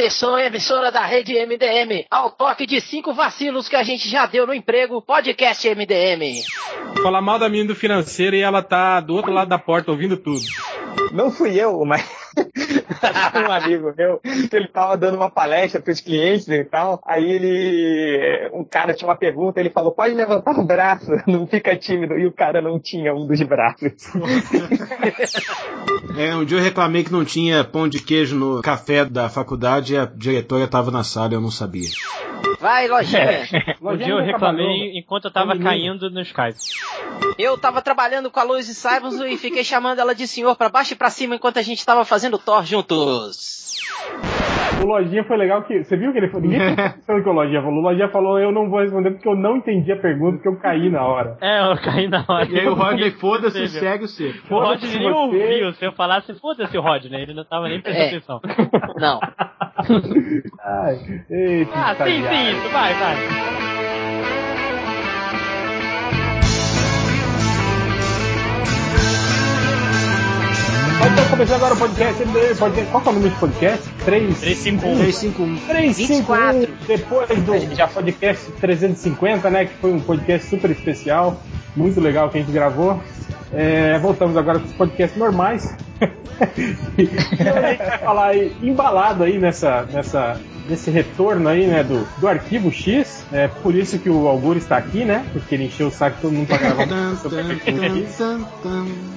Atenção, emissora da rede MDM, ao toque de cinco vacilos que a gente já deu no emprego, podcast MDM. Falar mal da menina do financeiro e ela tá do outro lado da porta ouvindo tudo. Não fui eu, mas um amigo meu, que ele tava dando uma palestra para os clientes e tal. Aí ele, um cara tinha uma pergunta, ele falou: pode levantar o braço, não fica tímido. E o cara não tinha um dos braços. é, um dia eu reclamei que não tinha pão de queijo no café da faculdade e a diretora tava na sala e eu não sabia. Vai, lojinha. É. Um dia eu reclamei enquanto eu tava caindo no Skype. Eu tava trabalhando com a Lois Simons e fiquei chamando ela de senhor para baixo e pra cima enquanto a gente tava fazendo Thor juntos. O Lojinha foi legal que. Você viu que ele falou? Ninguém pensou o que o Lojinha falou. O Lojinha falou: Eu não vou responder porque eu não entendi a pergunta, porque eu caí na hora. É, eu caí na hora. E aí o Rodney, foda-se, segue o C. O Rodney nem ouviu. Se eu falasse, foda-se o Rodney, ele não tava nem prestando é. atenção. Não. Ai, eita, ah, sim, sim, isso, vai, vai. Então, começando agora o podcast, podcast. Qual é o número de podcast? 3... 351. 351. 351. Depois do já podcast 350, né? Que foi um podcast super especial, muito legal que a gente gravou. É, voltamos agora com os podcasts normais. e vai falar aí, embalado aí nessa, nessa nesse retorno aí, né, do, do arquivo X. É por isso que o Augur está aqui, né? Porque ele encheu o saco todo mundo pra gravar.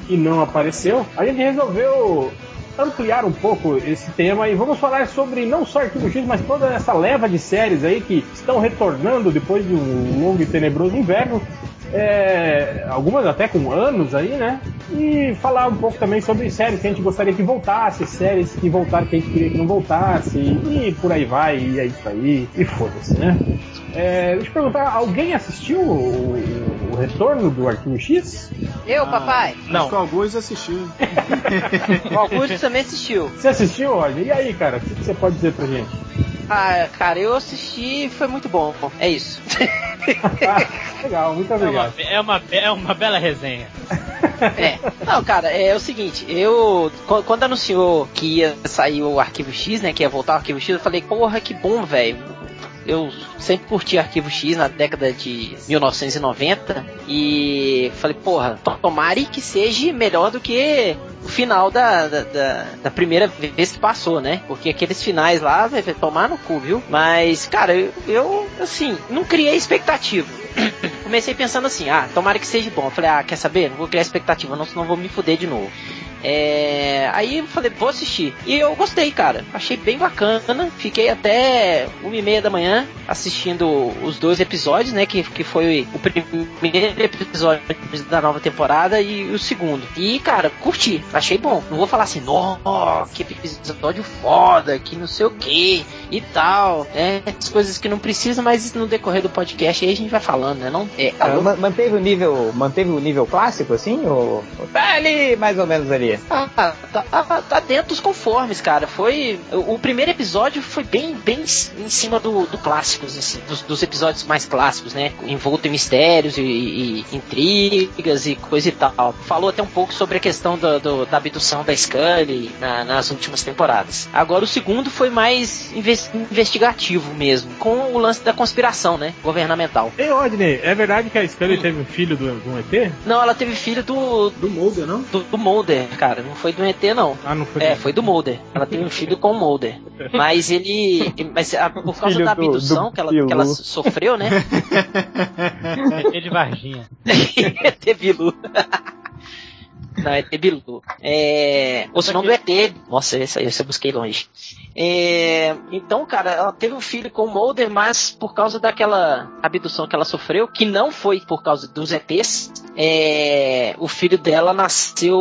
E não apareceu. A gente resolveu ampliar um pouco esse tema e vamos falar sobre não só Arquivo X, mas toda essa leva de séries aí que estão retornando depois de um longo e tenebroso inverno é, algumas até com anos aí, né? E falar um pouco também sobre séries que a gente gostaria que voltasse, séries que voltaram que a gente queria que não voltasse, e por aí vai, e é isso aí, e foda-se, né? É, deixa eu perguntar, alguém assistiu o, o, retorno do Arquivo X? Eu, papai? Ah, não. Acho que o Augusto assistiu. o Augusto também assistiu. Você assistiu, Roger? E aí, cara, o que, que você pode dizer pra gente? Ah, cara, eu assisti e foi muito bom. É isso. Legal, muito obrigado. É uma, é uma, é uma bela resenha. É. Não, cara, é o seguinte, eu quando anunciou que ia sair o arquivo X, né, que ia voltar o arquivo X, eu falei, porra, que bom, velho eu sempre curti Arquivo X na década de 1990 e falei, porra, tomare que seja melhor do que o final da, da, da, da primeira vez que passou, né? Porque aqueles finais lá, vai tomar no cu, viu? Mas, cara, eu, eu assim, não criei expectativa. Comecei pensando assim, ah, tomara que seja bom. Falei, ah, quer saber? Não vou criar expectativa, não, senão vou me fuder de novo. É... Aí eu falei, vou assistir. E eu gostei, cara. Achei bem bacana. Fiquei até uma e meia da manhã assistindo os dois episódios, né? Que, que foi o primeiro episódio da nova temporada e o segundo. E, cara, curti. Achei bom. Não vou falar assim, nossa, que episódio foda, que não sei o que e tal. Né? As coisas que não precisa, mas no decorrer do podcast aí a gente vai falando, né? Não, é, ah, manteve o nível. Manteve o nível clássico, assim? Ou, tá ali, mais ou menos ali? Ah, tá, tá, tá dentro dos conformes, cara. Foi. O, o, primeiro episódio foi bem, bem em cima do, do clássicos, assim, dos, dos, episódios mais clássicos, né? Envolto em mistérios e, e, intrigas e coisa e tal. Falou até um pouco sobre a questão do, do, da abdução da Scully na, nas últimas temporadas. Agora o segundo foi mais investigativo mesmo, com o lance da conspiração, né? Governamental. Ei, Rodney, é verdade que a Scully hum. teve um filho do, do ET? Não, ela teve filho do. Do Mulder, não? Do, do Mulder, cara. Não foi do ET, não. Ah, não foi É, foi do Mulder. Ela tem um filho com o Mulder. Mas ele. Mas a, por causa filho da abdução do, do que, ela, que ela sofreu, né? ET de Varginha. ET Bilu. Não, é ET Bilu. É... Ou senão do ET. Nossa, esse aí eu busquei longe. É, então, cara, ela teve um filho com o Mulder, mas por causa daquela abdução que ela sofreu, que não foi por causa dos ETs, é, o filho dela nasceu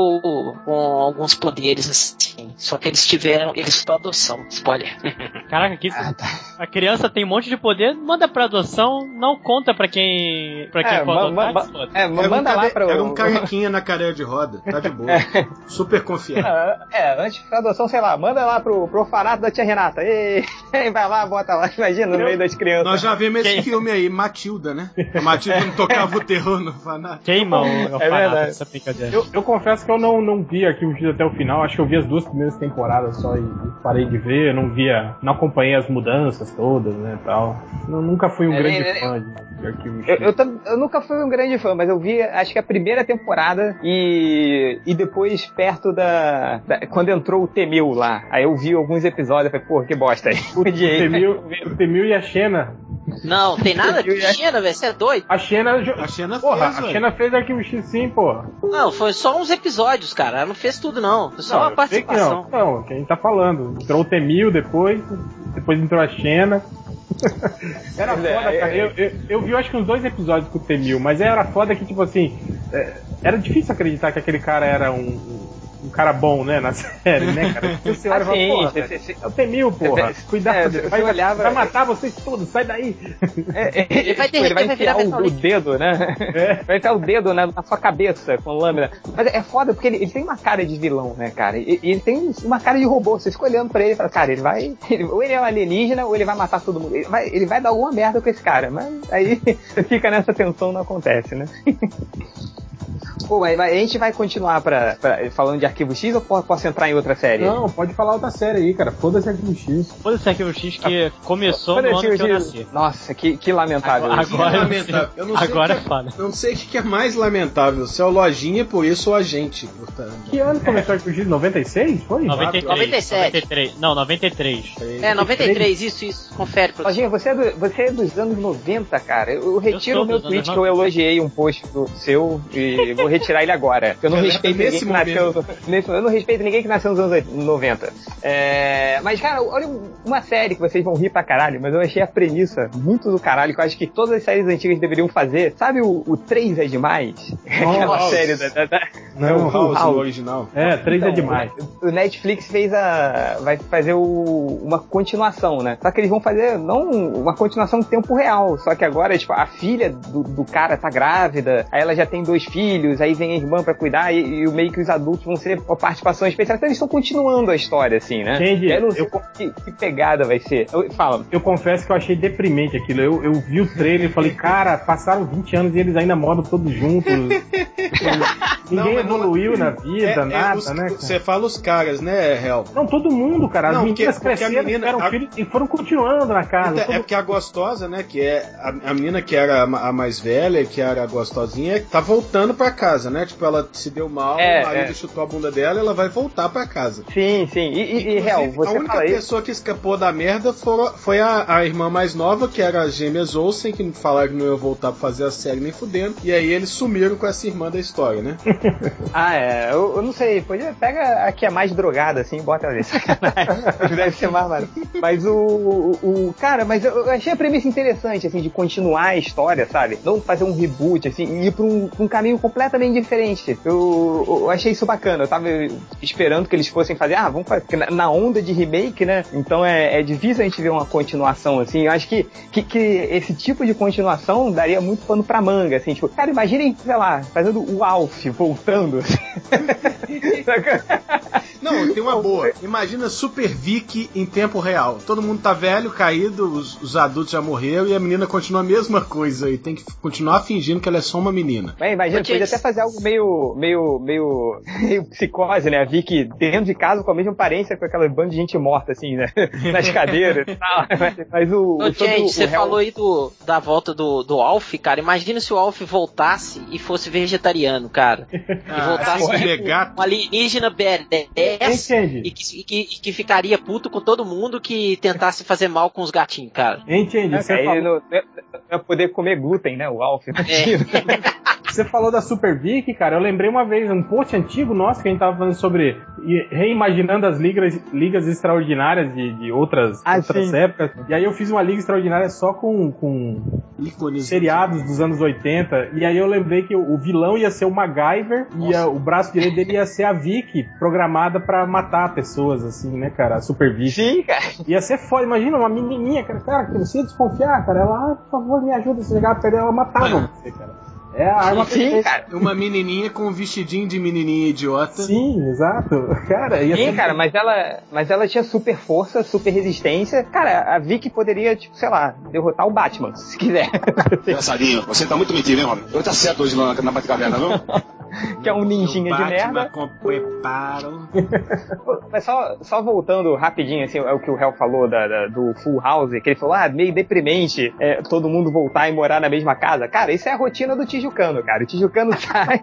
com alguns poderes, assim. Só que eles tiveram, eles estão adoção. Spoiler. Caraca, que ah, tá. a criança tem um monte de poder, manda pra adoção, não conta pra quem, pra quem é, for adotar, é, manda um lá pra Era um carrequinha na cadeira de roda, tá de boa. Super confiável. É, antes pra adoção, sei lá, manda lá pro, pro orfanato da tia Renata. Ei, vai lá, bota lá, imagina, no meio das crianças. Nós já vimos esse filme aí, Matilda, né? A Matilda não tocava o terror no fanático. Queima o, o É verdade. essa brincadeira. Eu, eu confesso que eu não, não vi Arquivo X até o final, acho que eu vi as duas primeiras temporadas só e, e parei de ver, eu não via, não acompanhei as mudanças todas, né, tal. Eu nunca fui um É, grande é, fã de, de Arquivo X. Eu, eu, eu nunca fui um grande fã, mas eu vi, acho que a primeira temporada e, e depois perto da, da- Quando entrou o Temil lá. Aí eu vi alguns episódios e falei, pô, que bosta aí. O Temil, o Temil e a Xena. Não, tem nada de Xena, velho. Você é doido? A Xena. A Xena Porra, fez, a. Xena fez Arquivo X sim, porra. Não, foi só uns episódios, cara. Ela não fez tudo, não. Foi só Não, uma eu sei que participação. Não, não, quem a gente tá falando. Entrou o Temil depois, depois entrou a Xena. era É, foda, é, cara. Eu, eu, eu vi acho que uns dois episódios com o Temil, mas era foda que, tipo assim, é, era difícil acreditar que aquele cara era um, um- cara bom, né, na série, né, cara? Porque você olha e fala, Assim, porra, cê- é o porra. É, Cuidado, é, vai, você olhava- vai matar vocês todos, sai daí. É, é, Ele vai tipo, ele vai vai enfiar o, o dedo, né? É. Vai enfiar o dedo na, na sua cabeça com lâmina. Mas é foda porque ele, ele tem uma cara de vilão, né, cara? E, e ele tem uma cara de robô. Você fica olhando pra ele e fala, cara, ele vai. ele- ou ele é um alienígena ou ele vai matar todo mundo. Ele vai, ele vai dar alguma merda com esse cara. Mas aí você fica nessa tensão, não acontece, né? Pô, mas, mas a gente vai continuar pra, pra- falando de Arquivo X ou po- posso entrar em outra série? Não, pode falar outra série aí, cara. Foda-se Arquivo X. Foda-se Arquivo X que começou Quando no eu ano que eu nasci. Nossa, que, que lamentável. Agora- isso. agora- lamentável. Eu não sei Agora o que é foda. Não sei o que é mais lamentável, se é o Lojinha, por isso ou a gente. Portanto. Que ano começou Arquivo X? 96? Foi? 93, 97. 93. Não, 93. É, 93, isso, isso. Confere, professor. Lojinha, você é, do- você é dos anos 90, cara. Eu, eu retiro sou o meu tweet anos que eu elogiei um post do seu e vou retirar ele agora. Eu não respeito ninguém nesse. Nesse, eu não respeito ninguém que nasceu nos anos 90. É, mas, cara, olha uma série que vocês vão rir pra caralho, mas eu achei a premissa muito do caralho, que eu acho que todas as séries antigas deveriam fazer. Sabe o, o 3 é demais? Aquela Nossa. série da. da, da Não, é o House, House. o original. É, 3 é Então, demais. O Netflix fez a. vai fazer o, uma continuação, né? Só que eles vão fazer não uma continuação em tempo real. Só que agora, tipo, a filha do, do cara tá grávida, aí ela já tem dois filhos, aí vem a irmã pra cuidar, e, e o meio que os adultos vão ser uma participação especial. Então eles estão continuando a história, assim, né? Entendi. Eu não sei Eu- que, que pegada vai ser. Eu- fala. Eu confesso que eu achei deprimente aquilo. Eu, eu vi o trailer e falei, cara, passaram 20 anos e eles ainda moram todos juntos. Ninguém não- evoluiu na vida, É, é, nada, os- né? cara? Você fala os caras, né, Hel? Não, todo mundo, cara. As Não, meninas porque- porque a cresceram, menina- a- filhos e foram continuando na casa. Então, Todo- É porque a gostosa, né, que é a, a menina que era a, a mais velha, que era a gostosinha, tá voltando pra casa, né? Tipo, ela se deu mal, É, o marido é. chutou a bunda dela, ela vai voltar pra casa. Sim, sim. E, e, e real, a você única fala isso. pessoa que escapou da merda foram- foi a, a irmã mais nova, que era as gêmeas Olsen, que falaram que não ia voltar pra fazer a série nem fudendo. E aí eles sumiram com essa irmã da história, né? Ah, é. Eu, eu não sei. Podia, pega a que é mais drogada, assim, e bota ali. Sacanagem. Deve ser mais maneiro. Mas o, o, o- Cara, mas eu, eu achei a premissa interessante, assim, de continuar a história, sabe? Não fazer um reboot, assim, e ir pra um, pra um caminho completamente diferente. Eu, eu achei isso bacana. Eu tava esperando que eles fossem fazer. Ah, vamos fazer. Porque na, onda de remake, né? Então é, é difícil a gente ver uma continuação, assim. Eu acho que, que, que esse tipo de continuação daria muito pano pra manga, assim. Tipo, cara, imaginem, sei lá, fazendo o Alf voltando. assim. Não, tem uma boa. Imagina Super Vic em tempo real. Todo mundo tá velho, caído, os, os adultos já morreram e a menina continua a mesma coisa e tem que continuar fingindo que ela é só uma menina. Mas imagina, podia até fazer algo meio, meio, meio, meio psicose, né? A Vicky dentro de casa com a mesma aparência com aquela banda de gente morta, assim, né? Nas cadeiras e tal. Mas, o. Ô, gente, o você Hell- falou aí do, da volta do, do Alf, cara. Imagina se o Alf voltasse e fosse vegetariano, cara. E voltasse Ah, tipo, é um alienígena Entende? e que, e, que, e que ficaria puto com todo mundo que tentasse fazer mal com os gatinhos, cara. Entende? É, Você aí falou, não, não ia poder comer glúten, né? O Alf. É. você falou da Super Vic, cara. Eu lembrei uma vez, um post antigo nosso que a gente tava falando sobre reimaginando as ligas, ligas extraordinárias de, de outras, Ah, outras sim. épocas. E aí eu fiz uma liga extraordinária só com, com seriados dos anos 80. E aí eu lembrei que o, vilão ia ser o MacGyver e a- o braço direito dele ia ser a Vicky, programada pra matar pessoas, assim, né, cara? A Super Vic. Sim, cara. Ia ser foda, imagina uma menininha, cara, cara, que você ia desconfiar, cara, ela, ah, por favor, me ajuda, se chegar perto dela, ela matava você, cara. É a arma Sim, perfeita. cara. Uma menininha com um vestidinho de menininha idiota. Sim, exato. Cara, ia Sim, ser- cara, mas ela, mas ela tinha super força, super resistência. Cara, a Vicky poderia, tipo, sei lá, derrotar o Batman, se quiser. Engraçadinho, você tá muito mentindo, hein, Robin? Eu tá certo hoje na, na Batcaverna, não? que é um ninjinha de Batman merda. com preparo. Mas só, só voltando rapidinho, assim, é o que o Hell falou da, da- do Full House, que ele falou, ah, meio deprimente é, todo mundo voltar e morar na mesma casa. Cara, isso é a rotina do Tijucano, cara. O Tijucano sai,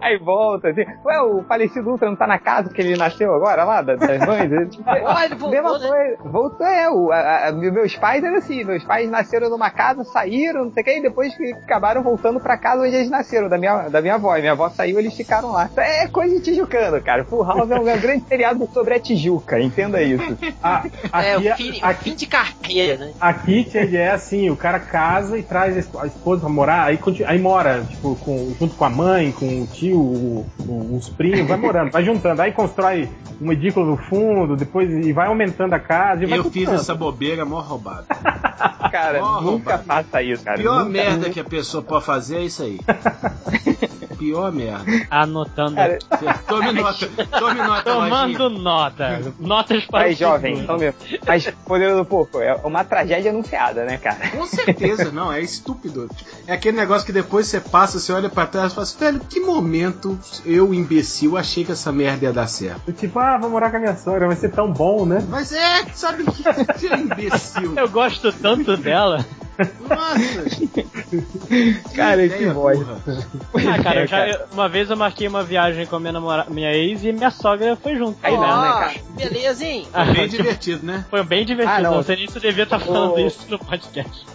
aí volta, assim. Ué, o falecido Ultra não tá na casa que ele nasceu agora lá, da- das mães? Ele, tipo, Ah, ele voltou, mesma né? coisa. Voltou, é. O, a- a- meus pais eram assim, meus pais nasceram numa casa, saíram, não sei o que, e depois que acabaram voltando pra casa onde eles nasceram, da minha, da minha avó. E minha avó saiu, eles ficaram lá. É coisa de Tijucano, cara. Full House é um grande seriado sobre a Tijuca, entenda isso. a- É, aqui, o fim, o aqui, fim de carreira, né? aqui Tia, é assim, o cara casa e traz a esp- a esposa pra morar, aí, aí mora, tipo, com- junto com a mãe, com o tio, o- o- os primos, vai morando, vai juntando, aí constrói um edículo no fundo, depois e vai aumentando a casa e vai Eu fiz essa bobeira mó roubada. Cara, Oh, nunca roubado. faça isso, cara. Pior Nunca- merda que a pessoa pode fazer é isso aí. Pior merda. Anotando. Cara, Tome nota, tome nota, Lojinha. Tomando nota. Notas para Aí, o jovem, futuro. então mesmo. Mas, poderoso pouco, é uma tragédia anunciada, né, cara? Com certeza, não, é estúpido. É aquele negócio que depois você passa, você olha pra trás e fala assim, velho, que momento eu, imbecil, achei que essa merda ia dar certo. Tipo, ah, vou morar com a minha sogra, vai ser tão bom, né? Mas é, sabe que você é imbecil. Eu gosto tanto dela. Nossa, Cara, que burra. Ah, cara, É, eu já, eu- uma vez eu marquei uma viagem com a minha, namora, minha ex e minha sogra foi junto. Aí não, né, cara? beleza, hein? Ah, Bem tipo, divertido, né? Foi bem divertido. Ah, não. não. sei nem se eu devia estar falando Ô. isso no podcast.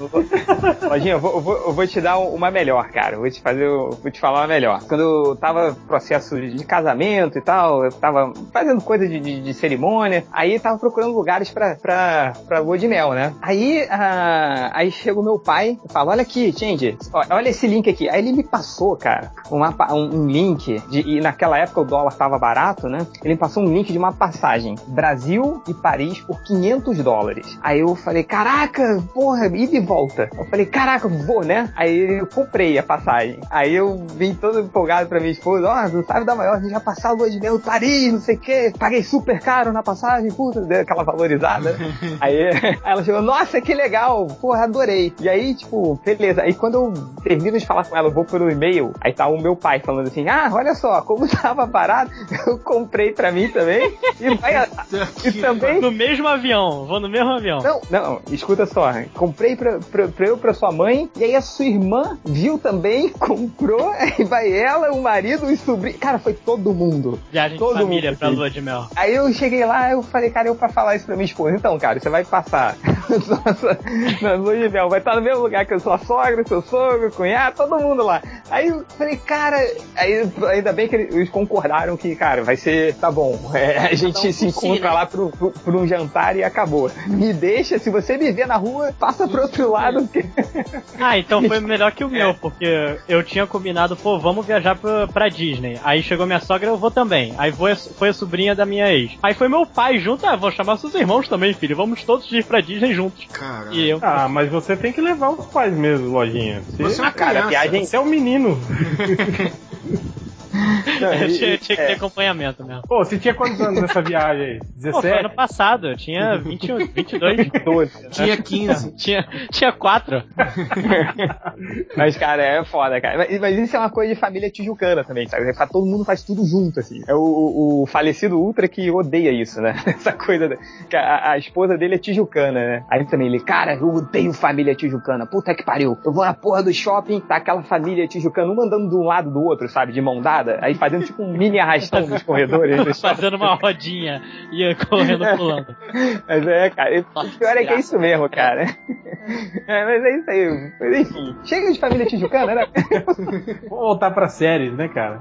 Lojinha, eu vou, eu, vou, eu vou te dar uma melhor, cara. Eu Vou te fazer, vou te falar uma melhor. Quando eu tava no processo de casamento e tal, eu tava fazendo coisa de, de- de cerimônia, aí tava procurando lugares pra, pra, pra lua de mel, né? Aí, ah, aí chega o meu pai e fala, olha aqui, Change, olha esse link aqui. Aí ele me passou, cara, uma um, um link, de, e naquela época o dólar tava barato, né? Ele me passou um link de uma passagem Brasil e Paris por 500 dólares. Aí eu falei, caraca, porra, ida e volta. Eu falei, caraca, vou, né? Aí eu comprei a passagem. Aí eu vim todo empolgado pra minha esposa, ó, não sabe da maior, a gente já passar a lua de mel Paris, não sei o quê. Paguei super caro na passagem, puta, deu aquela valorizada. aí ela chegou, nossa, que legal, porra, adorei. E aí, tipo, beleza. Aí quando eu termino de falar com ela, eu vou pelo e-mail, aí tá o meu pai falando assim, ah, olha só, como tava barato, eu comprei pra mim também. E vai, e também No mesmo avião, vou no mesmo avião. não, não, escuta só. Comprei pra, pra, pra eu, pra sua mãe, e aí a sua irmã viu também, comprou, aí vai ela, o marido, os sobrinhos. Cara, foi todo mundo. Viagem de todo família mundo pra fez. lua de mel. Aí eu cheguei lá, eu falei, cara, eu pra falar isso pra minha esposa. Então, cara, você vai passar nossa, na lua de mel, vai estar no mesmo lugar que a sua sogra, seu sogro, cunhado, todo mundo lá. Aí eu falei, cara, aí, ainda bem que eles concordaram que, cara, vai ser, tá bom, é, a gente um se encontra né? lá pro, pro, pro um jantar e acabou. Me deixa, se você me ver na rua, passa pro outro lado. que- Ah, então foi melhor que o meu, porque eu tinha combinado, pô, vamos viajar pra, pra Disney. Aí chegou minha sogra, eu vou também. Aí foi, a- foi a sobrinha da minha ex. Aí foi meu pai junto, ah, vou chamar seus irmãos também, filho. Vamos todos ir pra Disney juntos. Caralho. E eu. Ah, mas você tem que levar os pais mesmo, lojinha. Você, Você é uma Cara, a criança. viagem. você é um menino. Não, eu e- tinha, tinha que é. ter acompanhamento mesmo. Pô, você tinha quantos anos nessa viagem aí? Pô, foi ano 17? passado, eu tinha 21, 22. 12. Tinha 15. tinha, tinha quatro. Mas, cara, é foda, cara. Mas, mas isso é uma coisa de família tijucana também, sabe? Todo mundo faz tudo junto, assim. É o, o- falecido Ultra que odeia isso, né? Essa coisa. a, a esposa dele é tijucana, né? Aí também ele, cara, eu odeio família tijucana. Puta que pariu. Eu vou na porra do shopping, tá aquela família tijucana, um andando de um lado do outro, sabe? De mão dada. Aí fazendo tipo um mini arrastão nos corredores. Fazendo uma rodinha e correndo pulando. Mas é, cara. O Nossa, pior é que é isso mesmo, cara. É, mas é isso aí. Mas enfim. Chega de família tijucana, né? Vamos voltar pra séries, né, cara?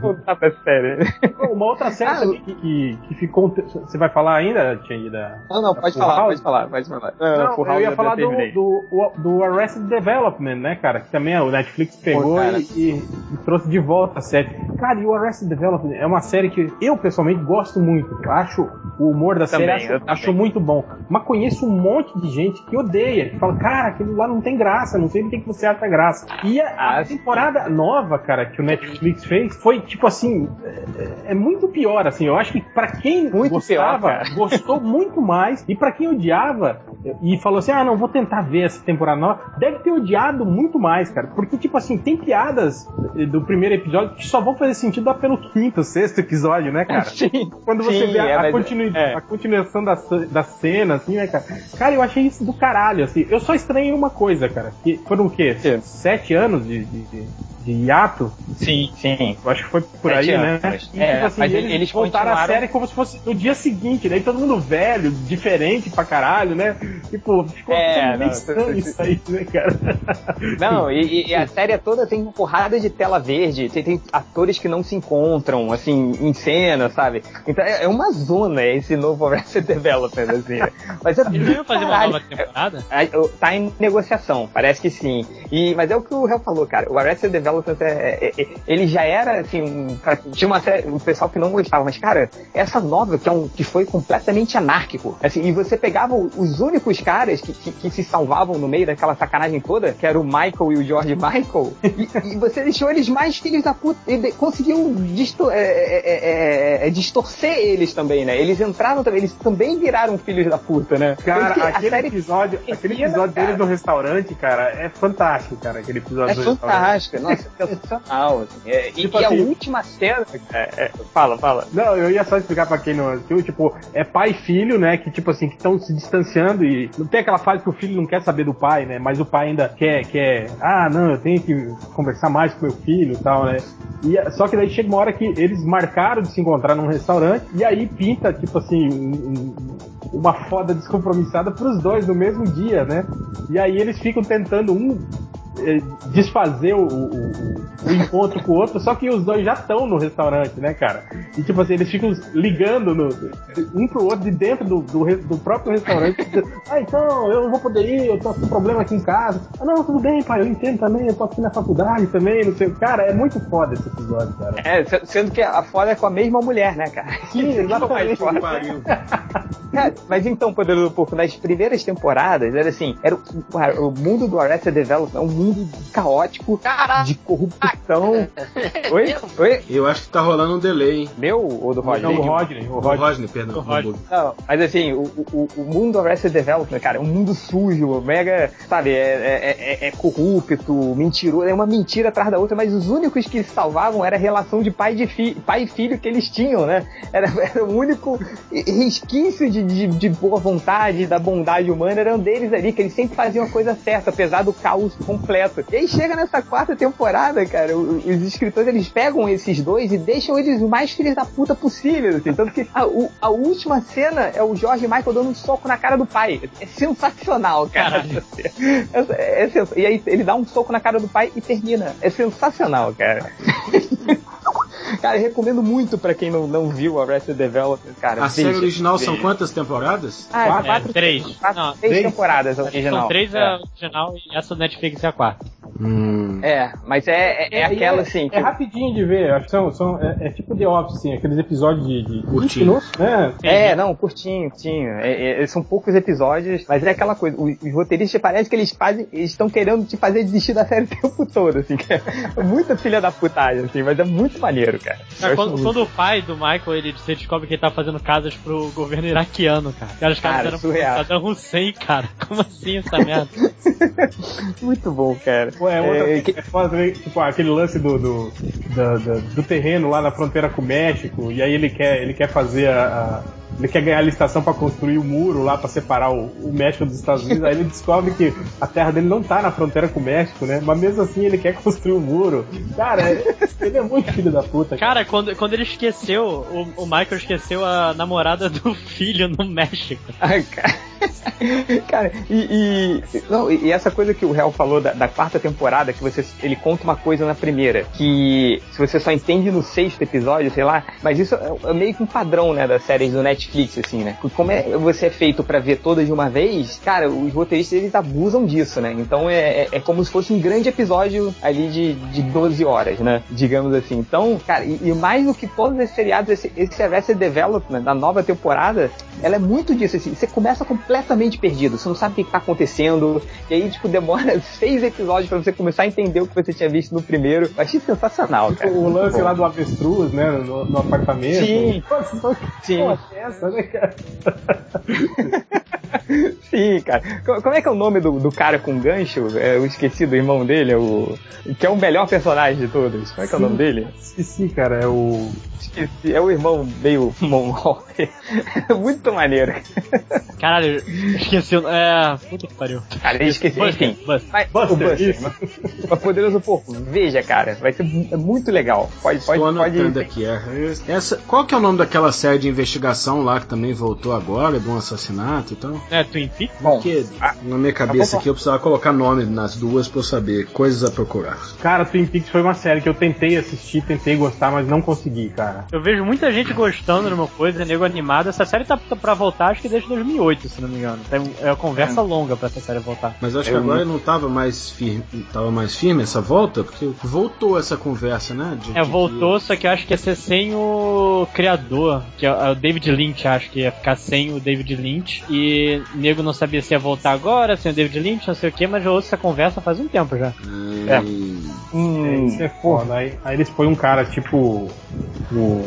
Voltar pra série. Pô, Uma outra série Ah, que, que, que ficou. Você vai falar ainda, Tianyi, da. Não, não, pode Full falar, pode falar, pode falar. Não, Não, Full eu ia falar do, do, o- do Arrested Development, né, cara? Que também o Netflix pegou Pô, cara. e- e trouxe de volta a série. Cara, e o Arrested Development é uma série que eu pessoalmente gosto muito. Acho o humor da Também, série acho, acho muito bom. Mas conheço um monte de gente que odeia, que fala, cara, aquilo lá não tem graça, não sei por que que você acha graça. E a, a temporada nova, cara, que o Netflix fez, foi tipo assim, é, é muito pior, assim. Eu acho que pra quem Muito gostava, pior, gostou muito mais. E pra quem odiava e falou assim, ah, não, vou tentar ver essa temporada nova, deve ter odiado muito mais, cara. Porque, tipo assim, tem piadas do primeiro episódio que só vão fazer sentido lá pelo quinto, sexto episódio, né, cara? Sim. Quando você Sim, vê a, é, a continui- é. a continuação da, da cena, assim, né, cara? Cara, eu achei isso do caralho, assim. Eu só estranhei uma coisa, cara. Que foram o quê? quê? Sete anos de, de, de, de hiato? Sim, sim. Eu acho que foi por Sete aí, né? anos. E, É, tipo assim, mas eles, eles voltaram a continuaram- série como se fosse no dia seguinte, daí todo mundo velho, diferente pra caralho, né? Tipo, ficou É, não, estranho isso aí, né, cara? Não, e, e a série toda tem uma porrada de tela verde, tem, tem atores que não se encontram, assim, em cena, sabe? Então é, é uma zona esse novo Arrested Development, assim. né? Mas é Eles não iam fazer uma nova temporada? É, é, Tá em negociação, parece que sim. E, mas é o que o Real falou, cara. O Arrested Development, é, é- é- ele já era, assim, tinha uma série, um pessoal que não gostava, mas, cara, essa nova, que, é um, que foi completamente anárquico, assim, e você pegava o- os únicos caras que, que, que se salvavam no meio daquela sacanagem toda, que era o Michael e o George Michael, e, e você deixou eles mais filhos da puta, e de- conseguiu disto- é, é, é, distorcer eles também, né? Eles entraram também, eles também viraram filhos da puta, né? Cara, aquele episódio, aquele episódio deles no restaurante, cara, é fantástico, cara, aquele episódio É do restaurante. fantástica, nossa, sensacional. Assim. É, e, Tipo e a assim- última cena. é, é, fala, fala. Não, eu ia só explicar pra quem não assistiu, tipo, é pai e filho, né, que tipo assim, que estão se distanciando e não tem aquela fase que o filho não quer saber do pai, né, mas o pai ainda quer, quer, ah, não, eu tenho que conversar mais com meu filho e tal, né. E, só que daí chega uma hora que eles marcaram de se encontrar num restaurante e aí pinta, tipo assim, um- um- uma foda descompromissada pros dois no mesmo dia, né. E aí eles ficam tentando um desfazer o, o- o- encontro com o outro, só que os dois já estão no restaurante, né, cara? E tipo assim, eles ficam ligando no- um pro outro de dentro do, do, do próprio restaurante. ah, então, eu não vou poder ir, eu tô com problema aqui em casa. Ah, não, tudo bem, pai, eu entendo também, eu tô aqui na faculdade também, não sei. Cara, é muito foda esse episódio, cara. É, se- sendo que a foda é com a mesma mulher, né, cara? Sim, exatamente. Que pariu. Cara, mas então, Poderoso Porco, nas primeiras temporadas, era assim, era o, o mundo do Arrested Development é um mundo caótico, de corrupção. Oi? Oi? Eu acho que tá rolando um delay, hein? Meu ou do Roger? Não, o Rodney, o O Rodney. Rodney, perdão. O Rodney. Não, mas assim, o, o, o mundo do Arrested Development, cara, é um mundo sujo, mega, sabe, é, é, é- é corrupto, mentiroso, é uma mentira atrás da outra, mas os únicos que se salvavam era a relação de pai, de fi, pai e filho que eles tinham, né? Era, era o único resquício de, de, de boa vontade, da bondade humana, eram deles ali, que eles sempre faziam a coisa certa, apesar do caos completo. E aí chega nessa quarta temporada, cara, os escritores, eles pegam esses dois e deixam eles o mais filhos da puta possível, assim, tanto que a, a última cena é o George Michael dando um soco na cara do pai. É sensacional, cara. É, é sens- e aí ele dá um soco na cara do pai e termina. É sensacional, cara. Cara, eu recomendo muito pra quem não, não viu Arrested Development, cara. A série Veja, original são veja. quantas temporadas? Ah, Quatro? quatro, É, três. quatro- Não, três três. temporadas a original. São três é. a original e essa do Netflix é a quarta. Hum. É, mas é, é, é aquela assim. É rapidinho de ver, acho que são, são, é, é tipo The Office, assim, aqueles episódios de, de 20 Curtinho. minutos, né? É, não, curtinho, curtinho. É, é, são poucos episódios, mas é aquela coisa. Os, os roteiristas parece que eles fazem, eles estão querendo te fazer desistir da série o tempo todo, assim. Que é muita filha da putagem, assim, mas é muito maneiro, cara. Cara, quando, quando o pai do Michael ele você descobre que ele tá fazendo casas pro governo iraquiano, cara. Cara, os caras Cara, eram surreal. Saddam Hussein, cara. Como assim essa merda? Muito bom, cara. Pô, é outra É, que- é foda também, tipo, aquele lance do, do, da- da- do terreno lá na fronteira com o México, e aí ele quer, ele quer fazer a. a- ele quer ganhar a licitação pra construir o muro lá pra separar o, o México dos Estados Unidos. Aí ele descobre que a terra dele não tá na fronteira com o México, né? Mas mesmo assim ele quer construir o muro. Cara, é- ele é muito filho da puta. Cara, quando, quando ele esqueceu, o, o Michael esqueceu a namorada do filho no México. Ai, cara. Cara, e, e, não, e essa coisa que o Hell falou da, da, quarta temporada, que você, ele conta uma coisa na primeira, que se você só entende no sexto episódio, sei lá, mas isso é, é meio que um padrão, né, das séries do Netflix, assim, né? Como é, você é feito para ver todas de uma vez, cara, os roteiristas eles abusam disso, né? Então é, é, é, como se fosse um grande episódio ali de, de 12 horas, né? Digamos assim. Então, cara, e, e mais do que todos esses seriados, esse, esse Arrested Development, da nova temporada, ela é muito disso, assim, você começa completamente perdido, você não sabe o que, que tá acontecendo, e aí, tipo, demora seis episódios para você começar a entender o que você tinha visto no primeiro. Eu achei sensacional, cara. O lance lá do avestruz, né, no, no apartamento. Sim. Nossa, Sim. Pô, essa, né, cara? Sim, cara. Como é que é o nome do, do cara com gancho? É, eu esqueci do irmão dele, é o. Que é o melhor personagem de todos. Como é que é o nome dele? Esqueci, cara. É o. Esqueci. É o irmão meio mongol. Muito maneiro. Caralho, esqueci. É. Puta que pariu. Cara, eu esqueci. Buster, Enfim. Buster. Mas, Buster, o Buster. Mas poderoso porco. Veja, cara. Vai ser muito legal. Pode, pode, Estou pode. aqui. É. Essa, qual que é o nome daquela série de investigação lá que também voltou agora, de um assassinato e tal? É, Twin Peaks? Bom, Porque na minha cabeça aqui eu precisava colocar nome nas duas pra eu saber. Coisas a procurar. Cara, Twin Peaks foi uma série que eu tentei assistir, tentei gostar, mas não consegui, cara. Eu vejo muita gente gostando de uma coisa, nego animado. Essa série tá pra voltar, acho que desde 2008, se não me engano. É uma conversa é. longa pra essa série voltar. Mas acho que agora não tava mais firme, tava mais firme essa volta, porque voltou essa conversa, né? De, é, de voltou, que... só que eu acho que ia ser sem o criador, que é o David Lynch, acho que ia ficar sem o David Lynch. E nego não sabia se ia voltar agora, sem o David Lynch, não sei o que, mas eu ouço essa conversa faz um tempo já. Hum. É. Hum, isso é foda. Aí, aí eles põem um cara tipo. O,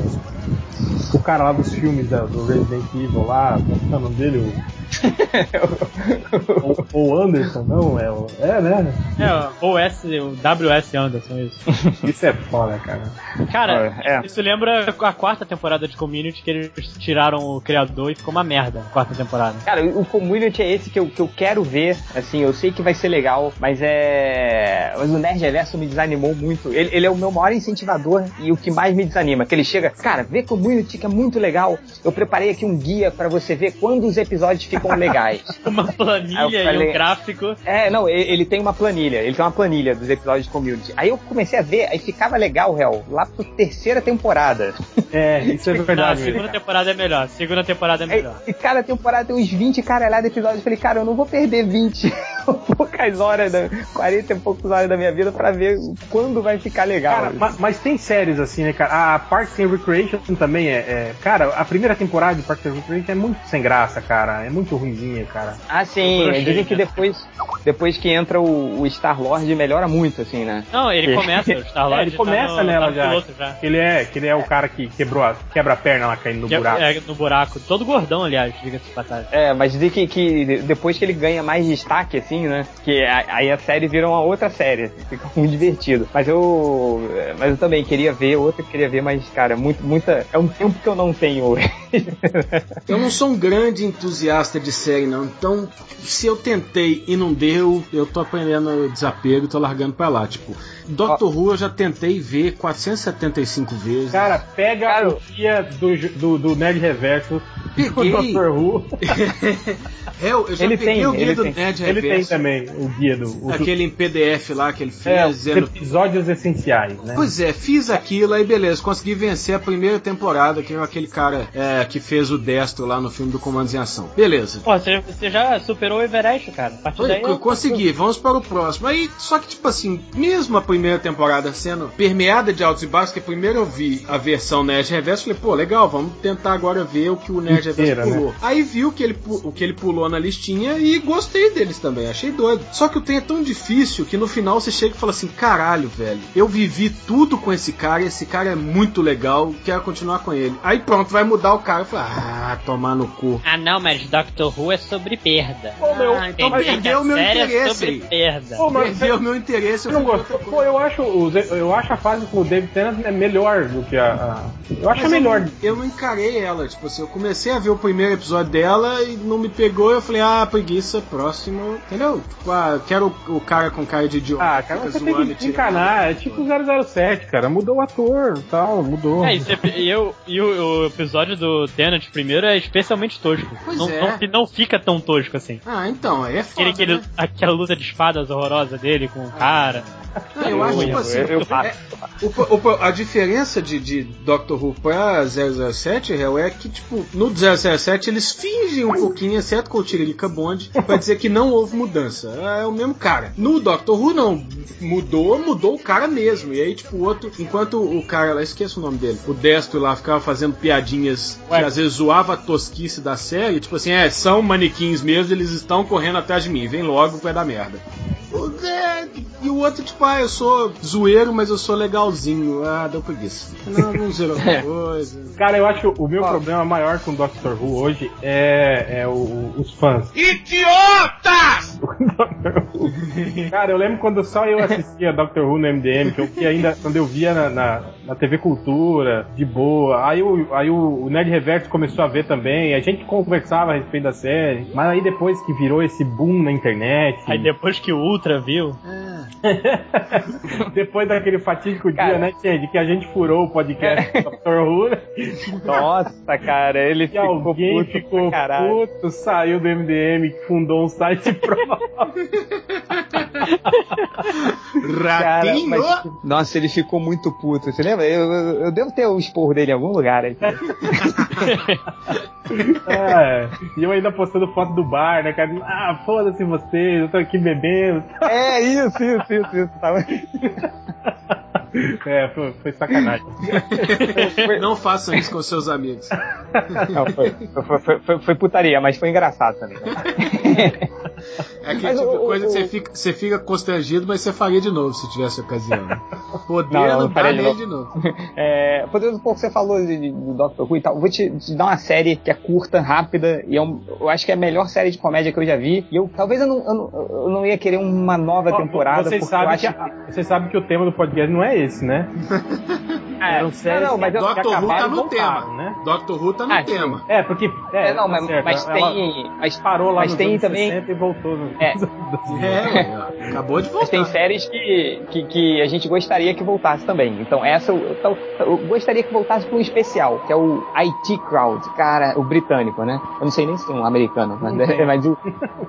o cara lá dos filmes da, do Resident Evil lá, como é o nome dele? O o, Anderson, não? É, o, é né? É, o S, o WS Anderson, isso. isso é foda, cara. Cara, é. isso lembra a quarta temporada de Community que eles tiraram o criador e ficou uma merda a quarta temporada. Cara, o Community é esse que eu, que eu quero ver, assim, eu sei que vai ser legal, mas é. Mas o Nerd Reverso me desanimou muito. Ele, ele é o meu maior incentivador e o que mais me desanima. Que ele chega, cara, vê Community que é muito legal. Eu preparei aqui um guia para você ver quando os episódios ficam ficam legais. uma planilha falei, e um gráfico. É, não, ele, ele, tem uma planilha, ele tem uma planilha dos episódios de community. Aí eu comecei a ver, aí ficava legal, réu, lá pra terceira temporada. É, isso é verdade. Não, a segunda cara. temporada é melhor, segunda temporada é melhor. Aí, e cada temporada tem uns 20 caralhados episódios. Eu falei, cara, eu não vou perder 20 poucas horas, da, 40 e poucas horas da minha vida pra ver quando vai ficar legal. Cara, mas, mas, tem séries assim, né, cara? A Parks and Recreation também é, é, Cara, a primeira temporada de Parks and Recreation é muito sem graça, cara. É muito muito ruimzinha, cara. Ah, sim. Dizem que depois, depois que entra o, o Star-Lord melhora muito, assim, né? Não, ele começa, o Star-Lord é, ele começa tá no, nela tá já. já. Ele é, que ele é o cara que quebrou a, quebra a perna lá caindo no que, buraco. É, no buraco. Todo gordão, aliás, diga-se de passagem. É, mas dizem que, que depois que ele ganha mais destaque, assim, né? Que aí a série vira uma outra série. Fica muito divertido. Mas eu. Mas eu também queria ver, outra queria ver, mas, cara, muito, muita. É um tempo que eu não tenho hoje. eu não sou um grande entusiasta de série, não. Então, se eu tentei e não deu, eu tô aprendendo desapego e tô largando pra lá. Tipo, Doctor Who eu já tentei ver 475 vezes. Cara, pega Cara, o dia do, do, do Nerd Reverso peguei. do Doctor Who. É, eu, já ele peguei tem, o guia do tem. Nerd Reverso. Ele tem também o guia do. O Aquele em PDF lá que ele fez. É, dizendo... episódios essenciais, né? Pois é, fiz aquilo aí, beleza. Consegui vencer a primeira temporada, que é aquele cara é, que fez o Destro lá no filme do Comandos em Ação. Beleza. Pô, você, você já superou o Everest, cara. A partir daí eu... Consegui, vamos para o próximo. Aí, só que, tipo assim, mesmo a primeira temporada sendo permeada de altos e baixos, que primeiro eu vi a versão Nerd Reverso, falei, pô, legal, vamos tentar agora ver o que o Nerd Inteira, Reverso pulou. Né? Aí viu que ele, o que ele pulou na listinha e gostei deles também, achei doido. Só que o trem é tão difícil que no final você chega e fala assim: caralho, velho, eu vivi tudo com esse cara, esse cara é muito legal, quero continuar com ele. Aí pronto, vai mudar o cara e fala: ah, tomar no cu. Ah, não, mas Doctor Who é sobre perda. Pô, meu, ah, então perdeu o meu é interesse. sobre perda. Pô, mas perdeu o meu interesse. Eu não gosto. Pô, eu acho, eu acho a fase com o David Tennant é melhor do que a. a... Eu acho mas melhor. Eu, eu não encarei ela, tipo assim, eu comecei a ver o primeiro episódio dela e não me pegou. Eu falei, ah, preguiça, próximo. Entendeu? Tipo, ah, quero o cara com cara de idiota. Ah, cara, você tem que encanar. É tipo 007, cara. Mudou o ator tal, mudou. É, e, eu, e o, o, episódio do Tenet primeiro é especialmente tosco. Pois não, é. não, não, fica tão tosco assim. Ah, então, é foda, aquele, aquele, né? Aquela luta de espadas horrorosa dele com o cara. Não, eu acho tipo assim, eu, é, o, o, a diferença de, de Doctor Who pra 007 real, é que, tipo, no 007 eles fingem um pouquinho, exceto com o Tiririca Bond, pra dizer que não houve mudança. É o mesmo cara. No Doctor Who, não. Mudou, mudou o cara mesmo. E aí, tipo, o outro, enquanto o cara lá, esqueço o nome dele, o Destro lá ficava fazendo piadinhas Ué. que às vezes zoava a tosquice da série, tipo assim, é, são manequins mesmo, eles estão correndo atrás de mim, vem logo vai dar merda. É, e o outro, tipo, ah, eu sou zoeiro, mas eu sou legalzinho. Ah, deu preguiça. Não, não zerou coisa. Cara, eu acho que o meu problema maior com Doctor Who hoje é, é o, os fãs. Idiotas! Cara, eu lembro quando só eu assistia Doctor Who no MDM, que eu que ainda, quando eu via na, na, na, TV Cultura, de boa. Aí, o, aí o, o Nerd Reverso começou a ver também, a gente conversava a respeito da série, mas aí depois que virou esse boom na internet. Aí depois que o Ultra viu. depois daquele fatídico cara, dia, né, Change, que a gente furou o podcast do Doctor Who. Nossa, cara, ele ficou alguém puto ficou puto, saiu do MDM, fundou um site próprio. Ratinho! Mas, nossa, ele ficou muito puto. Você lembra? Eu, eu, eu devo ter o um esporro dele em algum lugar aí. é, e eu ainda postando foto do bar, né, cara? Ah, foda-se vocês, eu tô aqui bebendo. É, isso, isso, isso, isso. Tá... É, foi, foi sacanagem. Não façam isso com seus amigos. Não, foi, foi, foi, foi, putaria, mas foi engraçado também. É aquele tipo de coisa o, que você fica, você fica constrangido, mas você faria de novo se tivesse ocasião. Poder não, não, não de, de novo. É, podendo um pouco você falou de, de, do Doctor Who e tal, vou te, te, dar uma série que é curta, rápida, e é um, eu acho que é a melhor série de comédia que eu já vi. E eu talvez eu não, eu não, eu não ia querer uma nova oh, temporada. Você sabe, que, você sabe que o tema do podcast não é esse, né? É, Eram séries não, mas Doctor Who tá no tema, né? Doctor Who tá no ah, tema. É, porque. É, é não, mas, tá mas tem. Mas parou lá mas tem também. Voltou. No... É. é, acabou de voltar. Mas tem séries que, que, que, a gente gostaria que voltasse também. Então, essa eu, eu, eu gostaria que voltasse para um especial, que é o IT Crowd. Cara, o britânico, né? Eu não sei nem se é um americano, mas, mas o.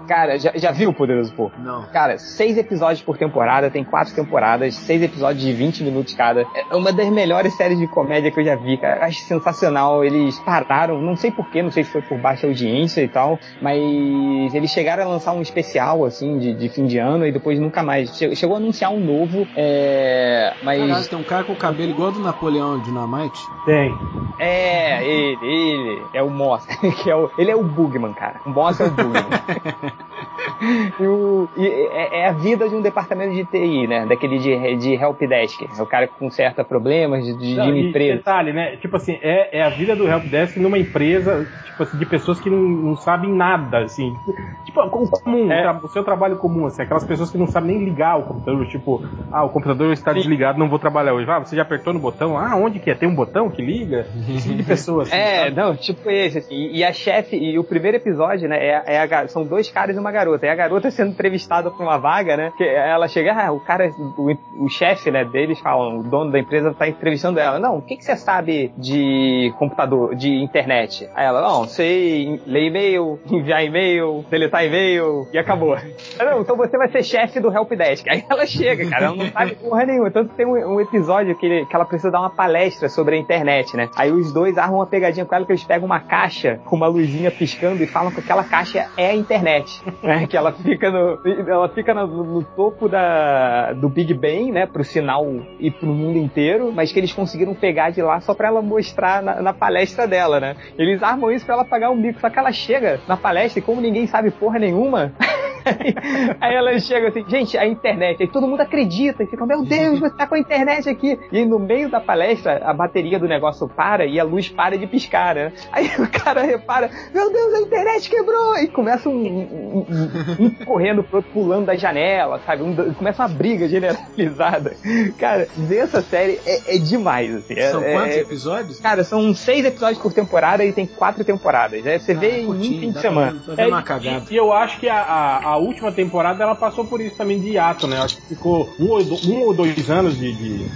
Cara, já, já viu o Poderoso Porco? Não. Cara, seis episódios por temporada, tem quatro temporadas, seis episódios de 20 minutos cada. É uma das melhores séries de comédia que eu já vi, cara. Acho sensacional. Eles pararam, não sei porquê, não sei se foi por baixa audiência e tal, mas eles chegaram a lançar um especial, assim, de, de fim de ano e depois nunca mais. Chegou a anunciar um novo, é. Mas. Caralho, tem um cara com o cabelo igual do Napoleão Dinamite? Tem. É, ele, ele é o Moss, que é o, ele é o Bugman, cara. O Moss é o Bugman. e, o, e é, é, a vida de um departamento de TI, né? Daquele de, de helpdesk. É o cara que conserta problemas de, de, não, de empresa. Detalhe, né? Tipo assim, é, é a vida do helpdesk numa empresa, tipo assim, de pessoas que não, não sabem nada, assim. Tipo, comum, é. o seu trabalho comum, assim, aquelas pessoas que não sabem nem ligar o computador, tipo, ah, o computador está Sim. desligado, não vou trabalhar hoje. Ah, você já apertou no botão? Ah, onde que é? Tem um botão que liga? Esse tipo de pessoa, assim, É, sabe? não, tipo esse, assim. E a chefe, e o primeiro episódio, né, é, é a, são dois caras e uma garota. E a garota sendo entrevistada por uma vaga, né, que ela chega, ah, o cara, o, o chefe, né, deles falam, o dono da empresa tá entrevistando ela. Não, o que, que você sabe de computador, de internet? Aí ela, não, sei ler e-mail, enviar e-mail, deletar e-mail, e acabou. não, então você vai ser chefe do helpdesk. Aí ela chega, cara, ela não sabe porra nenhuma. Tanto tem um, um episódio que, ele, que ela precisa dar uma palestra sobre a internet, né? Aí os dois armam uma pegadinha com ela que eles pegam uma caixa com uma luzinha piscando e falam que aquela caixa é a internet. Né? Que ela fica no, ela fica no, no, topo da, do Big Bang, né? Pro sinal ir pro mundo inteiro, mas que eles conseguiram pegar de lá só pra ela mostrar na, na palestra dela, né? Eles armam isso pra ela pagar um bico, só que ela chega na palestra e como ninguém sabe porra nenhuma, No aí ela chega assim, gente, a internet. Aí todo mundo acredita e fica, meu Deus, você tá com a internet aqui. E no meio da palestra, a bateria do negócio para e a luz para de piscar, né? Aí o cara repara, meu Deus, a internet quebrou! E começa um, um, um, um correndo pro outro, pulando da janela, sabe? Um, começa uma briga generalizada. Cara, ver essa série é, é demais, assim. É, São quantos é, episódios? Cara, são seis episódios por temporada e tem quatro temporadas. Né? Você Ah, vê em um fim de semana. pra- Tá dando uma cagada. E eu acho que a, a, a última temporada ela passou por isso também de hiato, né? Acho que ficou um ou, do- ou dois anos de. de...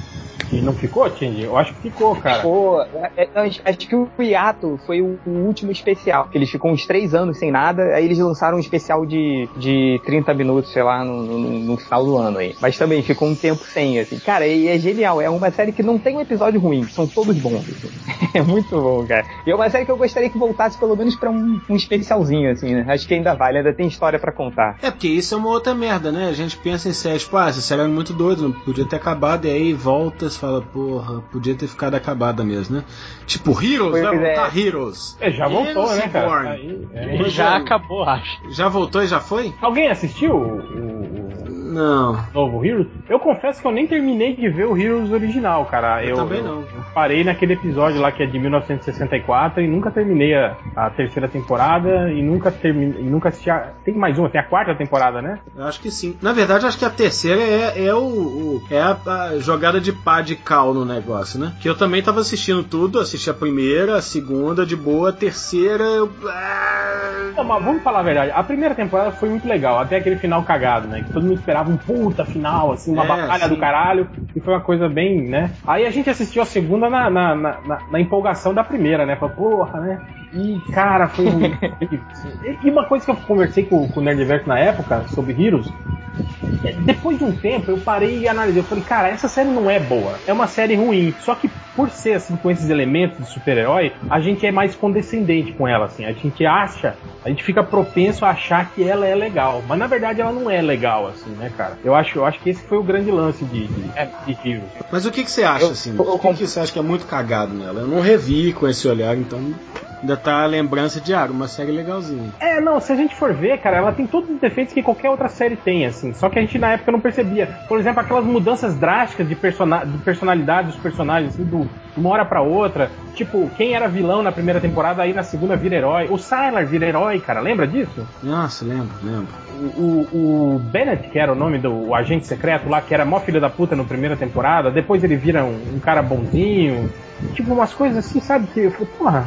E não ficou, Tindy? Eu acho que ficou, cara. Pô, é- é- acho que o Hiato foi o, o último especial. Que eles ficam uns três anos sem nada, aí eles lançaram um especial de, de 30 minutos, sei lá, no, no- no final do ano aí. Mas também ficou um tempo sem, assim. Cara, e é genial. É uma série que não tem um episódio ruim, são todos bons. assim. É muito bom, cara. E é uma série que eu gostaria que voltasse pelo menos pra um, um especialzinho, assim, né? Acho que ainda vale, ainda tem história pra contar. É, porque isso é uma outra merda, né? A gente pensa em séries, tipo, ah, essa série é muito doida, podia ter acabado, e aí volta fala, porra, podia ter ficado acabada mesmo, né? Tipo, Heroes, Pois vai é. voltar Heroes. É, já voltou, Heroes né, cara? Reborn. Aí, é. Já é. acabou, acho. Já voltou e já foi? Alguém assistiu o- o Não. novo Heroes? Eu confesso que eu nem terminei de ver o Heroes original, cara. Eu também não. eu parei naquele episódio lá que é de 1964 e nunca terminei a, a terceira temporada e nunca terminei, e nunca assisti a, Tem mais uma, tem a quarta temporada, né? Eu acho que sim. Na verdade, eu acho que a terceira é, é o, o- é a, a jogada de pá de cal no negócio, né? Que eu também tava assistindo tudo, assisti a primeira, a segunda de boa, a terceira eu... ah, Não, mas vamos falar a verdade. A primeira temporada foi muito legal, até aquele final cagado, né? Que todo mundo esperava um puta final, assim, uma É, batalha do caralho. E foi uma coisa bem, né? Aí a gente assistiu a segunda na, na, na, na- empolgação da primeira, né? Falou, porra, né? E, cara, foi ruim. e uma coisa que eu conversei com, com o Nerdverse na época, sobre Heroes, depois de um tempo eu parei e analisei. Eu falei, cara, essa série não é boa. É uma série ruim. Só que por ser assim, com esses elementos de super-herói, a gente é mais condescendente com ela, assim. A gente acha, a gente fica propenso a achar que ela é legal. Mas na verdade ela não é legal, assim, né, cara? Eu acho, eu acho que esse foi o grande lance de, de, de Heroes. Mas o que, que você acha, Eu- assim? eu- O que, que você acha que é muito cagado nela? Eu não revi com esse olhar, então ainda tá a lembrança de, ah, uma série legalzinha. É, não, se a gente for ver, cara, ela tem todos os defeitos que qualquer outra série tem, assim. Só que a gente na época não percebia. Por exemplo, aquelas mudanças drásticas de, persona de personalidade dos personagens, assim, do, de uma hora pra outra. Tipo, quem era vilão na primeira temporada, aí na segunda vira herói. O Sylar vira herói, cara, lembra disso? Nossa, lembro, lembro. O, o, o Bennett, que era o nome do o agente secreto lá, que era mó filho da puta na primeira temporada, depois ele vira um, um cara bonzinho. Tipo, umas coisas assim, sabe? Que eu falei, porra,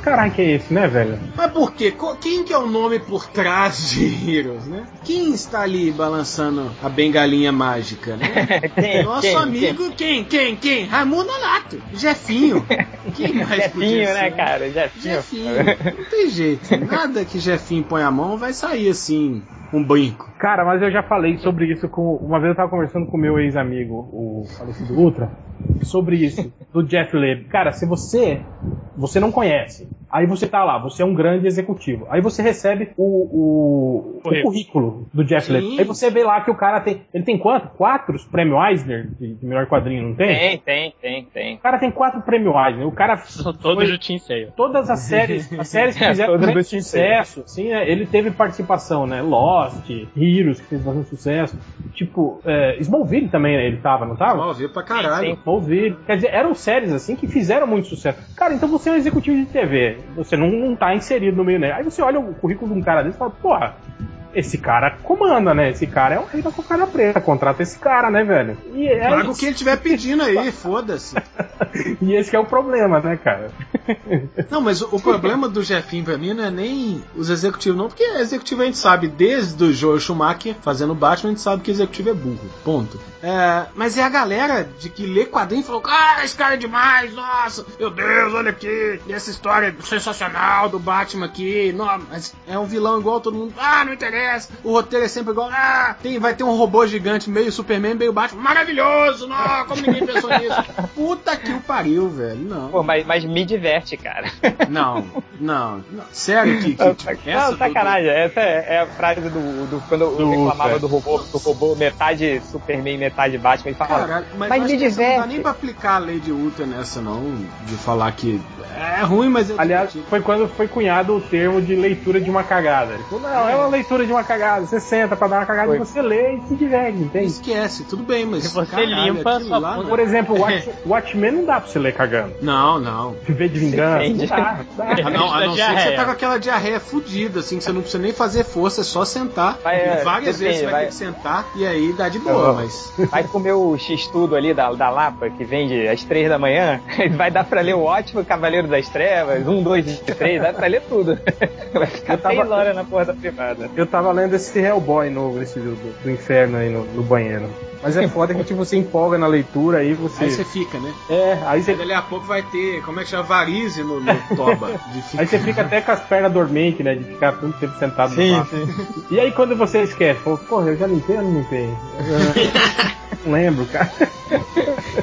caralho que é esse, né, velho? Mas por quê? Quem que é o nome por trás de Heroes, né? Quem está ali balançando a bengalinha mágica, né? Quem? Nosso Quem? amigo, quem? Quem? Quem? Raimundo Nonato. Jefinho. Quem mais podia Jefinho, né, cara? Jefinho. Jefinho. Não tem jeito. Nada que Jefinho põe a mão vai sair assim, um brinco. Cara, mas eu já falei sobre isso com. Uma vez eu tava conversando com o meu ex-amigo, o falecido Ultra, sobre isso, do Jeff Leb. Cara, se você. Você não conhece. Aí você tá lá, você é um grande executivo. Aí você recebe o, o, o Currículo. do Jeff Sim. Leb. Aí você vê lá que o cara tem. Ele tem quanto? Quatro prêmio Eisner de, de melhor quadrinho, não tem? Tem, tem, tem, tem. O cara tem quatro prêmio Eisner. O cara. São todos do Sale. Todas as séries, as séries que É, fizeram grande sucesso, assim, né? Ele teve participação, né? Lost, Heroes, que fez bastante sucesso. Tipo, é, Smallville também né? ele tava, não tava? Veio pra caralho. Smallville. Quer dizer, eram séries assim que fizeram muito sucesso. Cara, então você é um executivo de TV. Você não, não tá inserido no meio, né? Aí você olha o currículo de um cara desse e fala, porra. Esse cara comanda, né? Esse cara é o rei da cocada preta. Contrata esse cara, né, velho? E é Paga o isso. que ele estiver pedindo aí, foda-se. E esse que é o problema, né, cara? Não, mas o, o problema do Jefinho pra mim não é nem os executivos, não, porque executivo a gente sabe, desde o Joe Schumacher fazendo Batman, a gente sabe que executivo é burro. Ponto. É, mas é a galera de que lê quadrinho e falou: Ah, esse cara é demais, nossa, meu Deus, olha aqui, e essa história sensacional do Batman aqui, não, mas é um vilão igual todo mundo, ah, não interessa, o roteiro é sempre igual, ah, tem, vai ter um robô gigante, meio Superman, meio Batman, maravilhoso, não, como ninguém pensou nisso. Puta que o pariu, velho. Não. Pô, mas, mas me diverte, cara. Não, não. não. Sério que. que não, sacanagem. Do... Essa é, é, a frase do. do quando eu do, reclamava do robô, do robô metade Superman, metade Batman, e falava. Caralho, mas, mas me diverte. Não dá nem pra aplicar a lei de Ultra nessa, não. De falar que é ruim, mas é Aliás, foi quando foi cunhado o termo de leitura de uma cagada. Ele falou, não, é uma leitura de uma cagada. Você senta pra dar uma cagada foi. e você lê e se diverte, entende? Esquece, tudo bem, mas. Se você limpa, lá, Por exemplo, Watch, Watchmen não dá pra você ler cagando. Não, não. Viver de vingança. Não dá, dá. A não, a não ser que você tá com aquela diarreia fudida, assim, que você não precisa nem fazer força, é só sentar. Vai, é, várias depende, vezes você vai, vai, ter que sentar e aí dá de boa, mas. Vai comer o X-Tudo ali da, da Lapa, que vende às três da manhã, vai dar pra ler o ótimo Cavaleiro das Trevas, um, dois e três, dá pra ler tudo. Vai ficar tava, seis horas na porta privada. Eu tava lendo esse Hellboy novo, esse do, do, do inferno aí no, no banheiro. Mas é foda que tipo, você empolga na leitura aí você. Aí você fica, né? É, aí você. Dali a pouco vai ter, como é que chama? Varize no, no toba. aí você fica até com as pernas dormentes, né? De ficar tanto tempo sentado sim, no sim. E aí quando você esquece, pô, eu já limpei ou não limpei? não lembro, cara.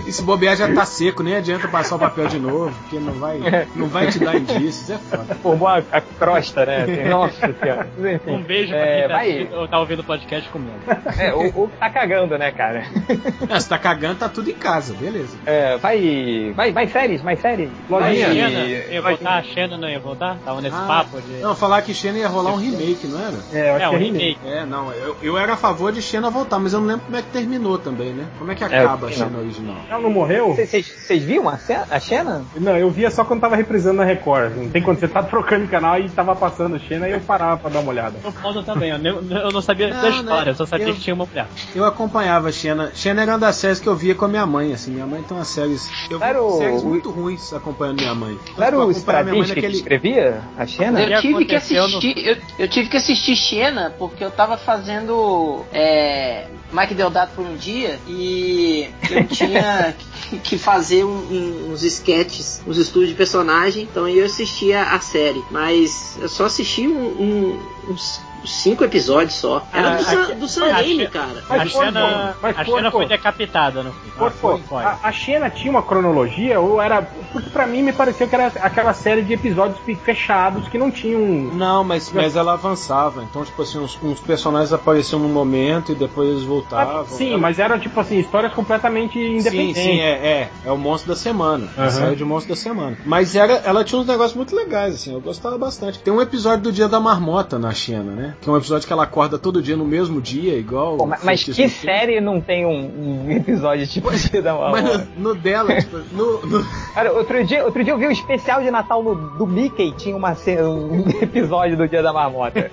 E se bobear já tá seco, nem adianta passar o papel de novo, porque não vai, não vai te dar indícios, é foda. Formou a, a crosta, né? Nossa senhora. Um beijo pra é, tá, vai... tá ouvindo o podcast comigo. É, o, o tá cagando, né, cara? É, se tá cagando, tá tudo em casa, beleza. É, vai. Vai, vai séries, mais séries. Lojinha. Ia voltar, a Xena não ia voltar? Tava nesse ah, papo de. Não, falar que Xena ia rolar um remake, não era? É, eu acho é, um é remake. É, não, eu, eu era a favor de Xena voltar, mas eu não lembro como é que terminou também, né? Como é que é, acaba é, a Xena original? Ela não morreu? Vocês viram a, a Xena? Não, eu via só quando tava reprisando na Record. Não tem quando você tá trocando de canal e tava passando a Xena e eu parava pra dar uma olhada. Eu foda também, eu, não sabia não, da história, né? eu só sabia eu, que tinha uma mulher. Eu acompanhava a Xena. Xena era uma das séries que eu via com a minha mãe, assim. Minha mãe tem umas séries. Eu vi o... séries muito ruins acompanhando minha mãe. Era o Stradins que escrevia a Xena? Eu tive que assistir. No... Eu, eu, tive que assistir Xena porque eu tava fazendo. É, Mike Deodato por um dia e eu tinha que fazer um, um, uns sketches, uns estudos de personagem, então eu assistia a série, mas eu só assisti um, uns cinco episódios só. Era ah, do, a, do Raimi, cara. A Xena, mas, a Xena foi decapitada no por, a, a Xena tinha uma cronologia ou era... Porque pra mim me pareceu que era aquela série de episódios fechados que não tinham... Não, mas, mas ela avançava. Então, tipo assim, uns, uns personagens apareciam num momento e depois eles voltavam. Ah, sim, ela... mas eram, tipo assim, histórias completamente independentes. Sim, sim, é. É, é o monstro da semana. Uhum. A série de monstro da semana. Mas era, ela tinha uns negócios muito legais, assim. Eu gostava bastante. Tem um episódio do Dia da Marmota na China, né? Que é um episódio que ela acorda todo dia no mesmo dia, igual. Pô, mas, mas que série não tem um, um episódio tipo Dia da Marmota? Mas no, no dela, tipo, no, no... Cara, outro dia, outro dia eu vi um especial de Natal no, do Mickey, tinha uma, um episódio do Dia da Marmota.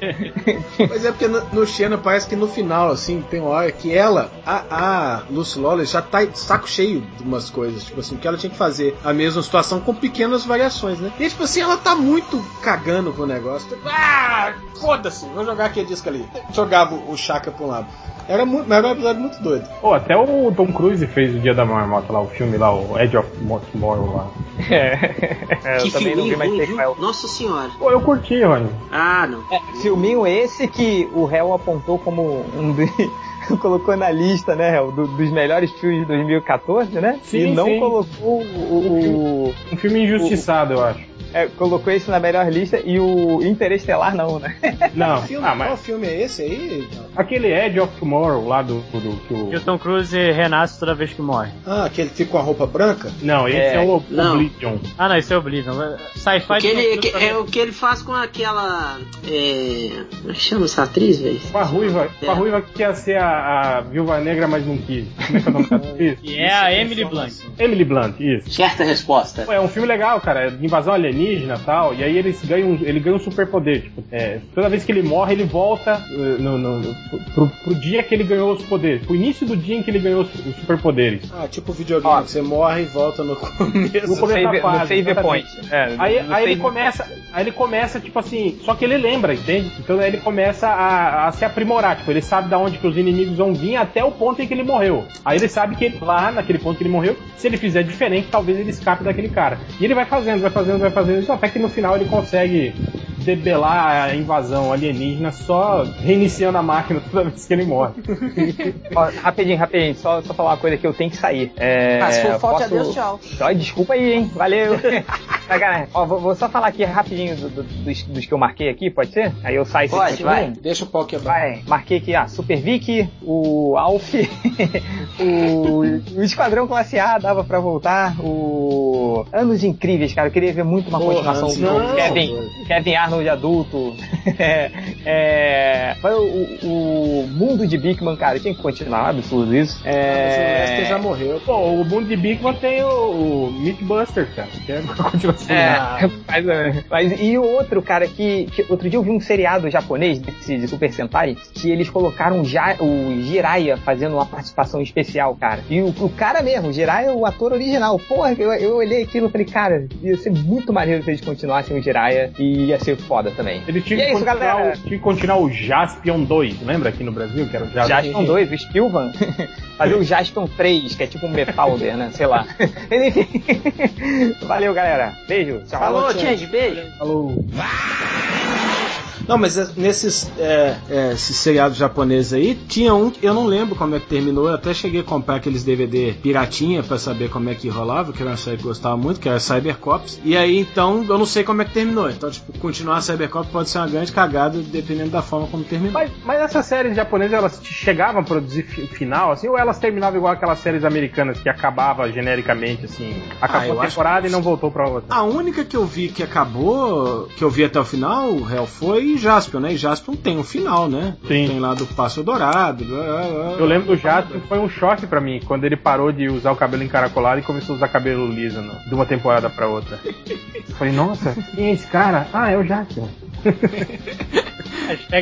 mas é porque no, no Xena parece que no final, assim, tem uma hora que ela, a, a Lucy Lawless, já tá saco cheio de umas coisas, tipo assim, que ela tinha que fazer a mesma situação com pequenas variações, né? E tipo assim, ela tá muito cagando com o negócio. Tipo, ah, foda-se, vou jogar aquele disco ali. Jogava o Chaka pra um lado. Era, muito, era um episódio muito doido. Pô, até o Tom Cruise fez o Dia da Marmota lá, o filme lá, o Edge of Tomorrow lá. É. é que filminho ruim, viu? Nossa senhora. Pô, eu curti, Rony. Ah, não. É, filminho esse que o réu apontou como um de... colocou na lista, né, do, dos melhores filmes de 2014, né? Sim, e não sim. colocou o, o, Um filme injustiçado, o, eu acho é, colocou isso na melhor lista e o Interestelar não, né? Não. filme, ah, mas... Qual filme é esse aí? Aquele Edge of Tomorrow lá do, do que o... Que o Tom Cruise renasce toda vez que morre. Ah, que ele fica com a roupa branca? Não, esse é, é o não. Oblivion. Ah, não, esse é o Oblivion. Sci-fi que ele, que, É o que ele faz com aquela. É... Como é que chama essa atriz, velho? Com a ruiva, é. com a ruiva que ia ser a, a Viúva Negra, mas não quis. Como é que é o nome da atriz? Que é a Emily Blunt. Emily Blunt, isso. Certa resposta. É um filme legal, cara. De invasão alienígena e tal. E aí eles ganham, ele ganha um superpoder. Tipo, é, toda vez que ele morre, ele volta uh, no, no, pro, pro, dia que ele ganhou os poderes. Pro início do dia em que ele ganhou os, os superpoderes. Ah, tipo videogame, ah. você morre e volta no começo. No começo save, da fase. save point. É, aí, aí ele começa, aí ele começa, tipo assim, só que ele lembra, entende? Então aí ele começa a, a se aprimorar. Tipo, ele sabe da onde que os inimigos vão vir até o ponto em que ele morreu. Aí ele sabe que ele, lá, naquele ponto que ele morreu, se ele fizer diferente, talvez ele escape daquele cara. E ele vai fazendo, vai fazendo, vai fazendo, até que no final ele consegue debelar a invasão alienígena só reiniciando a máquina toda vez que ele morre. Ó, rapidinho, rapidinho, só, só falar uma coisa que eu tenho que sair. É, Ah, se for forte, posso- adeus, tchau. Ó, desculpa aí, hein? Valeu. Sacanagem. Ó, vou, vou só falar aqui rapidinho do- do- dos, dos que eu marquei aqui, pode ser? Aí eu saio Pode, sem- vai. Deixa o pau quebrar. Vai, marquei aqui a Super Vic, o Alf, o, o Esquadrão Classe A dava pra voltar, o Anos Incríveis, cara, eu queria ver muito uma Porra, continuação do Incríveis. Kevin, Kevin Arnold adulto. é, é, mas o, o Mundo de Bigman, cara, tinha que continuar, absurdo isso. Mas o Lester É, já morreu. Pô, o mundo de Bigman tem o, o Mythbusters, cara, que é a continuação. É, da- mas, é, mas e o outro, cara, que, que outro dia eu vi um seriado japonês desse, de Super Sentai que eles colocaram já, o Jiraiya fazendo uma participação especial, cara. E o, o cara mesmo, o Jiraiya é o ator original. Porra, eu, eu olhei aquilo falei, cara, ia ser muito maneiro se eles continuassem o Jiraiya e ia ser foda também. Ele tinha E que, é isso, continuar galera. o, tinha que continuar o Jaspion 2, lembra aqui no Brasil, que era o Jaspion? Jaspion 2, o Spilvan, fazer o Jaspion 3, que é tipo um Metalder, né? Sei lá. Enfim. Valeu, galera. Beijo. Tchau. Falou, Change, beijo. Falou. Não, mas é- nesses é, é, seriados japoneses aí, tinha um que eu não lembro como é que terminou. Eu até cheguei a comprar aqueles DVD piratinha pra saber como é que rolava, que era uma série que eu gostava muito, que era Cybercops. E aí, então, eu não sei como é que terminou. Então, tipo, continuar Cybercops pode ser uma grande cagada, dependendo da forma como terminou. Mas, mas essas séries japonesas, elas chegavam a produzir fi- final, assim, ou elas terminavam igual aquelas séries americanas que acabava genericamente, assim, Ah, acabou eu a temporada que- e não voltou pra outra? A única que eu vi que acabou, que eu vi até o final, o réu, foi Jaspion, né? E Jaspion tem um final, né? Sim. Tem lá do Passo Dourado. blá, blá, blá. Eu lembro do Jaspion, foi um choque pra mim, quando ele parou de usar o cabelo encaracolado e começou a usar cabelo liso no- de uma temporada pra outra. Eu falei, nossa, quem é esse cara? Ah, é o Jaspion.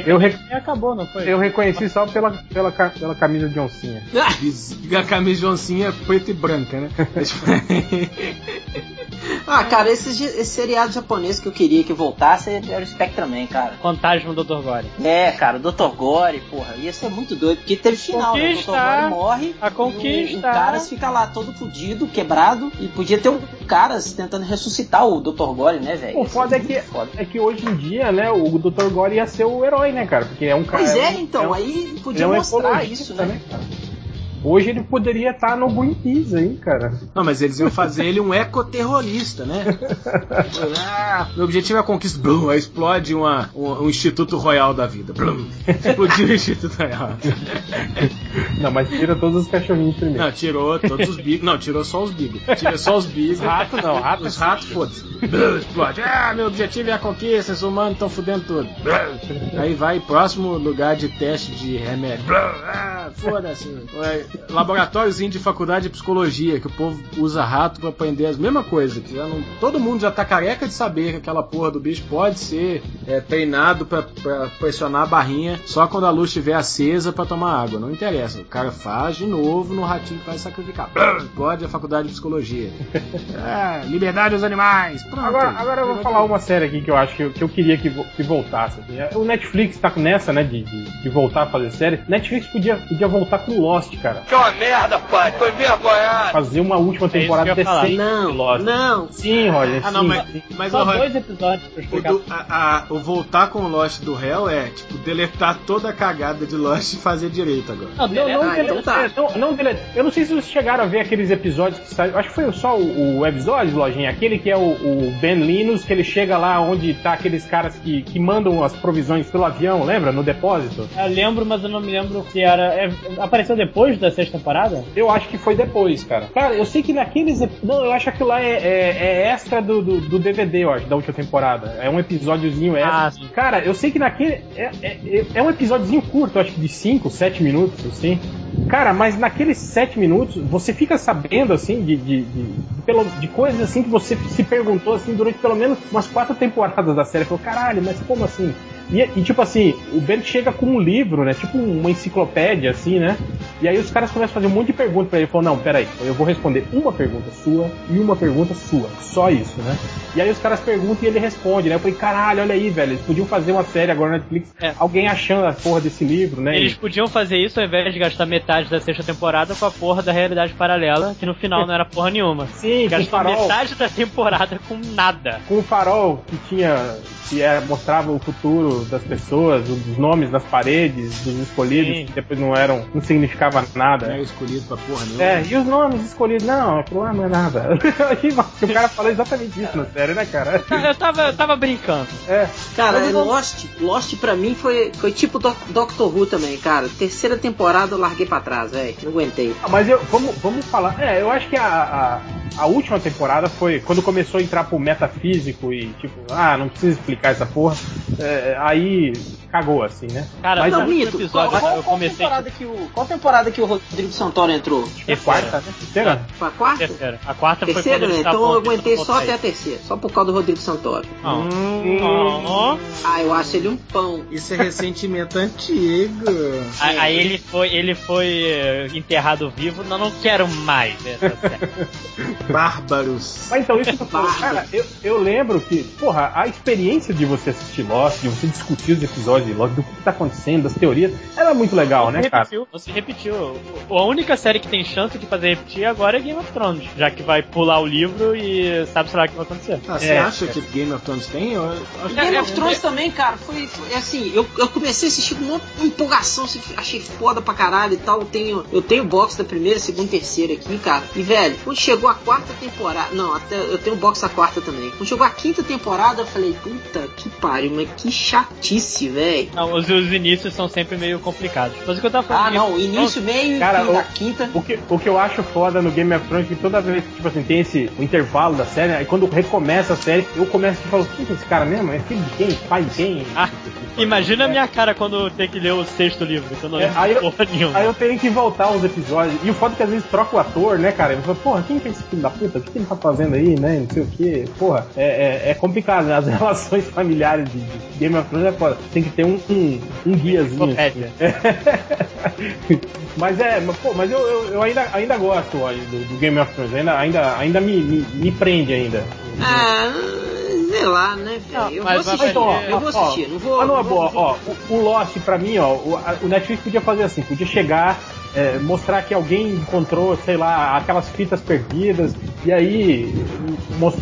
Eu re- acabou, não foi? Eu reconheci só pela, pela, pela camisa de oncinha. Ah, a camisa de oncinha é preta e branca, né? Ah, cara, esse, esse seriado japonês que eu queria que voltasse era o Spectraman, cara. Fantasma do Dr. Gore. É, cara, o Dr. Gore, porra, ia ser muito doido, porque teve final, né? O Dr. Gore morre, A conquista. o, o Caras fica lá todo fudido, quebrado, e podia ter um Caras tentando ressuscitar o Dr. Gore, né, velho? O foda é que, foda. é que hoje em dia, né, o Dr. Gore ia ser o herói, né, cara? Porque é um cara. Pois é, um- então, um- aí podia é um mostrar ecologista, isso, né? cara? Hoje ele poderia estar no Greenpeace aí, cara. Não, mas eles iam fazer ele um ecoterrorista, né? Ah, meu objetivo é a conquista. Blum, aí explode uma, um, um Instituto Royal da Vida. Blum, explodiu o Instituto Royal. Não, mas tira todos os cachorrinhos primeiro. Não, tirou todos os bigos. Não, tirou só os bigos. Tira só os bigos. Rato não, rato Os ratos, foda-se. Explode. Ah, meu objetivo é a conquista, esses humanos estão fudendo tudo. Aí vai, próximo lugar de teste de remédio. Ah, foda-se. Laboratóriozinho de faculdade de psicologia, que o povo usa rato pra aprender as mesmas coisas. Que já não, todo mundo já tá careca de saber que aquela porra do bicho pode ser é, treinado pra, pra pressionar a barrinha só quando a luz estiver acesa pra tomar água. Não interessa. O cara faz de novo no ratinho que vai sacrificar. Pode a faculdade de psicologia. Ah, liberdade dos animais. Pronto. Agora, agora eu vou falar uma série aqui que eu acho que eu, que eu queria que, vo- que voltasse. assim. O Netflix tá nessa, né, de, de, de voltar a fazer série. Netflix podia, podia voltar com Lost, cara. Que uma merda, pai. Tô envergonhado. Fazer uma última eu temporada falar. decente de Não, Lost. não. Sim, Roger, Ah, não, sim, mas, sim. mas Só dois episódios pra O, explicar. do- a- a- o voltar com o Lost do réu é, tipo, deletar toda a cagada de Lost e fazer direito agora. Não, Não, não, Ah, dele- então tá. é, não, não dele- Eu não sei se vocês chegaram a ver aqueles episódios que saíram. Acho que foi só o, o episódio, Lojinha. Aquele que é o, o Ben Linus, que ele chega lá onde tá aqueles caras que, que mandam as provisões pelo avião, lembra? No depósito. Eu lembro, mas eu não me lembro se era. é- apareceu depois da sexta temporada? Eu acho que foi depois, cara. Cara, eu sei que naqueles. Não, eu acho que aquilo lá é, é- é extra do, do, do DVD, eu acho, da última temporada. É um episódiozinho extra. Ah, sim. Cara, eu sei que naquele. É, é, é um episódiozinho curto, eu acho que de 5, 7 minutos, assim. Cara, mas naqueles 7 minutos, você fica sabendo, assim, de, de, de, de pelo- de coisas assim que você se perguntou, assim, durante pelo menos umas quatro temporadas da série. Falou, caralho, mas como assim? E, e, tipo assim, o Ben chega com um livro, né? Tipo uma enciclopédia, assim, né? E aí os caras começam a fazer um monte de perguntas pra ele. Ele falou, não, peraí, eu vou responder uma pergunta sua e uma pergunta sua. Só isso, né? E aí os caras perguntam e ele responde, né? Eu falei, caralho, olha aí, velho, eles podiam fazer uma série agora na Netflix, É. alguém achando a porra desse livro, né? Eles podiam fazer isso ao invés de gastar metade da sexta temporada com a porra da realidade paralela, que no final não era porra nenhuma. Sim, Gastou farol. metade da temporada com nada. com o farol que tinha que era, mostrava o futuro das pessoas, os nomes das paredes, dos escolhidos, Sim. que depois não eram, não significava Não é nada. escolhido pra porra nenhuma. É, e os nomes escolhidos, não, aquilo lá não é nada. O cara falou exatamente isso na série, né, cara? Eu tava, eu tava brincando. É. Cara, Lost, Lost pra mim foi, foi tipo Doc- Doctor Who também, cara. Terceira temporada eu larguei pra trás, velho. Não aguentei. Ah, Mas eu, vamos, vamos falar. É, eu acho que a, a, a última temporada foi quando começou a entrar pro metafísico e tipo, ah, não precisa explicar essa porra. É, aí cagou, assim, né? Cara, Mas não, Mito, episódio qual, qual- eu qual comecei. temporada que o, qual temporada que o Rodrigo Santoro entrou? É quarta, né? Terceira? Foi a quarta? Terceira. A quarta foi Terceira, quando né? Então eu aguentei só até a terceira. Só por causa do Rodrigo Santoro. Não. Hum. Ah, eu acho ele um pão. Isso é ressentimento antigo. Aí aí ele foi, ele foi eh, enterrado vivo. Não, não quero mais essa série. Bárbaros. Mas então, isso que eu falo, Barba. cara, eu, eu lembro que, porra, a experiência de você assistir Lost, de você discutir os episódios de Lost, do que tá acontecendo, das teorias, era muito legal, né, cara? repetiu, não se repetiu. A única série que tem chance de fazer repetir agora é Game of Thrones, já que vai pular o livro e sabe sei lá o que vai acontecer. Ah, você É. acha que Game of Thrones tem? Eu acho que Game é, of Thrones também, cara, foi, foi assim, eu, eu comecei a assistir com uma empolgação, assim, achei foda pra caralho e tal. Eu tenho, eu tenho box da primeira, segunda, terceira aqui, cara. E velho, quando chegou a quarta temporada, não, até eu tenho box da quarta também. Quando chegou a quinta temporada, eu falei, puta que pariu, mas que chatice, velho. Não, os, os inícios são sempre meio complicados. Mas o que eu tava falando. Ah, não, início, meio Cara, fim da o- quinta. O que, o que eu acho foda no Game of Thrones é que toda vez que, tipo assim, tem esse o intervalo da série, aí quando recomeça a série, eu começo a falar, quem que é esse cara mesmo? É filho de quem? Pai de quem? Ah, Imagina a minha cara quando ter que ler o sexto livro, que eu não É, lembro aí eu- nenhuma. Aí eu tenho que voltar uns episódios. E o foda é que às vezes troca o ator, né, cara? Ele fala, porra, quem que é esse filho da puta? O que que ele tá fazendo aí, né? Não sei o que. Porra, é, é, é complicado, né? As relações familiares de, de Game of Thrones é foda. Tem que ter um, um, um guiazinho. Enciclopédia. mas é, mas, pô, mas eu, eu, eu ainda, ainda gosto ó, do, do Game of Thrones. Ainda, ainda, ainda me, me, me prende ainda. Ah, sei lá, né, velho? Eu mas vou assistir, Então, ó, eu vou ó, assistir, não vou. Mas não vou- boa, ó, o, o Lost pra mim, ó, o, a- o Netflix podia fazer assim, podia chegar, é, mostrar que alguém encontrou, sei lá, aquelas fitas perdidas, e aí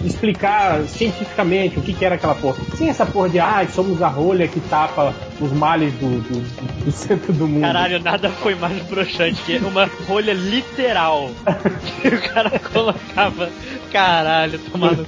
explicar cientificamente o que, que era aquela porra. Sem essa porra de, ah, somos a rolha que tapa os males do, do, do centro do mundo. Caralho, nada foi mais broxante que uma rolha literal que o cara colocava. Caralho, tomando.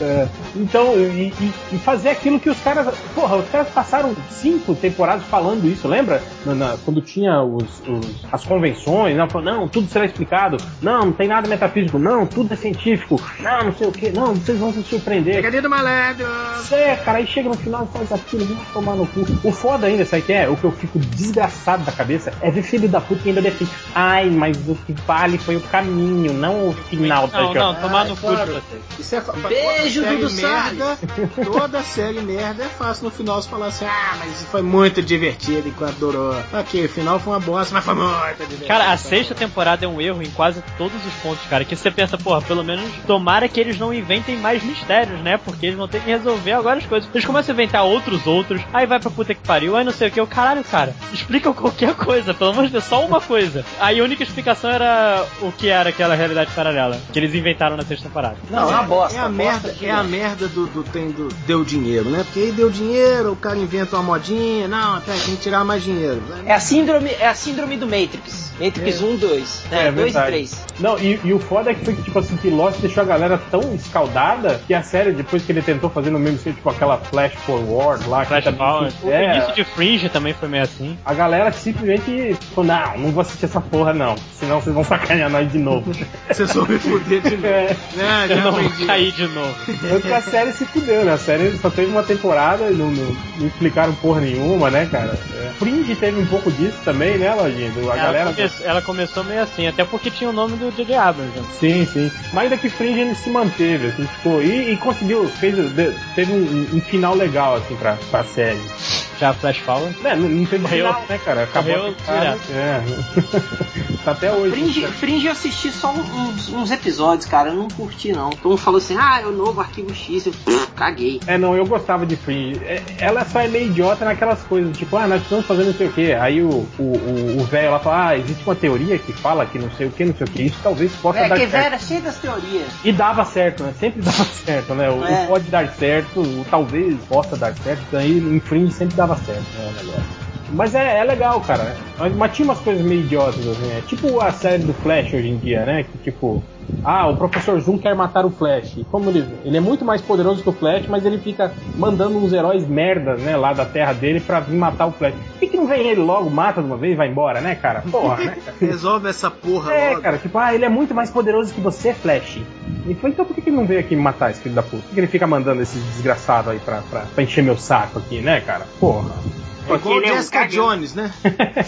É, então, e, e- e fazer aquilo que os caras. Porra, os caras passaram cinco temporadas falando isso, lembra? Na- na- quando tinha os, os- as convenções, não, falou, não, tudo será explicado, não, não tem nada metafísico, não, tudo é científico, não, não sei o que, não, vocês vão se surpreender. Pegadinha do malandro! É, cara, aí chega no final e faz aquilo, vai tomar no cu. O foda ainda, sabe o que é? O que eu fico desgraçado da cabeça é ver filho da puta que ainda defende. Ai, mas o que vale foi o caminho, não o final da Não, não, jornada." tomar no Ah, cu de vocês. Isso é Beijo, Dudu merda. Toda série merda é fácil no final você falar assim: ah, mas isso foi muito divertido enquanto durou. Ok, o final foi uma bosta, mas foi muito. Cara, a sexta temporada é um erro em quase todos os pontos, cara. Que você pensa, porra, pelo menos tomara que eles não inventem mais mistérios, né? Porque eles vão ter que resolver agora as coisas. Eles começam a inventar outros outros, aí vai pra puta que pariu, aí não sei o que. O caralho, cara, explica qualquer coisa, pelo de Deus, só uma coisa. Aí a única explicação era o que era aquela realidade paralela, que eles inventaram na sexta temporada. Não, é uma bosta. É a merda, é a merda do, do tem do deu dinheiro, né? Porque aí deu dinheiro, o cara inventa uma modinha, não, até tem que tirar mais dinheiro. É a síndrome, é a síndrome do Matrix. Matrix 1, 2. É, Né? 2 e verdade. 3. Não, e, e o foda é que foi que, tipo assim, que Lost deixou a galera tão escaldada que a série, depois que ele tentou fazer no mesmo estilo, tipo aquela Flash Forward lá, que Flash também- Forward. O é, início de Fringe também foi meio assim. a galera simplesmente falou, não, não vou assistir essa porra não, senão vocês vão sacanear nós de novo. Você soube fuder de novo. É, Né, Eu não vou aprendi. cair de novo. tanto que a série se fudeu, né? A série só teve uma temporada e não, não, não explicaram porra nenhuma, né, cara? É. Fringe teve um pouco disso também, né, Lojinha? Do- A Ela, galera... come- ela começou meio assim, até porque tinha o nome do J.J. Abrams. né? Sim, sim. Mas ainda que Fringe ele se manteve, assim, ficou. E, e conseguiu, fez, teve um, um final legal, assim, pra, pra série. Já Flash Forward. É, não, não teve Morreu. final, né, cara? Acabou Morreu a temporada. É. tá até hoje. Fringe, Fringe eu assisti só uns, uns episódios, cara. Eu não curti, não. Todo mundo falou assim, ah, é o novo Arquivo X. Eu pff, caguei. É, não, eu gostava de Fringe. É, Ela só é meio idiota naquelas coisas, tipo, ah, nós estamos fazendo não sei o que. Aí o o- o o velho lá fala, ah, existe uma teoria que fala que não sei o que, não sei o que. Isso talvez possa É, dar que certo. velho, é cheio das teorias. E dava certo, né? Sempre dava certo, né? O, É. o pode dar certo, o talvez possa dar certo, daí em Fringe sempre dava certo, né? O negócio. Mas é, é legal, cara. Mas, tinha umas coisas meio idiotas, assim. É tipo a série do Flash hoje em dia, né? Que tipo, ah, o professor Zoom quer matar o Flash. E como ele, ele é muito mais poderoso que o Flash, mas ele fica mandando uns heróis merdas, né, lá da terra dele pra vir matar o Flash. Por que, que não vem ele logo, mata de uma vez e vai embora, né, cara? Porra, né? Resolve essa porra É, logo. cara, tipo, ah, ele é muito mais poderoso que você, Flash. E foi, então por que que ele não veio aqui me matar esse filho da puta? Por que que ele fica mandando esses desgraçados aí pra, pra, pra encher meu saco aqui, né, cara? Porra. É igual ele é um Jessica. Jones, né?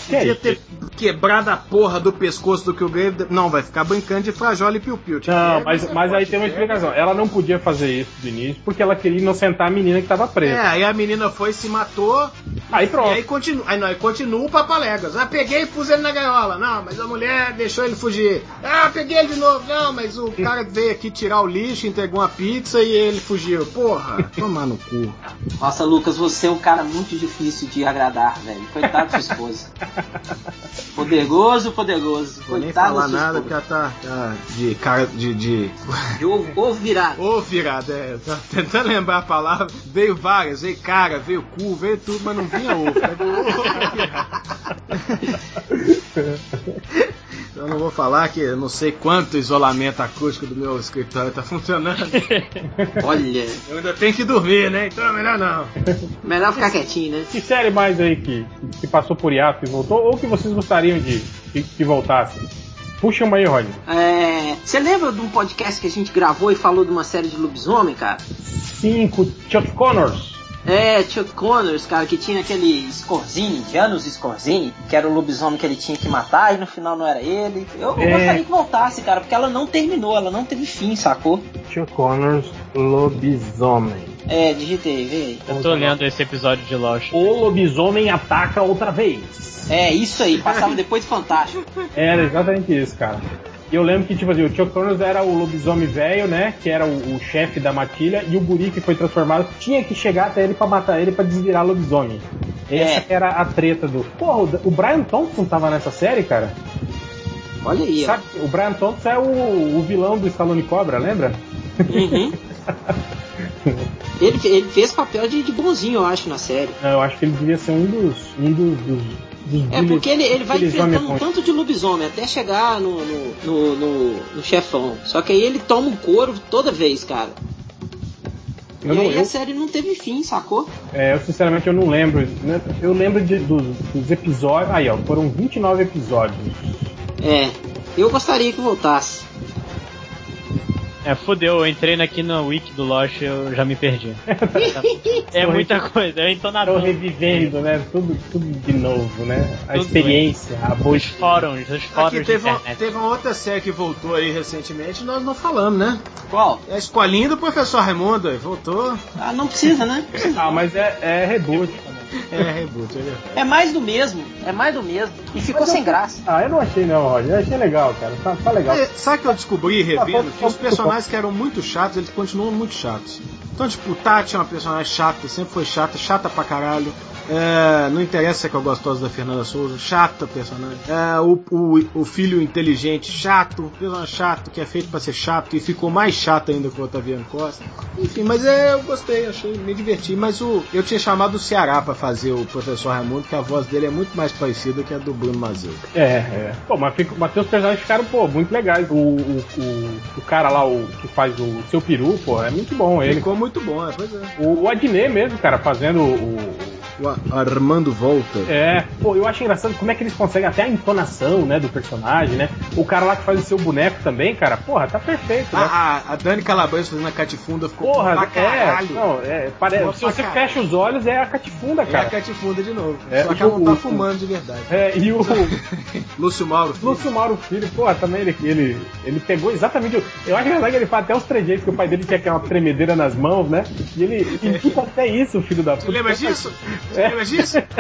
Que é Podia ter quebrado a porra do pescoço do que o Grave. Não, vai ficar brincando de frajola e piu-piu. Te Não, mas, mas aí tem uma explicação. Ela não podia fazer isso do início porque ela queria inocentar a menina que tava presa. É, aí a menina foi, se matou, Aí e pronto. aí continua, aí, não, aí continua o papaléguas. Ah, peguei e pus ele na gaiola. Não, mas a mulher deixou ele fugir. Ah, peguei ele de novo. Não, mas o cara veio aqui tirar o lixo, entregou uma pizza e ele fugiu. Porra, tomar no cu. Nossa, Lucas, você é um cara muito difícil de agradar, velho. Coitado da sua esposa. Poderoso, poderoso. Vou nem Coitado falar da sua nada porque esposa. ela tá, tá de cara de. de... De ovo, ovo virado. Ô, virada, é, tava tentando lembrar a palavra. Veio várias, veio cara, veio cu, veio tudo, mas não vinha ovo. Pegou ovo, virada. Eu não vou falar que eu não sei quanto isolamento acústico do meu escritório tá funcionando. Olha, Eu ainda tenho que dormir, né? Então é melhor não. melhor ficar quietinho, né? Que série mais aí que, que passou por hiato e voltou? Ou que vocês gostariam de que, que voltasse? Puxa uma aí, Rodney. É, Você lembra de um podcast que a gente gravou e falou de uma série de lobisomem, cara? Cinco Chuck Connors. É, Chuck Connors, cara, que tinha aquele Scorzini, Janus Scorzini, que era o lobisomem que ele tinha que matar e no final não era ele. Eu, eu É. gostaria que voltasse, cara, porque ela não terminou, ela não teve fim, sacou? Chuck Connors Lobisomem. É, digitei, vê aí. Eu tô lendo esse episódio de Lost. O lobisomem ataca outra vez. É, isso aí, passava depois de Fantástico. Era exatamente isso, cara. E eu lembro que, tipo assim, o Chuck Connors era o lobisomem velho, né? Que era o, o chefe da matilha, e o guri que foi transformado tinha que chegar até ele pra matar ele pra desvirar lobisomem. Essa É. era a treta do. Porra, o- Brian Thompson tava nessa série, cara? Olha aí, ó. Sabe, o Brian Thompson é o, o vilão do Stallone Cobra, lembra? Uhum. Ele, ele fez papel de, de bonzinho, eu acho, na série. Eu acho que ele devia ser um dos. Um dos, dos É porque ele, ele vai enfrentando um tanto de lobisomem até chegar no, no, no, no- no chefão. Só que aí ele toma um couro toda vez, cara. Eu e não- aí eu- a série não teve fim, sacou? É, eu sinceramente eu não lembro. né? Eu lembro de- dos, dos episódios. Aí, ó, foram 29 episódios. É. Eu gostaria que voltasse. É, fudeu, eu entrei aqui no wiki do Lost eu já me perdi. é muita coisa, eu tô Estão nadando. revivendo, né? Tudo, tudo de novo, né? A Tudo experiência, a boa Os fóruns, os Aqui fóruns de teve uma, teve uma outra série que voltou aí recentemente e nós não falamos, né? Qual? É a escolinha do professor Raimundo aí, voltou. Ah, não precisa, né? Ah, mas é, é reboot. É, reboot, é verdade. É mais do mesmo. É mais do mesmo. E ficou sem graça. Ah, eu não achei não, Roger. Eu achei legal, cara. Tá, tá legal. É, sabe o que eu descobri revendo? Tá, Que os personagens que eram muito chatos, eles continuam muito chatos. Então, tipo, Tati é uma personagem chata, sempre foi chata, chata pra caralho. É, não interessa que eu gostoso da Fernanda Souza, chata personagem. É, o, o, o filho inteligente, chato, personagem chato, que é feito pra ser chato e ficou mais chato ainda com o Otaviano Costa. Enfim, mas é, eu gostei, achei, me diverti. Mas o, eu tinha chamado o Ceará pra fazer o professor Raimundo, que a voz dele é muito mais parecida que a do Bruno Mazeu. É, é. Pô, mas, fica, mas teus personagens ficaram, pô, muito legais. O, o, o, o cara lá, o que faz o seu peru, pô, é muito bom ele. Ficou muito bom, é, pois é. O, o Adnet mesmo, cara, fazendo o, O Armando Volta. É, pô, eu acho engraçado como é que eles conseguem até a entonação, né, do personagem, né? O cara lá que faz o seu boneco também, cara, porra, tá perfeito, né? A, a, a Dani Calabresa fazendo a catifunda ficou porra, pra é, não, é, parece, se você caralho. fecha os olhos é a catifunda, É a cara. catifunda de novo. É, Só que ela não tá fumando de verdade. É, e o Lúcio Mauro. Lúcio Mauro Filho, porra, também ele, ele, ele pegou exatamente o. Eu acho engraçado que ele faz até os trejeitos que o pai dele tinha aquela tremedeira nas mãos, né? E ele imita até isso, o filho da Você puta. lembra disso? Disso?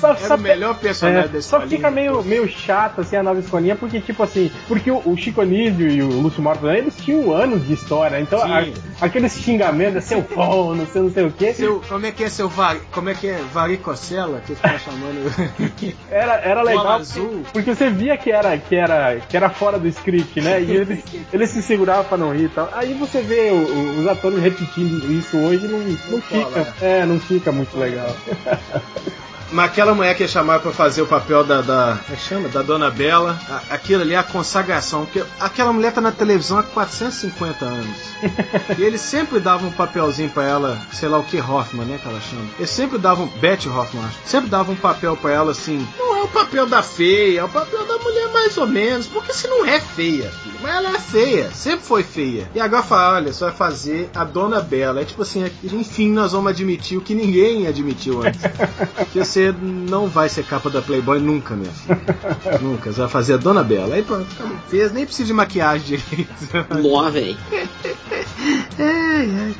Só, Era só- o melhor personagem É, da só fica meio, meio chato assim a nova escolinha, porque tipo assim, porque o, o Chico Anísio e o Lúcio Morto eles tinham anos de história, então a- aqueles xingamentos, seu pão, não sei, não sei o que, Seu, como é que é seu var, como é que é varicocela que fica chamando era, era Bola legal azul. porque você via que era, que era, que era fora do script, né? E eles, eles se seguravam pra não rir e tal. Aí você vê o- o- os atores repetindo isso hoje, não, não fica. É, não fica muito legal. Mas aquela mulher que chamaram pra fazer o papel da. da como é que chama? Da Dona Bela. a- aquilo ali é a consagração. Porque aquela mulher tá na televisão há 450 anos. e eles sempre davam um papelzinho pra ela, sei lá o que, Hoffman, né? Que ela chama. Eles sempre davam. Betty Hoffman, acho. Sempre davam um papel pra ela assim. Não é o papel da feia, é o papel da mulher mais ou menos. Porque se não é feia, filho. Mas ela é feia. Sempre foi feia. E agora fala: olha, você vai fazer a Dona Bela. É tipo assim, enfim, nós vamos admitir o que ninguém admitiu antes. que você não vai ser capa da Playboy nunca, minha filha. nunca. Você vai fazer a Dona Bela. Aí pronto, acabou. Fez, nem precisa de maquiagem direito. Mó, velho. Ai, ai.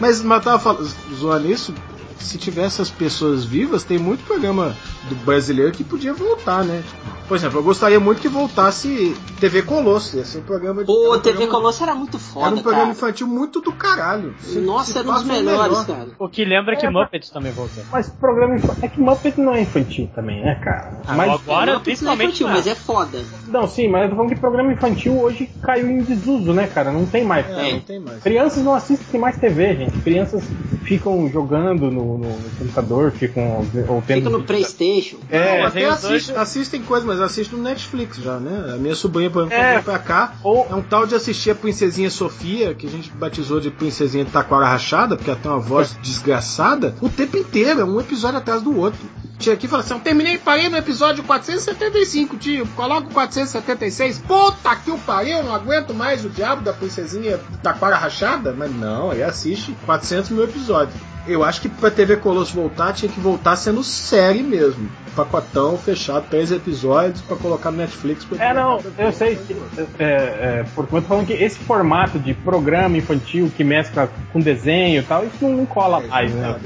Mas, mas tava falando, zoando isso, se tivesse as pessoas vivas, tem muito programa do brasileiro que podia voltar, né? Por exemplo, eu gostaria muito que voltasse TV Colosso, esse programa de. Pô, um TV programa- Colosso era muito foda, Era um programa cara. infantil muito do caralho. Se- Nossa, se era um dos o melhores, melhor. cara. O que lembra que Muppets também voltou. Mas programa infantil. É que Muppet não é infantil também, né, cara? Ah, mas, agora, Não, principalmente. infantil, não. mas é foda. Não, sim, mas eu tô falando que programa infantil hoje caiu em desuso, né, cara? Não tem mais. É, não tem mais. Crianças não assistem mais TV, gente. Crianças ficam jogando no, no- computador, ficam ou tendo. Fica no Playstation. É, Não, até tem os assiste- dois- assistem coisas, mas assistem no Netflix já, né? A minha sobrinha, por exemplo, É. pra cá. Ou- É um tal de assistir a Princesinha Sofia, que a gente batizou de Princesinha Taquara Rachada, porque ela tem uma voz desgraçada, o tempo inteiro, é um episódio atrás do outro. Chega aqui e fala assim: eu terminei, parei no episódio 475, tio. Coloca o 476. Puta que o pariu, não aguento mais o diabo da Princesinha Taquara Rachada. Mas não, aí assiste 400 mil episódios. Eu acho que pra TV Colosso voltar, tinha que voltar sendo série mesmo. Pacotão fechado, três episódios pra colocar no Netflix. pra- É, não, eu sei. que- É, é, porque eu tô falando que esse formato de programa infantil que mescla com desenho e tal, isso não, não cola mais, né?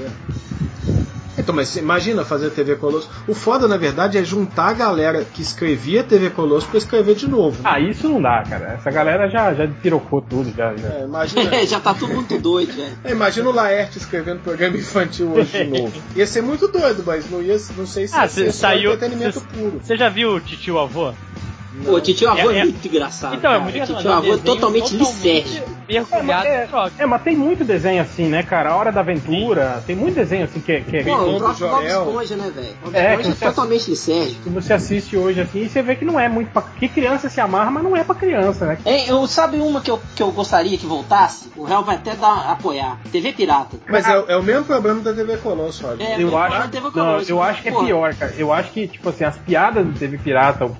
Então, mas imagina fazer TV Colosso. O foda, na verdade, é juntar a galera que escrevia TV Colosso pra escrever de novo. né? Ah, isso não dá, cara. Essa galera já, já pirocou tudo, já. já. É, imagina, É, já tá tudo muito doido, velho. é, imagina o Laerte escrevendo programa infantil hoje de novo. Ia ser muito doido, mas não ia, não sei se Ah, ia ser saiu- entretenimento cê- puro. Você já viu o titio avô? Pô, Titio Avô é, É- é- muito engraçado. Então, é cara. muito engraçado. Titio Avô é um desenho totalmente. Mergulhado é, é, mas tem muito desenho assim, né, cara? A Hora da Aventura, tem muito desenho assim que, que, Pô, Bem, o próprio Bob. Esponja, né, velho? Bob É, Esponja é, totalmente lisérgico. que você assiste hoje assim e você vê que não é muito pra. Que criança se amarra, mas não é pra criança, né? Hein, eu, sabe uma que eu, que eu gostaria que voltasse? O Real vai até dar, apoiar. TV Pirata. Mas é, é o mesmo problema da TV Colosso, olha. É, Eu acho, não, eu acho que é pior, cara. Eu acho que, tipo assim, as piadas do TV Pirata,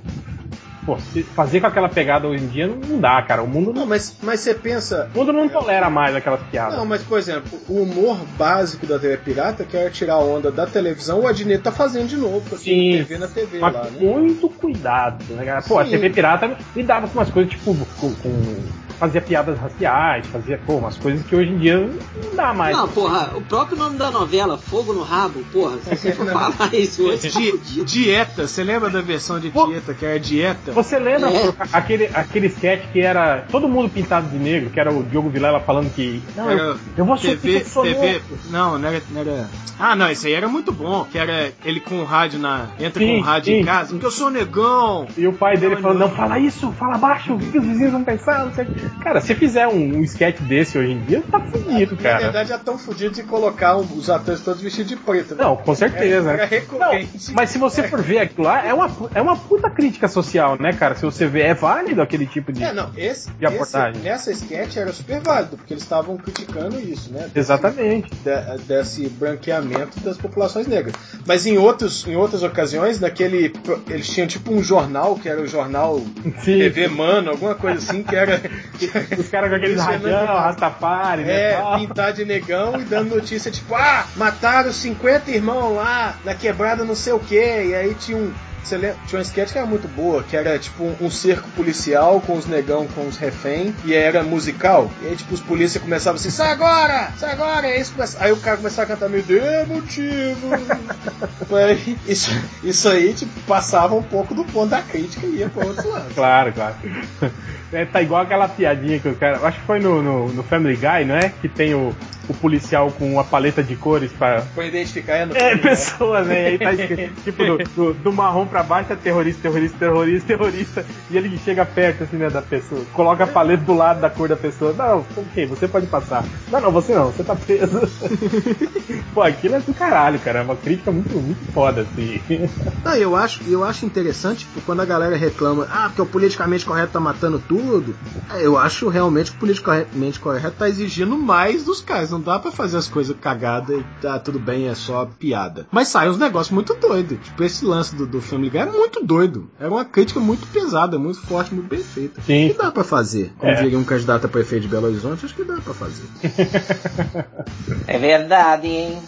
pô, se- fazer com aquela pegada hoje em dia não, dá, cara. O mundo Não, não, mas, mas você pensa. o mundo não tolera mais aquelas piadas. Não, mas por exemplo, o humor básico da TV Pirata, que era tirar a onda da televisão, o Adnet tá fazendo de novo, a Sim. TV na TV Mas lá, né? muito cuidado, né, cara? Pô, a Sim. TV Pirata lidava com umas coisas, tipo, com, com- fazia piadas raciais, fazia, pô, umas coisas que hoje em dia não dá mais. Não, porra, o próprio nome da novela, Fogo no Rabo, porra, se você for falar isso hoje, tá Di- dieta, você lembra da versão de dieta, que era dieta? Você lembra É. aquele, aquele sketch que era todo mundo pintado de negro, que era o Diogo Vilela falando que. Não, eu, Era eu vou ser TV, TV, negro." não, não era, não era. Ah, não, esse aí era muito bom. Que era ele com o rádio na. Entra Sim, com o rádio sim. em casa, porque eu sou negão. E o pai dele falando, não. fala isso, fala baixo, o que os vizinhos vão pensar? Não sei. o quê." Cara, se fizer um, um sketch desse hoje em dia, tá fudido, Na cara. verdade, é tão fodido de colocar os atores todos vestidos de preto, né? Não, com certeza. Era né? recorrente. Não, mas se você for ver aquilo lá, é uma, é uma puta crítica social, né, cara? Se você vê, é válido aquele tipo de. É, não, esse, De abordagem. esse nessa sketch era super válido, porque eles estavam criticando isso, né? Exatamente. de- desse branqueamento das populações negras. Mas em, outros, em outras ocasiões, naquele. Eles tinham tipo um jornal, que era o jornal Sim. TV Mano, alguma coisa assim, que era. Os caras com aqueles radião. Rastafari, né? É, tal. pintar de negão e dando notícia tipo, ah, mataram 50 irmãos lá na quebrada não sei o que, e aí tinha um, Você lembra? Tinha uma sketch que era muito boa, que era tipo um, um cerco policial com os negão, com os refém, e era musical. E aí, tipo, os polícias começavam assim, sai agora! Sai agora! E aí, começa- aí o cara começava a cantar, me dê motivo! Aí, isso, isso aí, tipo, passava um pouco do ponto da crítica e ia pra outro lado. Claro, claro. É, tá igual aquela piadinha que o cara. Acho que foi no, no, no Family Guy, não é? Que tem o, o policial com uma paleta de cores pra. Pra identificar é no É, filme, né? pessoas, né? E aí tá escrito, tipo, do, do, do marrom pra baixo é terrorista, terrorista, terrorista, terrorista. E ele chega perto, assim, né, da pessoa. Coloca a paleta do lado da cor da pessoa. Não, ok, você pode passar. Não, não, você não, você tá preso. Pô, aquilo é do caralho, cara. É uma crítica muito, muito foda, assim. Ah, eu acho, eu acho interessante tipo, quando a galera reclama, ah, porque o politicamente correto tá matando tudo. É, Eu acho realmente que o politicamente correto tá exigindo mais dos caras. Não dá pra fazer as coisas cagadas e tá tudo bem, é só piada. Mas sai uns negócios muito doidos. Tipo, esse lance do, do Family Guy é muito doido. Era uma crítica muito pesada, muito forte, muito bem feita. Sim. E dá pra fazer. Como É. diria um candidato a prefeito de Belo Horizonte, acho que dá pra fazer. É verdade, hein?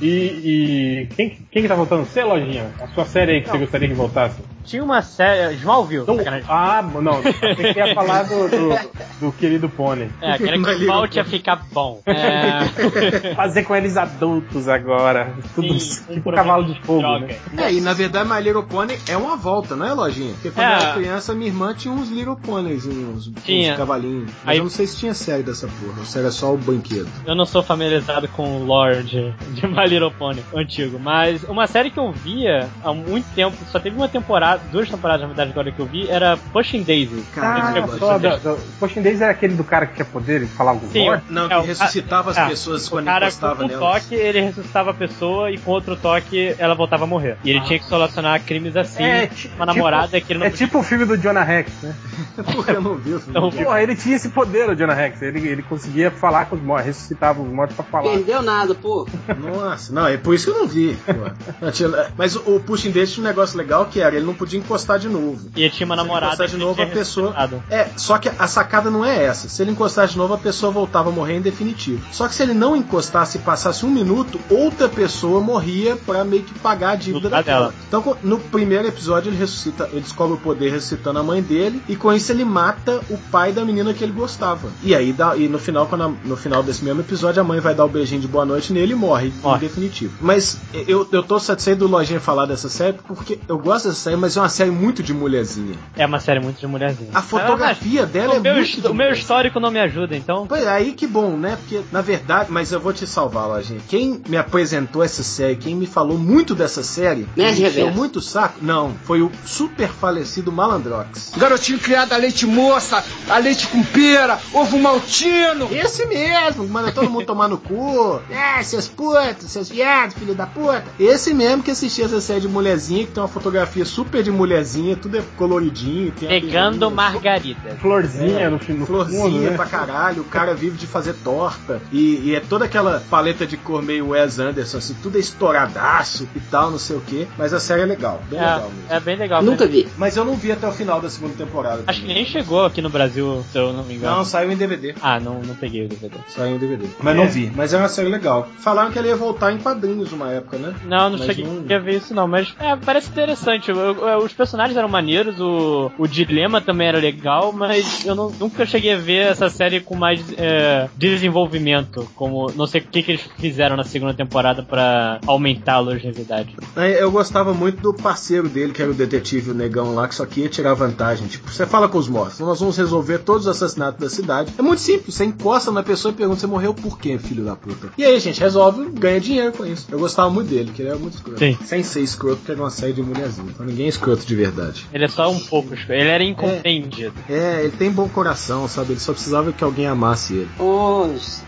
E, e quem, quem que tá voltando? Você, Lojinha? A sua série aí que você gostaria que voltasse? Tinha uma série. Smallville. Não, sacanagem. ah, não, tem que ia falar do, do, do querido Pônei. É, queria Mas que volte pô. a ficar bom. É... Fazer com eles adultos agora. Tudo Sim, um tipo projeto cavalo de fogo, né? É, e na verdade My Little Pony é uma volta, não é, Lojinha? Porque quando É. eu era criança, minha irmã tinha uns Little Ponies, uns, Tinha. uns cavalinhos. Mas Aí- eu não sei se tinha série dessa porra, ou se era só o banquedo. Eu não sou familiarizado com o lore de, de My Little Pony antigo, mas uma série que eu via há muito tempo, só teve uma temporada, duas temporadas na verdade agora que eu vi, era Pushing Daisy. Ah, da, da, Pushing Days era aquele do cara que tinha poder e falava com Sim, voz? Não, que É, ressuscitava as é, pessoas O quando cara encostava com um nelas. toque ele ressuscitava a pessoa e com outro toque ela voltava a morrer. E ele tinha que solucionar crimes assim. É, uma namorada que ele não É tipo o filme do Jonah Rex, né? Porra, eu não vi o filme. Não. Porra, ele tinha esse poder, o Jonah Rex. Ele, ele conseguia falar com os mortos, ressuscitava os mortos pra falar. Perdeu nada, pô. Nossa, não, é por isso que eu não vi. Mas o, o Pushing Daisy tinha um negócio legal que era, ele não podia encostar de novo. E tinha uma Se namorada encostar de novo, a pessoa. É, só que a sacada não é essa. Se ele encostasse de novo, a pessoa voltava a morrer em definitivo. Só que se ele não encostasse e passasse um minuto, outra pessoa morria pra meio que pagar a dívida daquela. dela. Então, no primeiro episódio, ele ressuscita, ele descobre o poder ressuscitando a mãe dele, e com isso ele mata o pai da menina que ele gostava. E aí, dá, e no final, quando a- no final desse mesmo episódio, a mãe vai dar o beijinho de boa noite nele e morre, Morre. em definitivo. Mas eu, eu tô satisfeito do Lojinha falar dessa série, porque eu gosto dessa série, mas é uma série muito de mulherzinha. É uma série muito de mulherzinha. A fotografia Ah, dela o é meu, muito O meu mulherzinha. histórico não me ajuda, então. Pois é, aí que bom, né? Porque, na verdade, mas eu vou te salvar, Lojinha. Quem me apresentou essa série, quem me falou muito dessa série, Nerd me encheu Reverso. muito saco, não, foi o super falecido Malandrox. Garotinho criado a leite moça, a leite com pera, ovo maltino. Esse mesmo, que manda todo mundo tomar no cu. É, seus putos, seus viados, filho da puta. Esse mesmo que assistia essa série de mulherzinha, que tem uma fotografia super de mulherzinha, tudo é coloridinho. Pegando beijinha, margaridas. Florzinha no, fi- no Florzinha fundo, né? pra caralho, o cara vive de fazer torta. E, e é toda aquela paleta de cor meio Wes Anderson, assim, tudo é estouradaço e tal, não sei o que. Mas a série é legal, bem legal mesmo. É, é bem legal. Nunca vi. Mas eu não vi até o final da segunda temporada. Acho que também. nem chegou aqui no Brasil, se eu não me engano. Não, saiu em DVD. Ah, não, não peguei o DVD. Saiu em DVD. Mas É. não vi. Mas é uma série legal. Falaram que ele ia voltar em quadrinhos uma época, né? Não, não Mas cheguei não- a ver isso não, mas é, parece interessante. Eu- eu- os personagens eram maneiros, o, o dilema também era legal, mas eu não- nunca cheguei a ver essa série com mais é, desenvolvimento. Como não sei o que, que eles fizeram na segunda temporada pra aumentar a longevidade. É, Eu gostava muito do parceiro dele, que era o detetive o negão lá, que só queria tirar vantagem. Tipo, você fala com os mortos, nós vamos resolver todos os assassinatos da cidade. É muito simples, você encosta na pessoa e pergunta, você morreu por quê, filho da puta? E aí a gente resolve, ganha dinheiro com isso. Eu gostava muito dele, que ele era muito escroto. Sim. Sem ser escroto, porque era uma série de mulherzinha. Então ninguém é escroto de verdade. Ele é só um pouco. escro- Ele era incompreendido. É, ele tem bom coração, sabe? Ele só precisava que alguém amasse ele.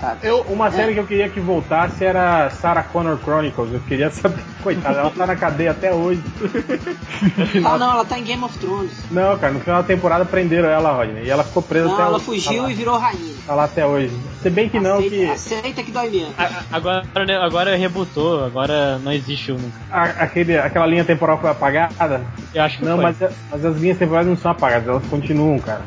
Tá. Eu, uma série que eu queria que voltasse era Sarah Connor Chronicles. Eu queria saber. Coitada, ela tá na cadeia até hoje. Ah, não, ela tá em Game of Thrones. Não, cara, no final da temporada prenderam ela, Rodney. E ela ficou presa Não, até ela hoje. fugiu tá e virou rainha. Tá lá até hoje. Se bem que não, aceita, que aceita que dói a- Agora, né, agora rebutou, agora não existe um. a- aquele, aquela linha temporal foi apagada. Eu acho que Não, foi. mas, mas as linhas temporais não são apagadas, elas continuam, cara.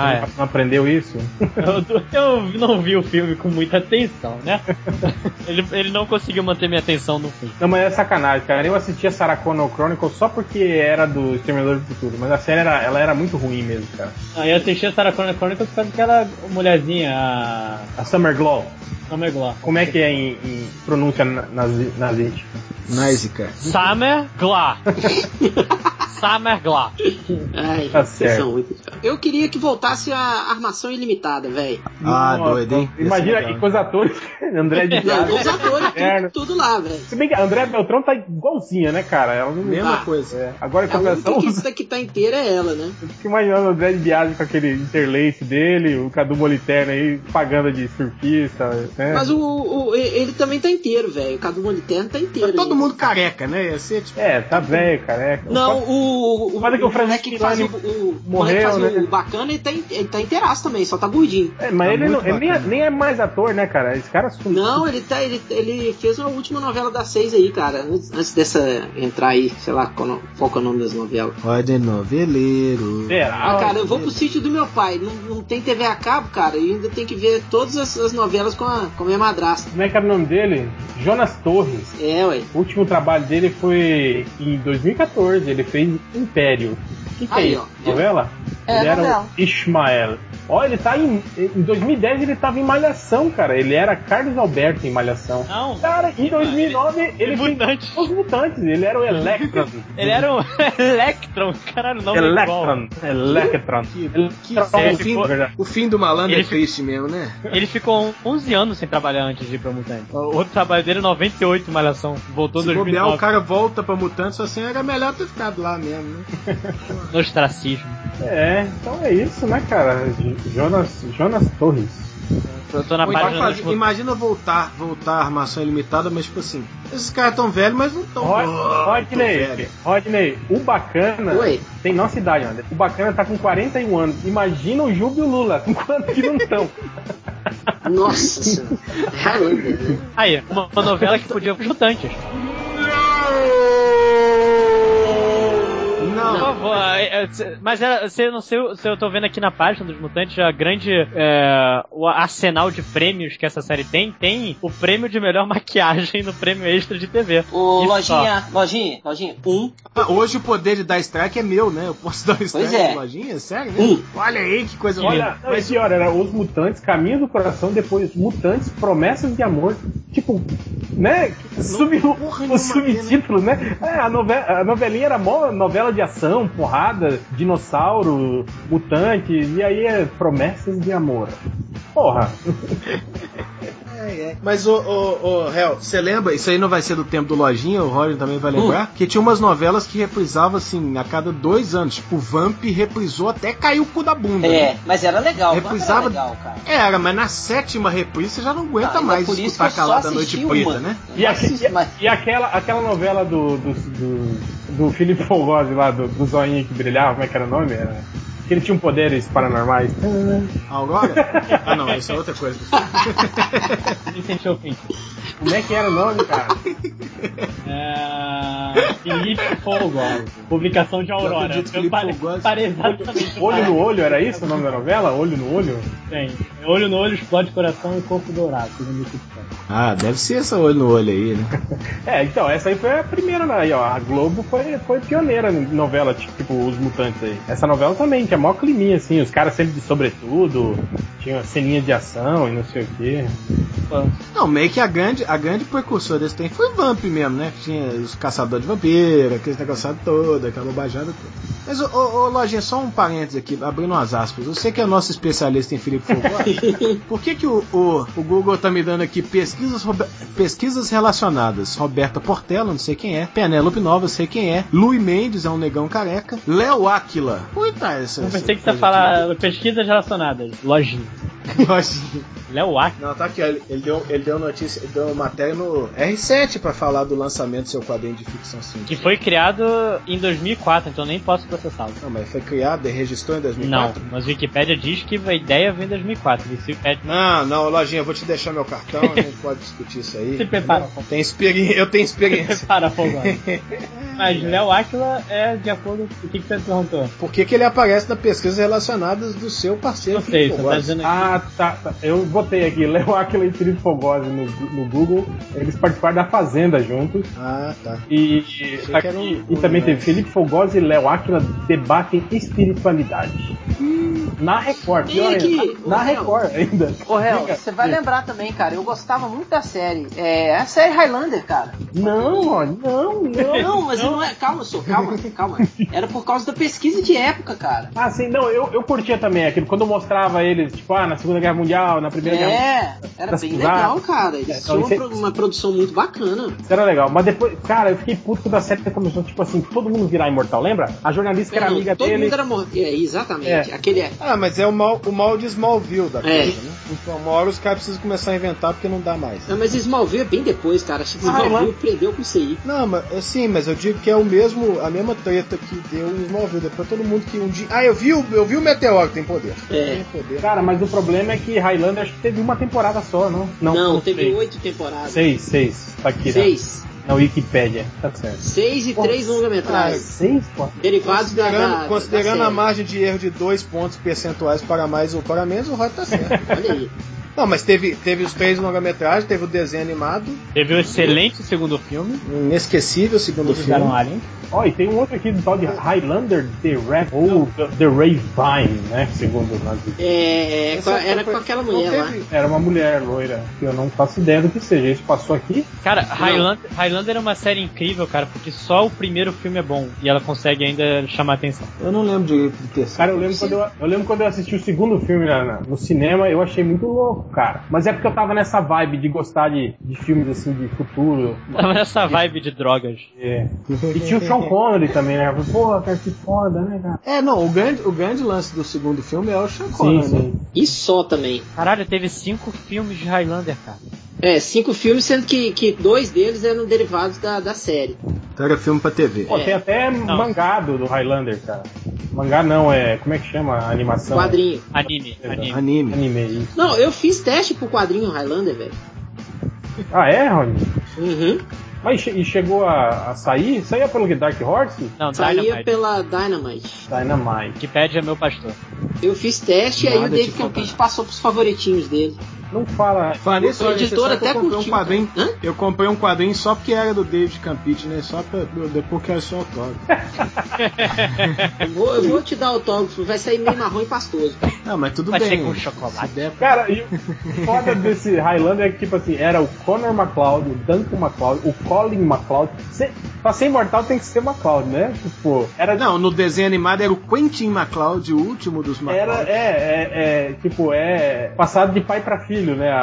Ah, é. Não aprendeu isso? Eu, eu não vi o filme com muita atenção, né? ele, ele não conseguiu manter minha atenção no fim. Não, mas é sacanagem, cara. Eu assistia Sarah Connor Chronicles só porque era do Exterminador do Futuro, mas a série era, ela era muito ruim mesmo, cara. Ah, eu assisti a Sarah Connor Chronicles por causa daquela mulherzinha, a A Summer Glow. Summer Glau. Como é que é em, em pronúncia na- nazi- nazística? Náisica. Summer Glau. Summer Glau. Ai, Tá certo. Eu queria que voltasse a armação ilimitada, velho. Ah, Nossa, doido, hein? Imagina, é e com os atores, André de Piazza. Os atores, tudo, tudo lá, velho. Se bem que a André Beltrão tá igualzinha, né, cara? Ela não... Mesma Tá. coisa. É, agora A única compensação, que está que tá inteira é ela, né? eu fico imaginando o André de Biasi com aquele interlace dele, o Cadu Moliterno aí, pagando de surfista, né? Mas o, o- ele também tá inteiro, velho. O Cadu Moliterno tá inteiro. Todo ainda. mundo careca, né? Ser tipo. É, tá velho, careca. Não, o. O, que o Francisco moleque que faz o, o, o morreu, moleque que faz né? o bacana, ele tá, in- ele tá inteiraço também, só tá gordinho. É, mas Tá ele, não, ele nem, é, nem é mais ator, né, cara? Esse cara sumiu. Não, ele, tá, ele, ele fez uma última novela das seis aí, cara. Antes, antes dessa entrar aí, sei lá qual, no- qual que é o nome das novelas. Roda noveleiro. Será? Ah, cara, eu vou pro sítio do meu pai. Não, não tem TV a cabo, cara, e ainda tem que ver todas as, as novelas com a, com a minha madrasta. Como é que era o nome dele? Jonas Torres. É, ué. O último trabalho dele foi em 2014. Ele fez Império. O que, que Aí, é isso? ó. Novela? É, ele era novela. o Ishmael. Ó, ele tá em. Em 2010 ele tava em Malhação, cara. Ele era Carlos Alberto em Malhação. Não. Cara, em 2009 ele fez Mutantes. Os Mutantes. Ele era o Electron. Ele era um Electron, caralho, não é. Electron. Electron. Que, que Electron, o, fim, o do malandro Ele é triste mesmo, né? Ele ficou 11 anos sem trabalhar antes de ir pra Mutante. O outro trabalho dele é 98 em Malhação. Voltou em Se bobear, 2009. o cara volta pra Mutantes, assim, era melhor ter ficado lá mesmo, né? No ostracismo. É, então é isso, né, cara? Jonas, Jonas Torres. Eu tô na então página dos imagina voltar, voltar a armação ilimitada, mas tipo assim, esses caras tão velhos, mas não tão Rod- tão Rodney. Rodney, o Bacana Oi. tem nossa idade, André. O Bacana tá com 41 anos. Imagina o Júlio e o Lula, enquanto que não estão. Nossa senhora. Aí, uma, uma novela que podia ser mutantes. Não, Por favor, é, é, mas era, você não sei se eu tô vendo aqui na página dos Mutantes a grande é, o arsenal de prêmios que essa série tem. Tem o prêmio de melhor maquiagem no prêmio extra de TV. Ô, Isso lojinha, lojinha, lojinha, um. Ah, hoje o poder de dar strike é meu, né? Eu posso dar um strike é. na lojinha? Sério? Né? Olha aí que coisa Olha, não, e pior, era Os Mutantes, Caminho do Coração, depois Mutantes, Promessas de Amor. Tipo, né? Sub, o, subtítulo, né? É, a, nove, a novelinha era mó novela de ação, porrada, dinossauro, mutante, e aí é Promessas de Amor. Porra. Mas, ô, ô, ô, Hel, você lembra? Isso aí não vai ser do tempo do Lojinha, o Roger também vai lembrar. Que tinha umas novelas que reprisavam, assim, a cada dois anos. Tipo, Vamp reprisou até caiu o cu da bunda. É, né? mas era legal. Reprisava- Era legal, cara. Era, mas na sétima reprise você já não aguenta Ah, mais por isso escutar Calada Noite assisti Preta, uma. né? E, e- mas- e aquela, aquela novela do, do, do, do Felipe Fogose lá, do, do Zoinho que brilhava, como é que era o nome? Era, que ele tinha um poderes paranormais. Aurora? ah, não, isso é outra coisa. Sentiu o fim. Como é que era o nome, cara? É... Felipe Fogos. Publicação de Aurora. que Eu pare, Fogos- parei exatamente. Olho no olho, era isso o nome da novela? Olho no olho? Tem. Olho no olho, explode coração e corpo dourado. Segundo o Wikipedia. ah, deve ser essa olho no olho aí, né? É, então, essa aí foi a primeira, né? Aí, ó, a Globo foi, foi pioneira em novela, tipo, Os Mutantes aí. Essa novela também, tinha maior climinha, assim, os caras sempre de sobretudo, tinha ceninha de ação e não sei o quê. Não, meio que a grande, a grande precursor desse tempo foi Vamp mesmo, né? Que tinha os caçadores de vampiro, aquele negócio todo, aquela bobajada toda. Mas, ô, ô, Lojinha, só um parênteses aqui, abrindo umas aspas. Você que é nosso especialista em Felipe Fogos, por que que o, o, o Google tá me dando aqui pesquisas, pesquisas relacionadas? Roberta Portela, não sei quem é. Penélope Nova, sei quem é. Luiz Mendes, é um negão careca. Léo Áquila. Ui, tá essa. Eu essa pensei que você ia falar pesquisas relacionadas. Lojinha. Lojinha. Léo Ackman. Não, tá aqui, ó, ele, deu, ele deu notícia, ele deu matéria no R7 pra falar do lançamento do seu quadrinho de ficção científica. Que foi criado em 2004, então nem posso processá-lo. Não, mas foi criado e registrou em Não, 2004? mas Wikipedia diz que a ideia vem em 2004. E se Wikipedia... Não, não, Lojinha, eu vou te deixar meu cartão, a gente pode discutir isso aí. Se prepara, Tem experi... Eu tenho experiência. Prepara, Fogão. Mas Léo Aquila é de acordo com o que, que você perguntou. Por que, que ele aparece na pesquisa relacionadas do seu parceiro? Não sei, Felipe você tá dizendo aqui. Ah, tá, tá. Eu botei aqui, Léo Aquila e Felipe Fogose no, no Google. Eles participaram da Fazenda juntos. Ah, tá. E, tá aqui- um- e também um- teve Felipe Fogose e Léo Aquila debatem espiritualidade. Na Record, pior aqui, ainda. Na. Record ainda. Ô, Diga. você vai lembrar também, cara. Eu gostava muito da série. É a série Highlander, cara. Não, ó, não, não. Não, mas não é. Calma, só, calma, calma. Era por causa da pesquisa de época, cara. Ah, sim, não, eu, eu curtia também aquilo. Quando eu mostrava eles, tipo, ah, na Segunda Guerra Mundial, na Primeira Guerra Mundial. É, era bem legal, cara. Eles É, tinham então, uma, isso é- uma produção muito bacana. Isso era legal. Mas depois, cara, eu fiquei puto quando a série começou, tipo assim, todo mundo virar imortal, lembra? A jornalista que era amiga todo dele. mundo era morto. É, exatamente. É. Aquele é. Ah, mas é o mal, o mal de Smallville da É. coisa, né? Então, uma hora os caras precisam começar a inventar porque não dá mais. Não, mas Smallville é bem depois, cara. Acho que Ah, Smallville lá. prendeu com isso aí. Não, mas é, sim, mas eu digo que é o mesmo, a mesma treta que deu em Smallville. Depois todo mundo que um dia. Ah, eu vi, o- eu vi o Meteoro, tem poder. É. Tem poder. Cara, mas o problema é que Highlander acho que teve uma temporada só, não? Não, teve sei. oito temporadas. Seis, seis. Tá aqui, né? Seis. Na Wikipédia. Tá certo. Seis e três Ah, longa-metragens. seis, pô. Derivados da, Considerando, da, considerando da a série. margem de erro de dois pontos percentuais para mais ou para menos, o Rod tá certo. Olha aí. Não, mas teve, teve os três longa-metragens, teve o desenho animado, Teve um excelente segundo filme. um inesquecível segundo filme. Alien. Ó, e tem um outro aqui do tal de Highlander The Red ou The, Ravine, né? Segundo os nazistas. É, Essa era foi- com aquela mulher lá. Era uma mulher loira, que eu não faço ideia do que seja. Isso passou aqui. Cara, Highlander, Highlander é uma série incrível, cara, porque só o primeiro filme é bom e ela consegue ainda chamar atenção. Eu não lembro direito do terceiro. Cara, eu lembro, quando eu, eu lembro quando eu assisti o segundo filme na- no cinema, eu achei muito louco, cara. Mas é porque eu tava nessa vibe de gostar de, de filmes assim de futuro. Tava nessa vibe de drogas. É. E tinha o Sean Connery também, né? Porra, cara, que foda, né, cara? É, não, o grande, o grande lance do segundo filme é o Sean Sim, Connery, né? sim. E só também. Caralho, teve cinco filmes de Highlander, cara. É, cinco filmes, sendo que, que dois deles eram derivados da, da série. Então era filme pra TV. Pô, É. tem até mangá do, do Highlander, cara. Mangá não, é. Como é que chama a animação? Quadrinho. Anime, anime. Anime. Anime, isso. Não, eu fiz teste pro quadrinho Highlander, velho. Ah, é, Rony? Uhum. Mas e chegou a, a sair? Saía pelo Dark Horse? Não, Saía Dynamite. pela Dynamite. Dynamite. Wikipedia é meu pastor. Eu fiz teste e aí o te Campis passou pros favoritinhos dele. Não fala. Olha, você editor até eu comprei um quadrinho. Hã? Eu comprei um quadrinho só porque era do David Campite, né? Só pra, depois que era seu autógrafo. Eu vou, eu vou te dar autógrafo, vai sair meio marrom e pastoso. Ah, mas tudo Vai bem. ser com chocolate. Der- Cara, e o foda desse Highlander é que, tipo assim, era o Connor McCloud, o Duncan McCloud, o Colin McCloud. Cê, pra ser imortal tem que ser McCloud, né? Tipo, era. Não, no desenho animado era o Quentin MacLeod, o último dos Era, MacLeod. é, é, é, tipo, é passado de pai pra filho, né? A,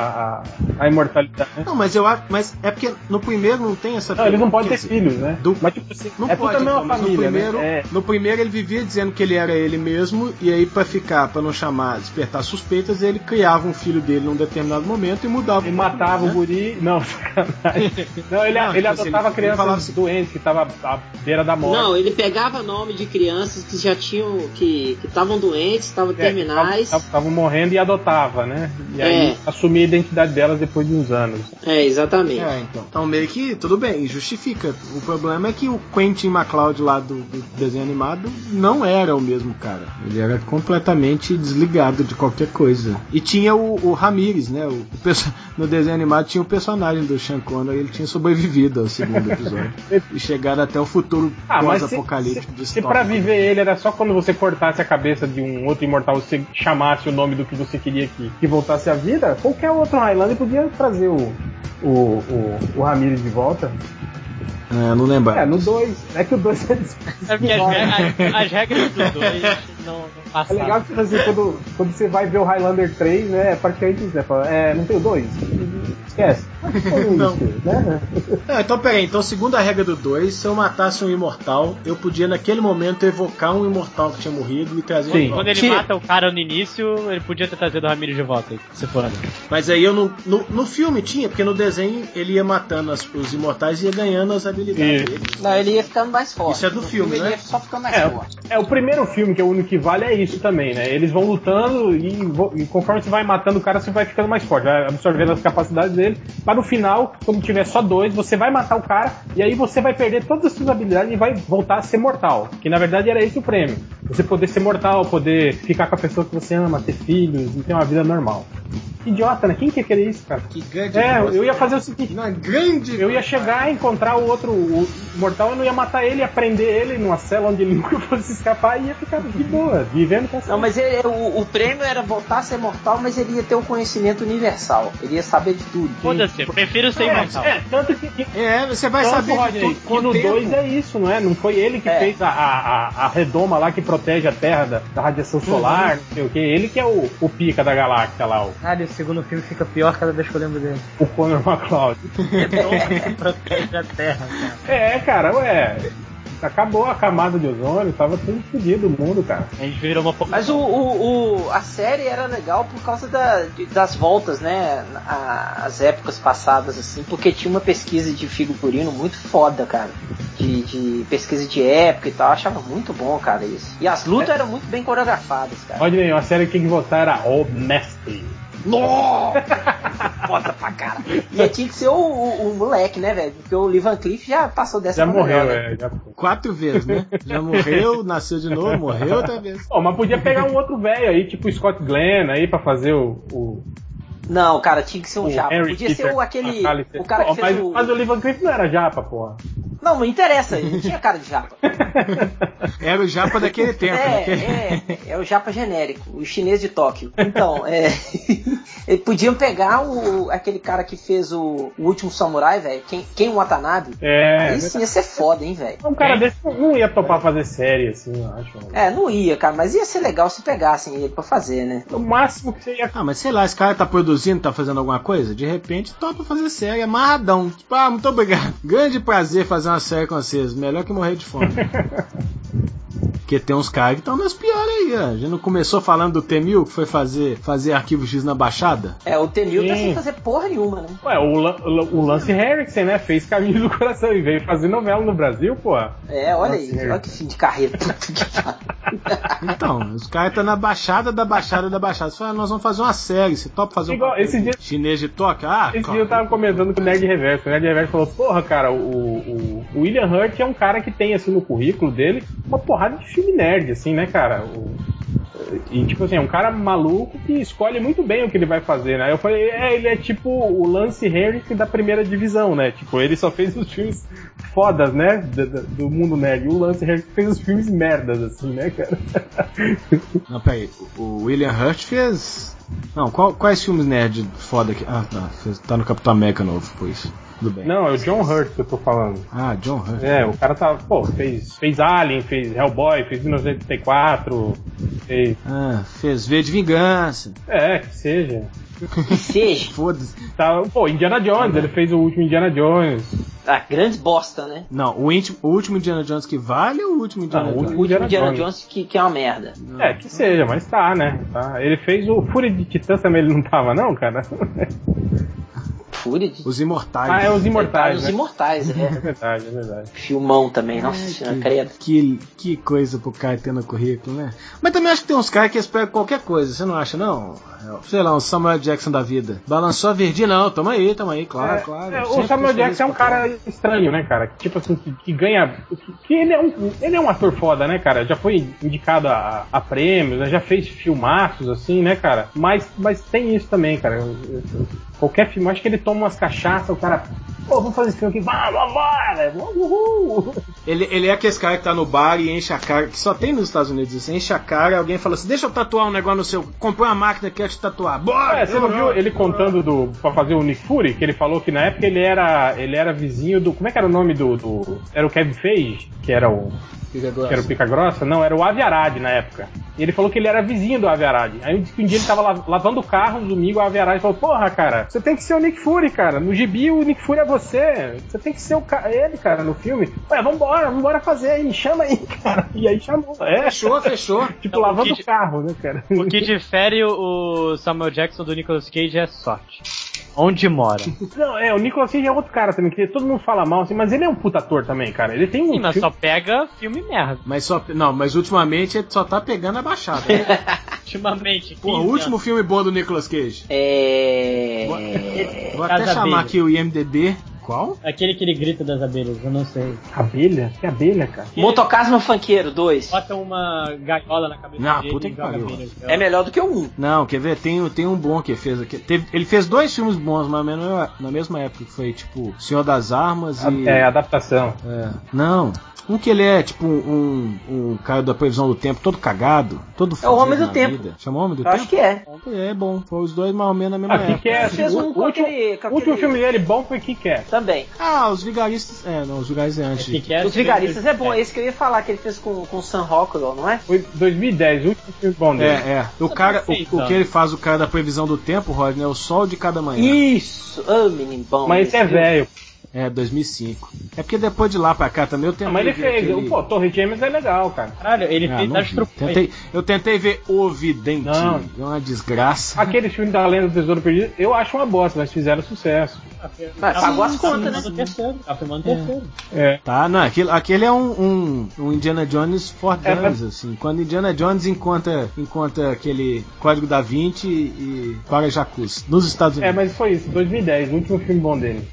a, a imortalidade. né? Não, mas eu acho. Mas é porque no primeiro não tem essa Não, eles não podem ter dizer, filhos, né? do- Mas, tipo assim, Não é pode, tudo a mesma então, família, no primeiro, né? É. no primeiro ele vivia dizendo que ele era ele mesmo, e aí pra ficar, pra não chamar, despertar suspeitas, ele criava um filho dele num determinado momento e mudava Ele o matava o né? guri. Não, sacanagem. Não, ele, Não, ele tipo assim, adotava ele- crianças ele falava assim- doentes que tava à beira da morte. Não, ele pegava nome de crianças que já tinham. que estavam doentes, estavam É, terminais. Estavam morrendo e adotava, né? E aí Assumia a identidade delas depois de uns anos. É, exatamente. É, então. Então meio que tudo bem, justifica. O problema é que o Quentin MacLeod lá do, do desenho animado não era o mesmo cara. Ele era completamente desligado de qualquer coisa. E tinha o, o Ramirez, né? O, o perso- no desenho animado tinha o personagem do Sean Connery, ele tinha sobrevivido ao segundo episódio. e chegaram até o futuro Ah, mas se, pós-apocalíptico se, do se pra viver ele era só quando você cortasse a cabeça de um outro imortal, você chamasse o nome do que você queria que, que voltasse à vida, qualquer outro Highlander podia trazer o, o, o, o Ramirez de volta. É, não lembro. É, no 2. É que o 2 é É porque as, as- as regras dos dois não, não É passaram. legal que assim, quando, quando você vai ver o Highlander 3, né, é praticamente isso, né? fala, É, não tem o 2? Esquece. Não. Né? Ah, então peraí, então segunda regra do 2, se eu matasse um imortal, eu podia naquele momento evocar um imortal que tinha morrido e trazer Sim. Quando ele mata o cara no início, ele podia ter trazido o Ramiro de volta, se for. Mas aí eu não. No, no filme tinha, porque no desenho ele ia matando as, os imortais e ia ganhando as habilidades dele. Não, ele ia ficando mais forte. Isso é do No filme, né? Ele ia só ficando mais É, forte. é, o primeiro filme, que é o único que vale, é isso também, né? Eles vão lutando e, e conforme você vai matando o cara, você vai ficando mais forte, vai absorvendo as capacidades dele. Para no final, quando tiver só dois, você vai matar o cara e aí você vai perder todas as suas habilidades e vai voltar a ser mortal. Que na verdade era esse o prêmio. Você poder ser mortal, poder ficar com a pessoa que você ama, ter filhos e ter uma vida normal. Que idiota, né? Quem que ia querer isso, cara? Que grande É, eu ia fazer o seguinte. Na grande. Eu ia chegar, encontrar o outro o mortal, eu não ia matar ele, ia prender ele numa cela onde ele nunca fosse escapar e ia ficar de boa, vivendo com essa. Não, mas ele- o, o prêmio era voltar a ser mortal, mas ele ia ter o conhecimento universal. Ele ia saber de tudo. Foda-se, eu prefiro ser é, imortal. é, tanto que, É, você vai saber de Rodney, tudo que no o tempo. 2 é isso, não é? Não foi ele que É. fez a, a, a- a redoma lá que protege a Terra da, da radiação solar, não sei o que. Ele que é o, o pica da galáxia lá, o, Caralho, o segundo filme fica pior cada vez que eu lembro dele. o Conor McCloud. Protege a Terra, cara. É, cara, ué. Acabou a camada de ozônio, tava tudo fodido o mundo, cara. A gente virou uma Mas o, o, o- a série era legal por causa da- de- das voltas, né? a- As épocas passadas, assim, porque tinha uma pesquisa de figurino muito foda, cara. De, de pesquisa de época e tal. Eu achava muito bom, cara, isso. E as lutas eram muito bem coreografadas, cara. Rodney, uma série que tinha que votar era Old Nasty. Nossa! Foda pra cara. E tinha que ser o, o- o moleque, né, velho? Porque o Lee Van Cleef já passou dessa Já pra morreu, né? é. Já... Quatro vezes, né? Já morreu, nasceu de novo, morreu outra vez. Pô, mas podia pegar um outro velho aí, tipo o Scott Glenn aí, pra fazer o. o, Não, cara, tinha que ser um o japa. Henry Podia ser o, aquele. O cara Pô, que fez mas, o. mas o Lee Van Cleef não era japa, porra. Não, não interessa, ele não tinha cara de japa. Era o japa daquele tempo, né? É, é, é o japa genérico, o chinês de Tóquio. Então, é. Eles podiam pegar o, aquele cara que fez o, o último samurai, velho. Quem, quem Watanabe? É. Aí sim ia ser foda, hein, velho. Um cara desse não- não ia topar fazer série, assim, eu acho. É, não ia, cara, mas ia ser legal se pegassem ele pra fazer, né? O máximo que você ia. Ah, mas sei lá, esse cara tá produzindo, tá fazendo alguma coisa, de repente topa fazer série, amarradão. Tipo, ah, muito obrigado. Grande prazer fazer uma série com vocês. Melhor que morrer de fome. Porque tem uns caras que estão nas piores aí, ó. A gente não começou falando do T-1000 que foi fazer, fazer arquivo X na Baixada? É, o Tenil tá sem fazer porra nenhuma, né? Ué, o, Lan- o Lance Henriksen, né? Fez Caminho do Coração e veio fazer novela no Brasil, pô. É, olha aí, Nossa, olha que fim de carreira. Puta que pariu. Então, os caras estão na Baixada da Baixada da Baixada. Você fala, nós vamos fazer uma série, você topa fazer Igual, uma esse dia- chinês de toque? Ah, Esse dia eu tava comentando com o Nerd Reverso. O Nerd Reverso falou: Porra, cara, o, o, o William Hurt é um cara que tem, assim, no currículo dele uma porrada de filme nerd, assim, né, cara? O- e, tipo assim, é um cara maluco que escolhe muito bem o que ele vai fazer, né? Eu falei: É, ele é tipo o Lance Henriksen da primeira divisão, né? Tipo, ele só fez os filmes fodas, né? Do, do- do mundo nerd. E o Lance Henriksen fez os filmes merdas, assim, né, cara? Não, peraí. O William Hurt fez. Não, qual- quais filmes nerd foda que. Ah, tá. Tá no Capitão América novo, pois. Tudo bem. Não, é o John Hurt que eu tô falando. Ah, John Hurt. É, o cara tá, pô, fez, fez Alien, fez Hellboy, fez 1984, fez. Ah, fez V de Vingança. É, que seja. Que seja. Foda-se. Tá, pô, Indiana Jones, ele fez o último Indiana Jones. Ah, grande bosta, né? Não, o, íntimo- o último Indiana Jones que vale ou o último Indiana Ah, o Jones? O último Indiana Jones. Jones que, que é uma merda. É, que seja, mas tá, né? Tá. Ele fez o Fúria de Titãs também, ele não tava, não, cara? Fúria de. Os Imortais. Ah, é os Imortais. Os né? Imortais, É é. verdade, é verdade. Filmão também, nossa senhora, credo. Que, que coisa pro cara ter no currículo, né? Mas também acho que tem uns caras que esperam qualquer coisa, você não acha, não? Sei lá, um Samuel Jackson da vida. Balançou a verdinha, não, tamo aí, tamo aí, claro, É, claro. é, o Samuel Jackson é um cara estranho, né, cara? Que, tipo assim, que, que ganha. Que, que ele, é um, ele é um ator foda, né, cara? Já foi indicado a, a prêmios, né? já fez filmaços, assim, né, cara? Mas, mas tem isso também, cara. Eu- eu- eu- qualquer filme, acho que ele toma umas cachaças, o cara. Pô, vamos fazer esse filme aqui, vamos, vambora! Uhul! Ele, ele é aquele cara que tá no bar e enche a cara, que só tem nos Estados Unidos isso, enche a cara e alguém fala assim, deixa eu tatuar um negócio no seu. Comprei uma máquina que quer te tatuar. Bora! É, você não viu ele contando do, pra fazer o Nick Fury? Que ele falou que na época ele era, ele era vizinho do. Como é que era o nome do. do era o Kevin Feige, que era o. Fica Que era o Pica Grossa? Não, era o Avi Arad na época. E ele falou que ele era vizinho do Avi Arad. Aí um dia ele tava la- lavando o carro no domingo, o Avi Arad falou: Porra, cara, você tem que ser o Nick Fury, cara. No gibi o Nick Fury é você. Você tem que ser o ca- ele, cara, no filme. Ué, vambora, vambora fazer aí, me chama aí, cara. E aí chamou. É, Fechou, fechou. tipo, Então, o lavando que- o carro, né, cara? O que difere o Samuel Jackson do Nicolas Cage é sorte. Onde mora? Não, é, o Nicolas Cage é outro cara também, que todo mundo fala mal, assim, mas ele é um puta ator também, cara. Ele tem um. Sim, mas filme- só pega filme merda. Mas só. Não, mas ultimamente ele só tá pegando a baixada. né? Ultimamente. Pô, o 15 último filme bom do Nicolas Cage. É. Vou até Casa chamar aqui o IMDB. Qual? Aquele que ele grita das abelhas, eu não sei. Abelha? Que abelha, cara? Motocasmo Funkeiro 2. Bota uma gaiola na cabeça Não, dele puta que pariu. abelhas. É melhor do que o 1. Não, quer ver? Tem, tem um bom que fez aqui. Teve- ele fez dois filmes bons, mas na mesma, na mesma época. que Foi tipo Senhor das Armas e. É, adaptação. É. Não. Um que ele é tipo um, um cara da previsão do tempo, todo cagado, todo É o Homem do Tempo. vida. Chama Homem do Eu Tempo? acho que é. É bom. Foi os dois mais ou menos na mesma Ah, época. que é? Fez um o com último, aquele- com o último aquele- filme dele bom foi que é. Também. Ah, os vigaristas. É, não, os vigaristas é antes. Que que é? Os Vigaristas é bom. Esse que eu ia falar, que ele fez com, com o Sam Rockwell, não é? Foi 2010, o último filme bom É, dele. é. O cara, o, o que ele faz, o cara da previsão do tempo, Rodney, é o sol de cada manhã. Isso! Ah, menino bom. Mas esse é filme. velho. É, 2005. É porque depois de lá pra cá também eu tentei Não, mas ele fez. aquele- Pô, Torre Gêmeas é legal, cara. Caralho, ele Ah, fez trupas. tentei, Eu tentei ver O Vidente. Não. É uma desgraça. Aquele filme da Lenda do Tesouro Perdido, eu acho uma bosta, mas fizeram sucesso. Mas pagou as contas, né? Terceiro. Tá filmando o terceiro. É. Tá, não, aquele, aquele é um, um, um Indiana Jones for É, assim. Quando Indiana Jones encontra, encontra aquele Código da Vinci e para Jacuzzi, nos Estados É, Unidos. mas foi isso, 2010, o último filme bom dele.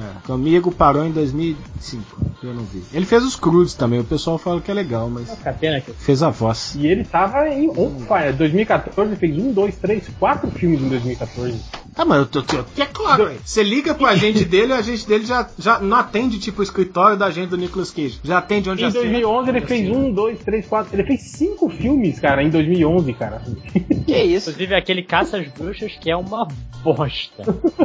É, comigo parou em 2005, que eu não vi. Ele fez os crudes também, o pessoal fala que é legal, mas Catena aqui. fez a voz. E ele tava em on fire. 2014, ele fez um, dois, três, quatro filmes em 2014. Ah, mas eu tô, tô, é claro, velho. Você liga pro agente dele, o agente dele já, já não atende tipo o escritório da agente do Nicolas Cage. Já atende onde Em assina. 2011 ele fez um, dois, três, quatro. Ele fez cinco filmes, cara, em 2011, cara. Que isso? Inclusive aquele Caça às Bruxas que é uma bosta.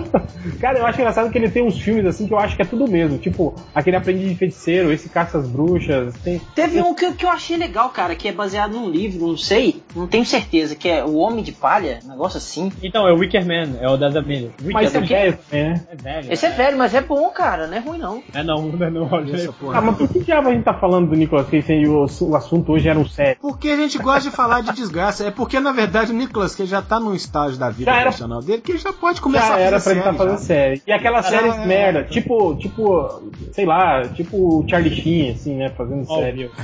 Cara, eu acho engraçado que ele tem uns filmes assim que eu acho que é tudo mesmo. Tipo, aquele Aprendiz de Feiticeiro, esse Caça às Bruxas. Tem... Teve um que, que eu achei legal, cara, que é baseado num livro, não sei, não tenho certeza, que é O Homem de Palha, um negócio assim. Então, é o Wicker Man, é o das abelhas. Mas é é velho né? É velho. Esse é velho, mas é bom, cara, não é ruim não. É não, não é não. Essa porra. Ah, mas por que diabo a gente tá falando do Nicolas Cage e o, o assunto hoje era um sério? Porque a gente gosta de falar de desgraça. É porque, na verdade, o Nicolas Cage já tá num estágio da vida Já era- profissional dele que ele já pode começar Já a era pra fazer ele estar série, fazendo série. E aquelas Ah, séries é, merda, tipo, tipo, sei lá, tipo o Charlie Sheen, assim, né? Fazendo série.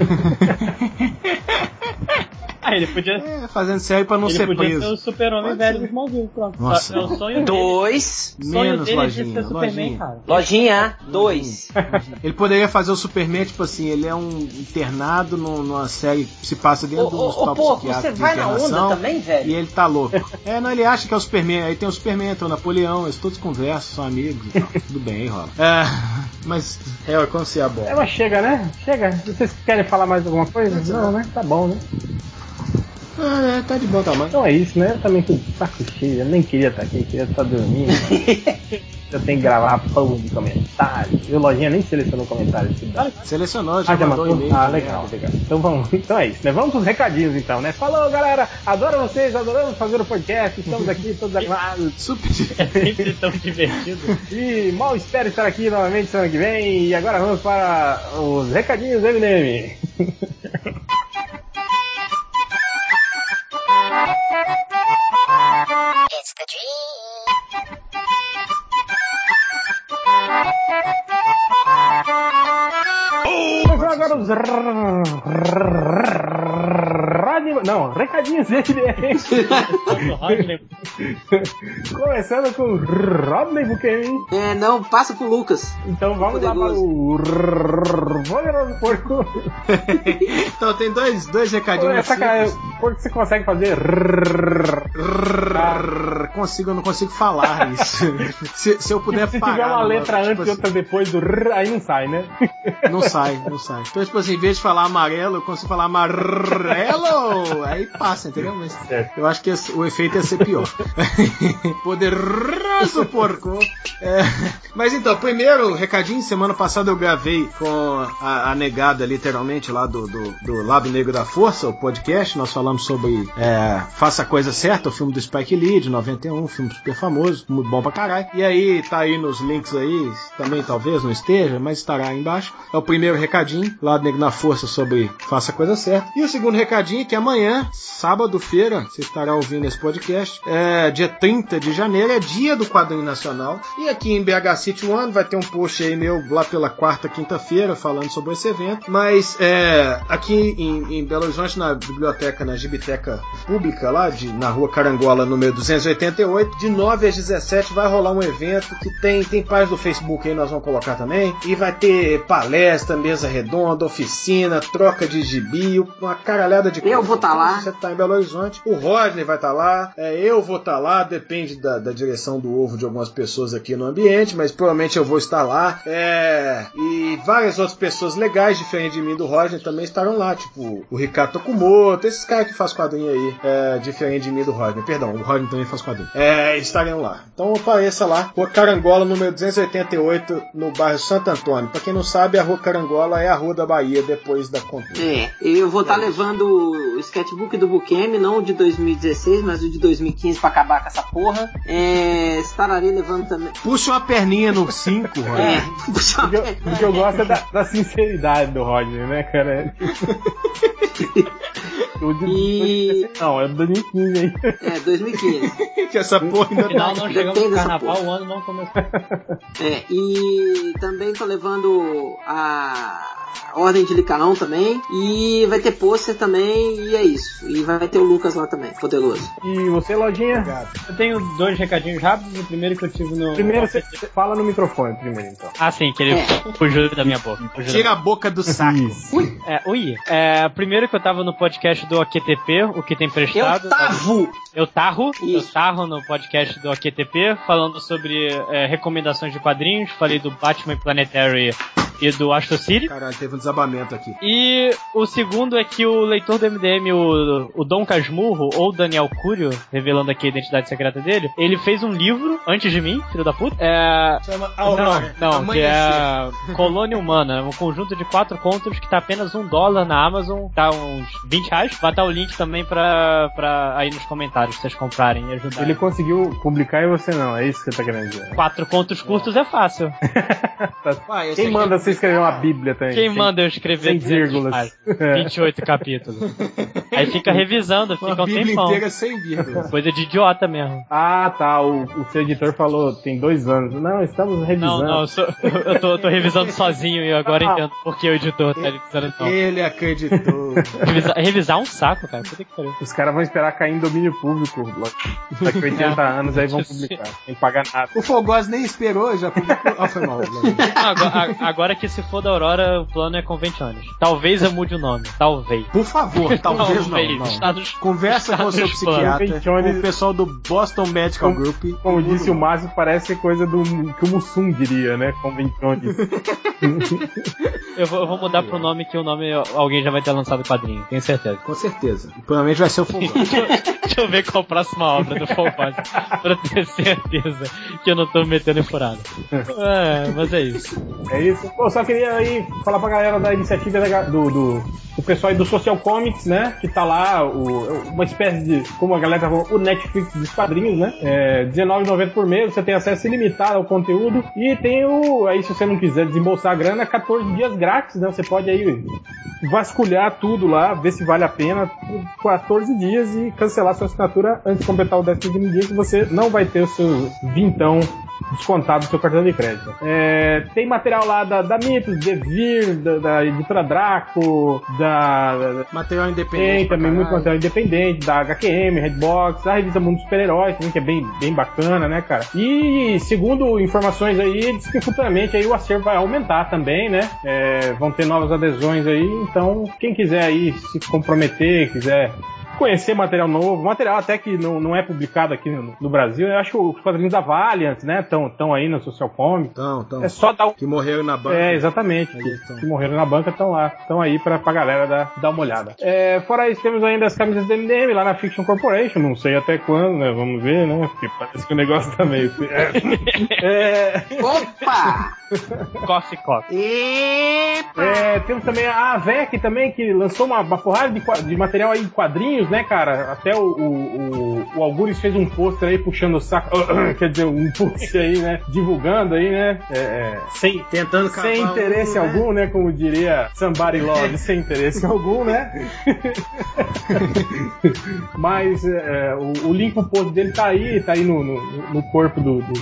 Ah, ele podia, É, fazendo série pra não ele ser podia ser preso. o super-homem velho ser. do Smallville, pronto. Nossa. É o sonho dele. Dois. O sonho Menos dele é de ser lojinha, Superman, lojinha. cara. Lojinha, dois. Ele poderia fazer o Superman, tipo assim, ele é um internado num- numa série que se passa dentro Ô, de um hospital pô, psiquiátrico você de vai na internação, onda também, velho? E ele tá louco. É, não, ele acha que é o Superman. Aí tem o Superman, tem o Napoleão, eles todos conversam, são amigos e tal. Tudo bem, aí rola. É, mas, é, quando você é bom. É, mas chega, né? Chega. Vocês querem falar mais alguma coisa? Não, né? Tá bom, né? Ah, é, tá de bom tamanho. Então é isso, né? Eu também tô de saco cheio. Eu nem queria estar aqui, queria estar dormindo. eu tenho que gravar pão de comentário. E o Lojinha nem selecionou comentário. esse dá. Selecionou, já Ah, já mandou mandou? e-mail. Ah, legal, legal. Então vamos, então é isso, né? Vamos pros recadinhos então, né? Falou, galera! Adoro vocês, adoramos fazer o podcast, estamos aqui todos animados. Super. É sempre tão divertido. E mal espero estar aqui novamente semana que vem. E agora vamos para os recadinhos do MDM. Vamos agora Não, recadinhos Rodney, Começando com o Rodney Buchanan. É, não, passa pro Lucas. Então vamos lá para o Poderoso Porco. então tem dois, dois recadinhos. Essa cara, simples. por que você consegue fazer? Consigo, eu não consigo falar isso. se, se eu puder Se parar. tiver uma letra tipo antes e assim, outra depois do aí não sai, né? Não sai, não sai. Então, tipo assim, em vez de falar amarelo, eu consigo falar amarelo. Aí passa, entendeu? Mas Certo. eu acho que o efeito ia ser pior. Poderoso porco! É, mas então, primeiro, recadinho, semana passada eu gravei com a, a negada, literalmente, lá do, do, do, Lado Negro da Força, o podcast. Nós falamos sobre é, Faça a Coisa Certa, o filme do Spike Lee, de 91, um filme super famoso, muito bom pra caralho. E aí, tá aí nos links aí, também talvez não esteja, mas estará aí embaixo. É o primeiro recadinho, Lado Negro da Força, sobre Faça a Coisa Certa. E o segundo recadinho, que amanhã, sábado-feira, você estará ouvindo esse podcast, é dia 30 de janeiro, é dia do quadrinho nacional. E aqui em BH City One vai ter um post aí meu lá pela quarta, quinta-feira, falando sobre esse evento. Mas é, aqui em, em, Belo Horizonte, na biblioteca, na Gibiteca Pública, lá de, na rua Carangola, número 288, de 9 às 17 vai rolar um evento que tem, tem página do Facebook aí, nós vamos colocar também. E vai ter palestra, mesa redonda, oficina, troca de gibi, uma caralhada de coisas. Vou estar tá lá. Você tá em Belo Horizonte. O Rodney vai estar tá lá. É, eu vou estar tá lá, depende da, da direção do ovo de algumas pessoas aqui no ambiente, mas provavelmente eu vou estar lá. É, e várias outras pessoas legais, diferente de mim do Roger, também estarão lá, tipo o Ricardo Tokumoto, esses caras que faz quadrinho aí, é, diferente de mim do Roger. Perdão, o Roger também faz quadrinho. É, estarão lá. Então apareça lá, Rua Carangola, número 288, no bairro Santo Antônio. Pra quem não sabe, a Rua Carangola é a rua da Bahia depois da conta. É, eu vou estar tá levando o sketchbook do Bukemi, não o de 2016, mas o de 2015 pra acabar com essa porra. É, estarei levando também. Puxa uma perninha no 5, Roger. É, puxa uma perninha. O que eu gosto é da, da sinceridade do Roger, né, cara? O de e... Não, é 2015, hein? É, 2015. que essa porra ainda Final, não chegamos no carnaval, o ano não começou. É, e também tô levando a Ordem de Licaão também. E vai ter pôster também, e é isso. E vai ter o Lucas lá também, poderoso. E você, Lojinha? Obrigado. Eu tenho dois recadinhos rápidos. O primeiro que eu tive no. Primeiro você fala no microfone, primeiro então. Ah, sim, que ele é. fugiu da minha boca. Tira a boca do saco. Ui. É, ui. É, primeiro que eu tava no podcast do AQTP, o que tem prestado. Eu tarro! Eu tarro. Eu tarro no podcast do AQTP, falando sobre é, recomendações de quadrinhos. Falei do Batman Planetary e do Astro City. Caralho, teve um desabamento aqui. E o segundo é que o leitor do MDM, o, o Dom Casmurro, ou Daniel Curio, revelando aqui a identidade secreta dele, ele fez um livro antes de mim, filho da puta. É. Chama Aurora. Não, não que é Colônia Humana, um conjunto de quatro contos que tá apenas um dólar na Amazon, tá uns 20 reais. Vai estar o link também pra, pra aí nos comentários, se vocês comprarem e ajudarem. Ele conseguiu publicar e você não, é isso que você tá querendo dizer. Quatro contos curtos é, é fácil. Quem manda você escrever uma bíblia também? Quem manda eu escrever 100 vírgulas? 28 capítulos. Aí fica revisando, fica uma um bíblia tempão. inteira sem vírgulas. Coisa de idiota mesmo. Ah, tá. O, o seu editor falou, tem dois anos. Não, estamos revisando. Não, não, eu, sou, eu, tô, eu tô revisando sozinho e agora ah. entendo porque o editor tá revisando então. Ele acreditou. revisar, revisar um saco, cara. Puta que pariu. Os caras vão esperar cair em domínio público. Daqui a 80 anos aí vão publicar. Sem pagar nada. O Fogós nem esperou, já publicou. Ah, foi mal. Agora, agora, que se for da Aurora, o plano é convenciones. Talvez eu mude o nome. Talvez. Por favor, talvez, talvez não. não. Nos, Conversa com o seu psiquiatra, com o pessoal do Boston Medical como, Group. Como disse o Márcio, parece ser coisa do que o Mussum diria, né? Convenciones. eu, vou, eu vou mudar pro nome que o nome alguém já vai ter lançado o quadrinho, tenho certeza. Com certeza. E provavelmente vai ser o Fogós. Deixa eu ver qual a próxima obra do Fogós. pra ter certeza que eu não tô metendo em furada. É, mas é isso. É isso. Pô, só queria aí falar pra galera da iniciativa do, do, do pessoal aí do Social Comics, né? Que tá lá, o, uma espécie de, como a galera tá falando, o Netflix dos quadrinhos, né? É R$19,90 por mês, você tem acesso ilimitado ao conteúdo e tem o, aí se você não quiser desembolsar a grana, 14 dias grátis, né? Você pode aí vasculhar tudo lá, ver se vale a pena por 14 dias e cancelar sua assinatura antes de completar o 15 dia, que você não vai ter o seu vintão descontado do seu cartão de crédito. É, tem material lá da, da Mitos, Devir, da, da editora Draco, da, da. Material independente. Tem também muito material independente, da HQM, Redbox, a revista Mundo Super-Heróis também, que é bem, bem bacana, né, cara? E segundo informações aí, diz que futuramente aí o acervo vai aumentar também, né? É, vão ter novas adesões aí, então quem quiser aí se comprometer, quiser conhecer material novo, material até que não, não é publicado aqui no, no Brasil. Eu acho que os quadrinhos da Valiant, né, estão aí na Social Comics. Então, então. É só dar um. Que morreram na banca. É, exatamente. Aí Que, que morreram na banca estão lá. Estão aí pra, pra galera dar, dar uma olhada. É, fora isso, temos ainda as camisas do MDM lá na Fiction Corporation. Não sei até quando, né? Vamos ver, né? Porque parece que o negócio tá meio. É, Opa! Coffee Coffee. é, temos também a AVEC também, que lançou uma, uma porrada de, de material aí em quadrinhos, né, cara? Até o, o, o, o Algures fez um pôster aí puxando o saco. Quer dizer, um post aí, né? Divulgando aí, né? É, é, sem, Tentando sem um, interesse né? algum, né? Como diria Somebody Love, sem interesse algum, né? Mas é, o, o link pro post dele tá aí, tá aí no, no, no corpo do, do,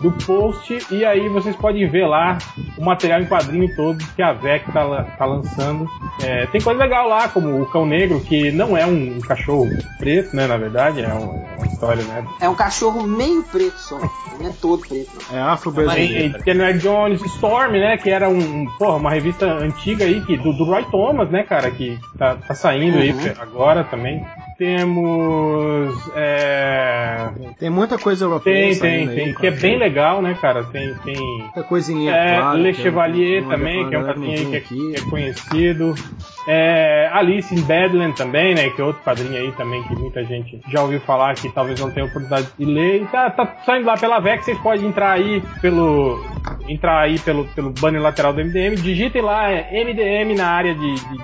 do post. E aí vocês podem ver lá o material em quadrinho todo que a VEC tá, tá lançando. É, tem coisa legal lá, como o Cão Negro, que não é um, cachorro preto, né? Na verdade, é um- é uma história, né? É um cachorro meio preto só. Não é todo preto, não. É afro-brasileiro. Tem Kenner Jones, Storm, né? Que era um, um- porra, uma revista antiga aí, que, do, do Roy Thomas, né, cara? Que tá, tá saindo aí Uhum. agora também. Temos. É... Tem muita coisa europeia Tem, saindo tem, aí, tem. cara. Que é bem legal, né, cara? Tem. tem... Muita coisinha É, clara, Le Chevalier não- também, que é um quadrinho aí que é, que é conhecido. É, Alice in Badland também, né? Que é outro quadrinho aí também que muita gente já ouviu falar que talvez não tenha oportunidade de ler. E tá, tá saindo lá pela VEC, vocês podem entrar aí pelo. Entrar aí pelo, pelo banner lateral do MDM, digitem lá é, MDM na área de, de,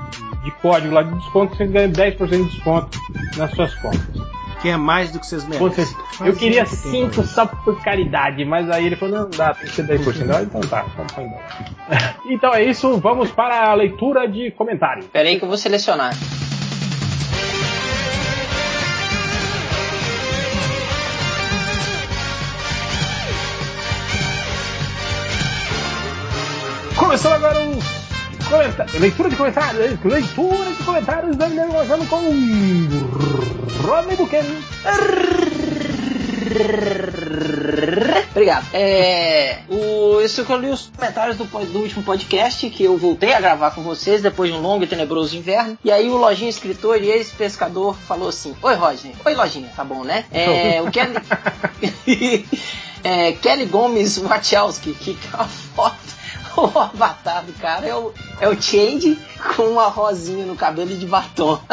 de código lá de desconto, vocês ganham 10% de desconto nas suas compras. Que é mais do que vocês merecem. Vocês, eu queria isso que tem 5 só por caridade, mas aí ele falou, não dá, tem que ser 10%. Ah, então tá, então foi embora. Então é isso, vamos para a leitura de comentários. Pera aí que eu vou selecionar. Começando agora comentários. Leitura de comentários. Leitura de comentários. Começando com Rodney Buchanan. Obrigado. É, o, eu li os comentários do, do último podcast, que eu voltei a gravar com vocês depois de um longo e tenebroso inverno. E aí o Lojinha escritor e ex-pescador falou assim: Oi, Rodney. Oi, Lojinha. Tá bom, né? É, o Kelly. é, Kelly Gomes Wachowski, que é uma foto. O avatar do cara é o, é o Change com uma rosinha no cabelo e de batom.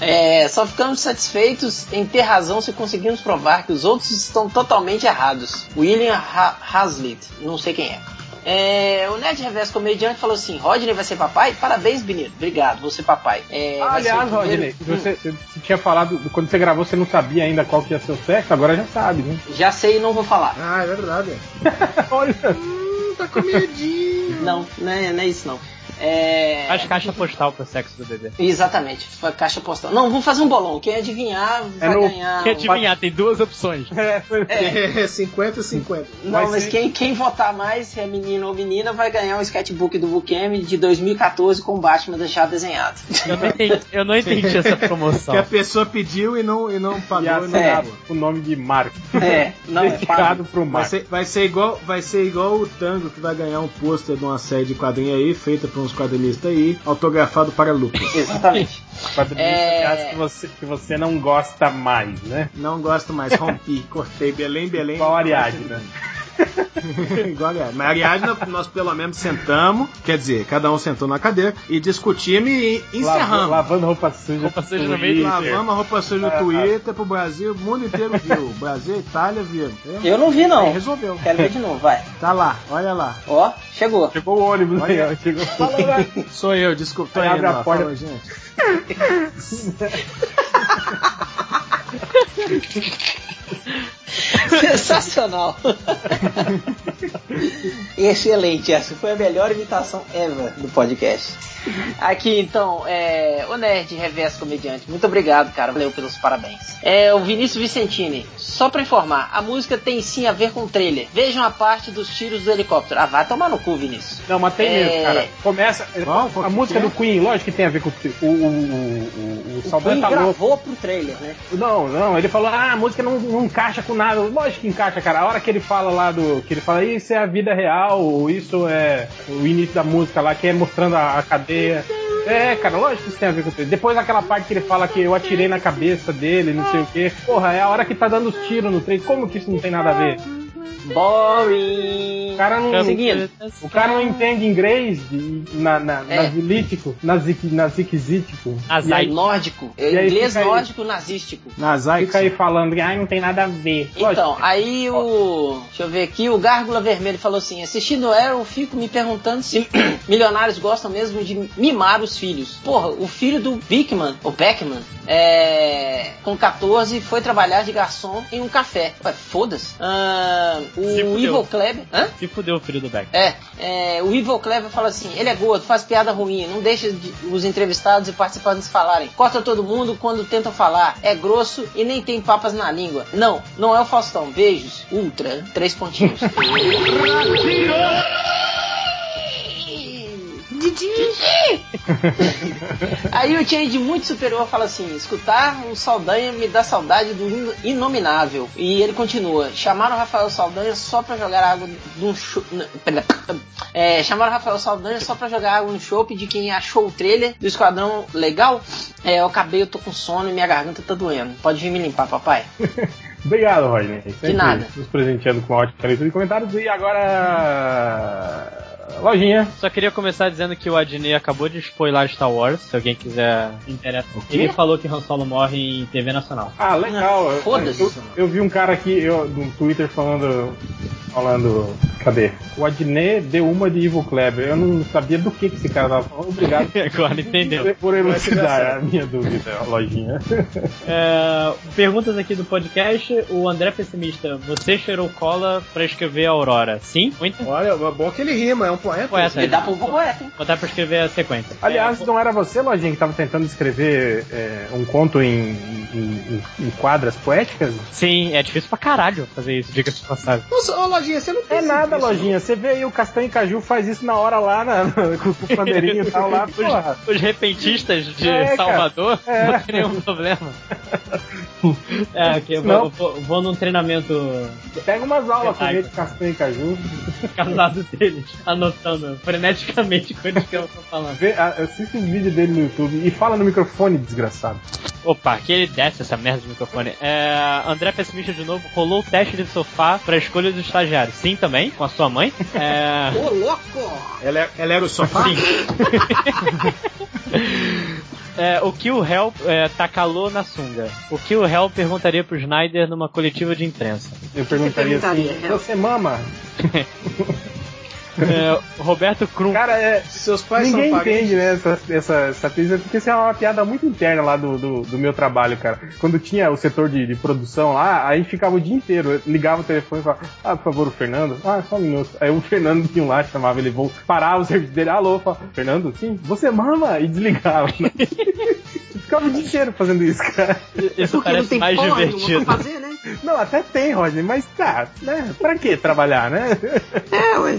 É, só ficamos satisfeitos em ter razão se conseguirmos provar que os outros estão totalmente errados. William ha Hazlitt, não sei quem é. É, o Nerd Reverso Comediante falou assim: Rodney vai ser papai? Parabéns, menino. Obrigado, vou ser papai. É, o Aliás, primeiro- Rodney, você, você- você tinha falado, quando você gravou, você não sabia ainda qual que ia ser o sexo, agora já sabe, né? Já sei e não vou falar. Ah, é verdade. Olha, tá com medinho. Não, não é, não é isso não. É... Faz caixa postal pro sexo do bebê. Exatamente, foi caixa postal. Não, vamos fazer um bolão. Quem adivinhar vai no- ganhar. Quer um- adivinhar, tem duas opções. é, foi- É 50 50. Não, Vai mas ser- quem, quem votar mais, se é menino ou menina, vai ganhar um sketchbook do Bukemi de 2014 com Batman já desenhado. Eu não entendi, eu não entendi essa promoção. Que a pessoa pediu e não, e não e pagou. e não assinado pagou. o nome de Marco. É, não, é. Dedicado pro Vai Marco. ser, vai, ser igual, vai ser igual o Tango que vai ganhar um pôster de uma série de quadrinhos aí, feita por uns quadrinistas aí, autografado para Lucas. Exatamente. Quadrinhos É. que, você, que você não gosta mais, né? Não gosto mais, rompi, cortei Belém, Belém. Igual a Ariadne, né? Igual a. Mas a Ariadne, nós pelo menos sentamos, quer dizer, cada um sentou na cadeira e discutimos e Lava- encerramos. lavando roupa suja. Roupa suja no meio do Lavamos a roupa suja no Ah, Twitter pro Brasil, o mundo inteiro viu. Brasil, Itália viram. Eu não vi, não. Aí resolveu. Quero ver de novo, vai. Tá lá, olha lá. Ó, chegou. Chegou o ônibus aí, ó. Chegou. Sou eu, desculpa. Tô Aí indo abre a lá, porta. fala, gente. Sensacional. Excelente, essa foi a melhor imitação ever do podcast. Aqui então, é, o Nerd Reverso Comediante, muito obrigado, cara, valeu pelos parabéns. É, o Vinícius Vicentini, só pra informar, a música tem sim a ver com o trailer. Vejam a parte dos tiros do helicóptero. Ah, vai tomar no cu, Vinícius. Não, mas tem É. mesmo, cara. Começa. Qual a música que do Queen, lógico que tem a ver com o. O, o, o, o O Queen tá louco. gravou pro trailer, né? Não, não, ele falou, ah, a música não, não encaixa com nada. Lógico que encaixa, cara. A hora que ele fala lá do. Que ele fala, isso é a vida real, isso é o início da música lá, que é mostrando a, a cadeia. É, cara, lógico que isso tem a ver com isso. Depois aquela parte que ele fala que eu atirei na cabeça dele, não sei o quê. Porra, é a hora que tá dando os tiros no trem. Como que isso não tem nada a ver? Boring. O cara não, Seguindo. o cara não entende inglês de, na, na, É. nazilítico, nazic, E Nórdico. E Inglês fica aí- nórdico nazístico. Nasai. fica aí falando que ai, não tem nada a ver. Então, aí o. Deixa eu ver aqui, o Gárgula Vermelho falou assim: assistindo Arrow, eu fico me perguntando se milionários gostam mesmo de mimar os filhos. Porra, o filho do Bickman, o Beckman, é. Com 14, foi trabalhar de garçom em um café. Ué, foda-se. Ah, o. Ivo Kleber. Hã? Se fudeu o filho do Beck. É, é, o Ivo Clever fala assim: ele é gordo, faz piada ruim, não deixa de- os entrevistados e participantes falarem. Corta todo mundo quando tentam falar. É grosso e nem tem papas na língua. Não, não é o Faustão. Beijos. Ultra. Três pontinhos. Didi! Aí o Change muito superior fala assim: escutar o Saldanha me dá saudade do in- inominável. E ele continua: chamaram o Rafael Saldanha só pra jogar água n- pera- é, chamaram o Rafael Saldanha só pra jogar água no chope de quem achou o trailer do Esquadrão legal. É, eu acabei, eu tô com sono e minha garganta tá doendo. Pode vir me limpar, papai. Obrigado, Rodney. Sempre nada. Nos presenteando com uma ótima leitura de comentários. E agora. Lojinha. Só queria começar dizendo que o Adney acabou de spoiler Star Wars, se alguém quiser interessa. Ele falou que Han Solo morre em TV nacional. Ah, legal. Eu- Foda-se. Eu, eu vi um cara aqui eu, no Twitter falando. Falando. Cadê? O Adnet deu uma de Ivo Kleber. Eu não sabia do que, que esse cara tava falando. Obrigado Agora entendeu. por elucidar a minha dúvida, lojinha. É, perguntas aqui do podcast. O André Pessimista, você cheirou cola pra escrever Aurora? Sim? Muito? Olha, é bom que ele rima, é um poeta. Poeta. Me dá pro poeta, hein? Botar pra escrever a sequência. Aliás, É, não era você, lojinha, que tava tentando escrever é, um conto em, em, em- em quadras poéticas? Sim, é difícil pra caralho fazer isso, diga-se de passagem. Nossa, ô Lojinha, você não É tem nada, serviço, lojinha. Você vê aí o Castanho Caju faz isso na hora lá, na, com o pandeirinho e tal lá. Porra. Os, os repentistas de É. Salvador É. não tem nenhum problema. É, que eu vou, vou- vou num treinamento Pega umas aulas com ele de Castanho e Caju. casado deles, anotando freneticamente coisas que eu tô falando. Vê, assiste os vídeos dele no YouTube e fala no microfone, desgraçado. Opa, que ele desce essa merda de microfone. É, André Pessimista de novo, rolou o teste de sofá pra escolha do estagiário. Sim, também, com a sua mãe. É, Ô, louco! Ela, é- ela era o sofá? Sim. É, o que o Hell é, tá calor na sunga. O que o Hell perguntaria pro Snyder numa coletiva de imprensa. Eu perguntaria assim: perguntaria, Hel? Você mama? É, Roberto Krum. Cara, é. Seus pais Ninguém são entende, né, essa, essa, essa pista, porque isso é uma piada muito interna lá do, do, do meu trabalho, cara. Quando tinha o setor de, de produção lá, aí a gente ficava o dia inteiro, eu ligava o telefone e falava, ah, por favor, o Fernando? Ah, só um minuto. Aí o Fernando tinha um lá, chamava ele, vou parar o serviço dele, alô, fala, Fernando, sim, você mama? E desligava. né? Ficava o dia inteiro fazendo isso, cara. Isso Porque não parece tem mais divertido. fazer, né? Não, até tem, Rodney, mas tá, né? Pra que trabalhar, né? É, ué.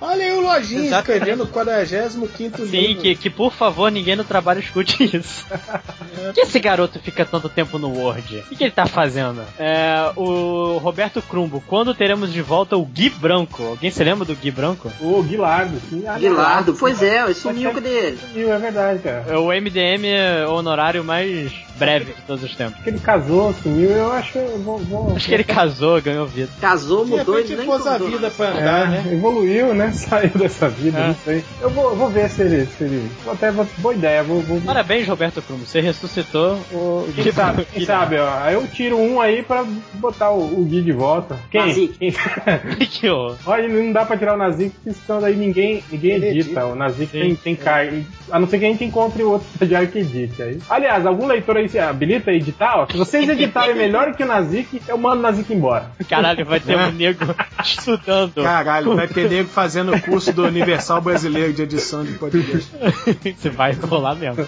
Olha aí o Lojinha Exatamente. escrevendo o 45 Sim, livro. que, que por favor ninguém no trabalho escute isso. Por que esse garoto fica tanto tempo no Word? O que, que ele tá fazendo? É, o Roberto Crumbo, quando teremos de volta o Gui Branco? Alguém se lembra do Gui Branco? O Guilardo, sim. Ah, Guilardo, pois é, sumiu, cadê ele? Sumiu, é verdade, cara. É o MDM honorário mais breve de todos os tempos. Acho que ele casou, sumiu, eu acho que eu vou. vou Acho que ele casou, ganhou vida. Casou, De mudou, ele nem pôs a vida pra andar, É, né? evoluiu, né? Saiu dessa vida, É. não sei. Eu vou, vou ver se ele. Se ele vou até vou, boa ideia, vou. vou Parabéns, Roberto Crumbo, você ressuscitou o quem Gui sabe, quem sabe, ó. Aí eu tiro um aí pra botar o, o Gui de volta. Quem? Nazik. Quem? que horror. Olha, não dá pra tirar o Nazik, porque senão daí ninguém, ninguém edita. edita. O Nazik tem, tem carga. A não ser que a gente encontre outro estagiário que edite. Aí. Aliás, algum leitor aí se habilita a editar? Ó, se vocês editarem melhor que o Nazik, eu mando o Nazik embora. Caralho, vai ter um nego estudando. Caralho, vai ter nego fazendo o curso do Universal Brasileiro de edição de podcast. Você vai rolar mesmo.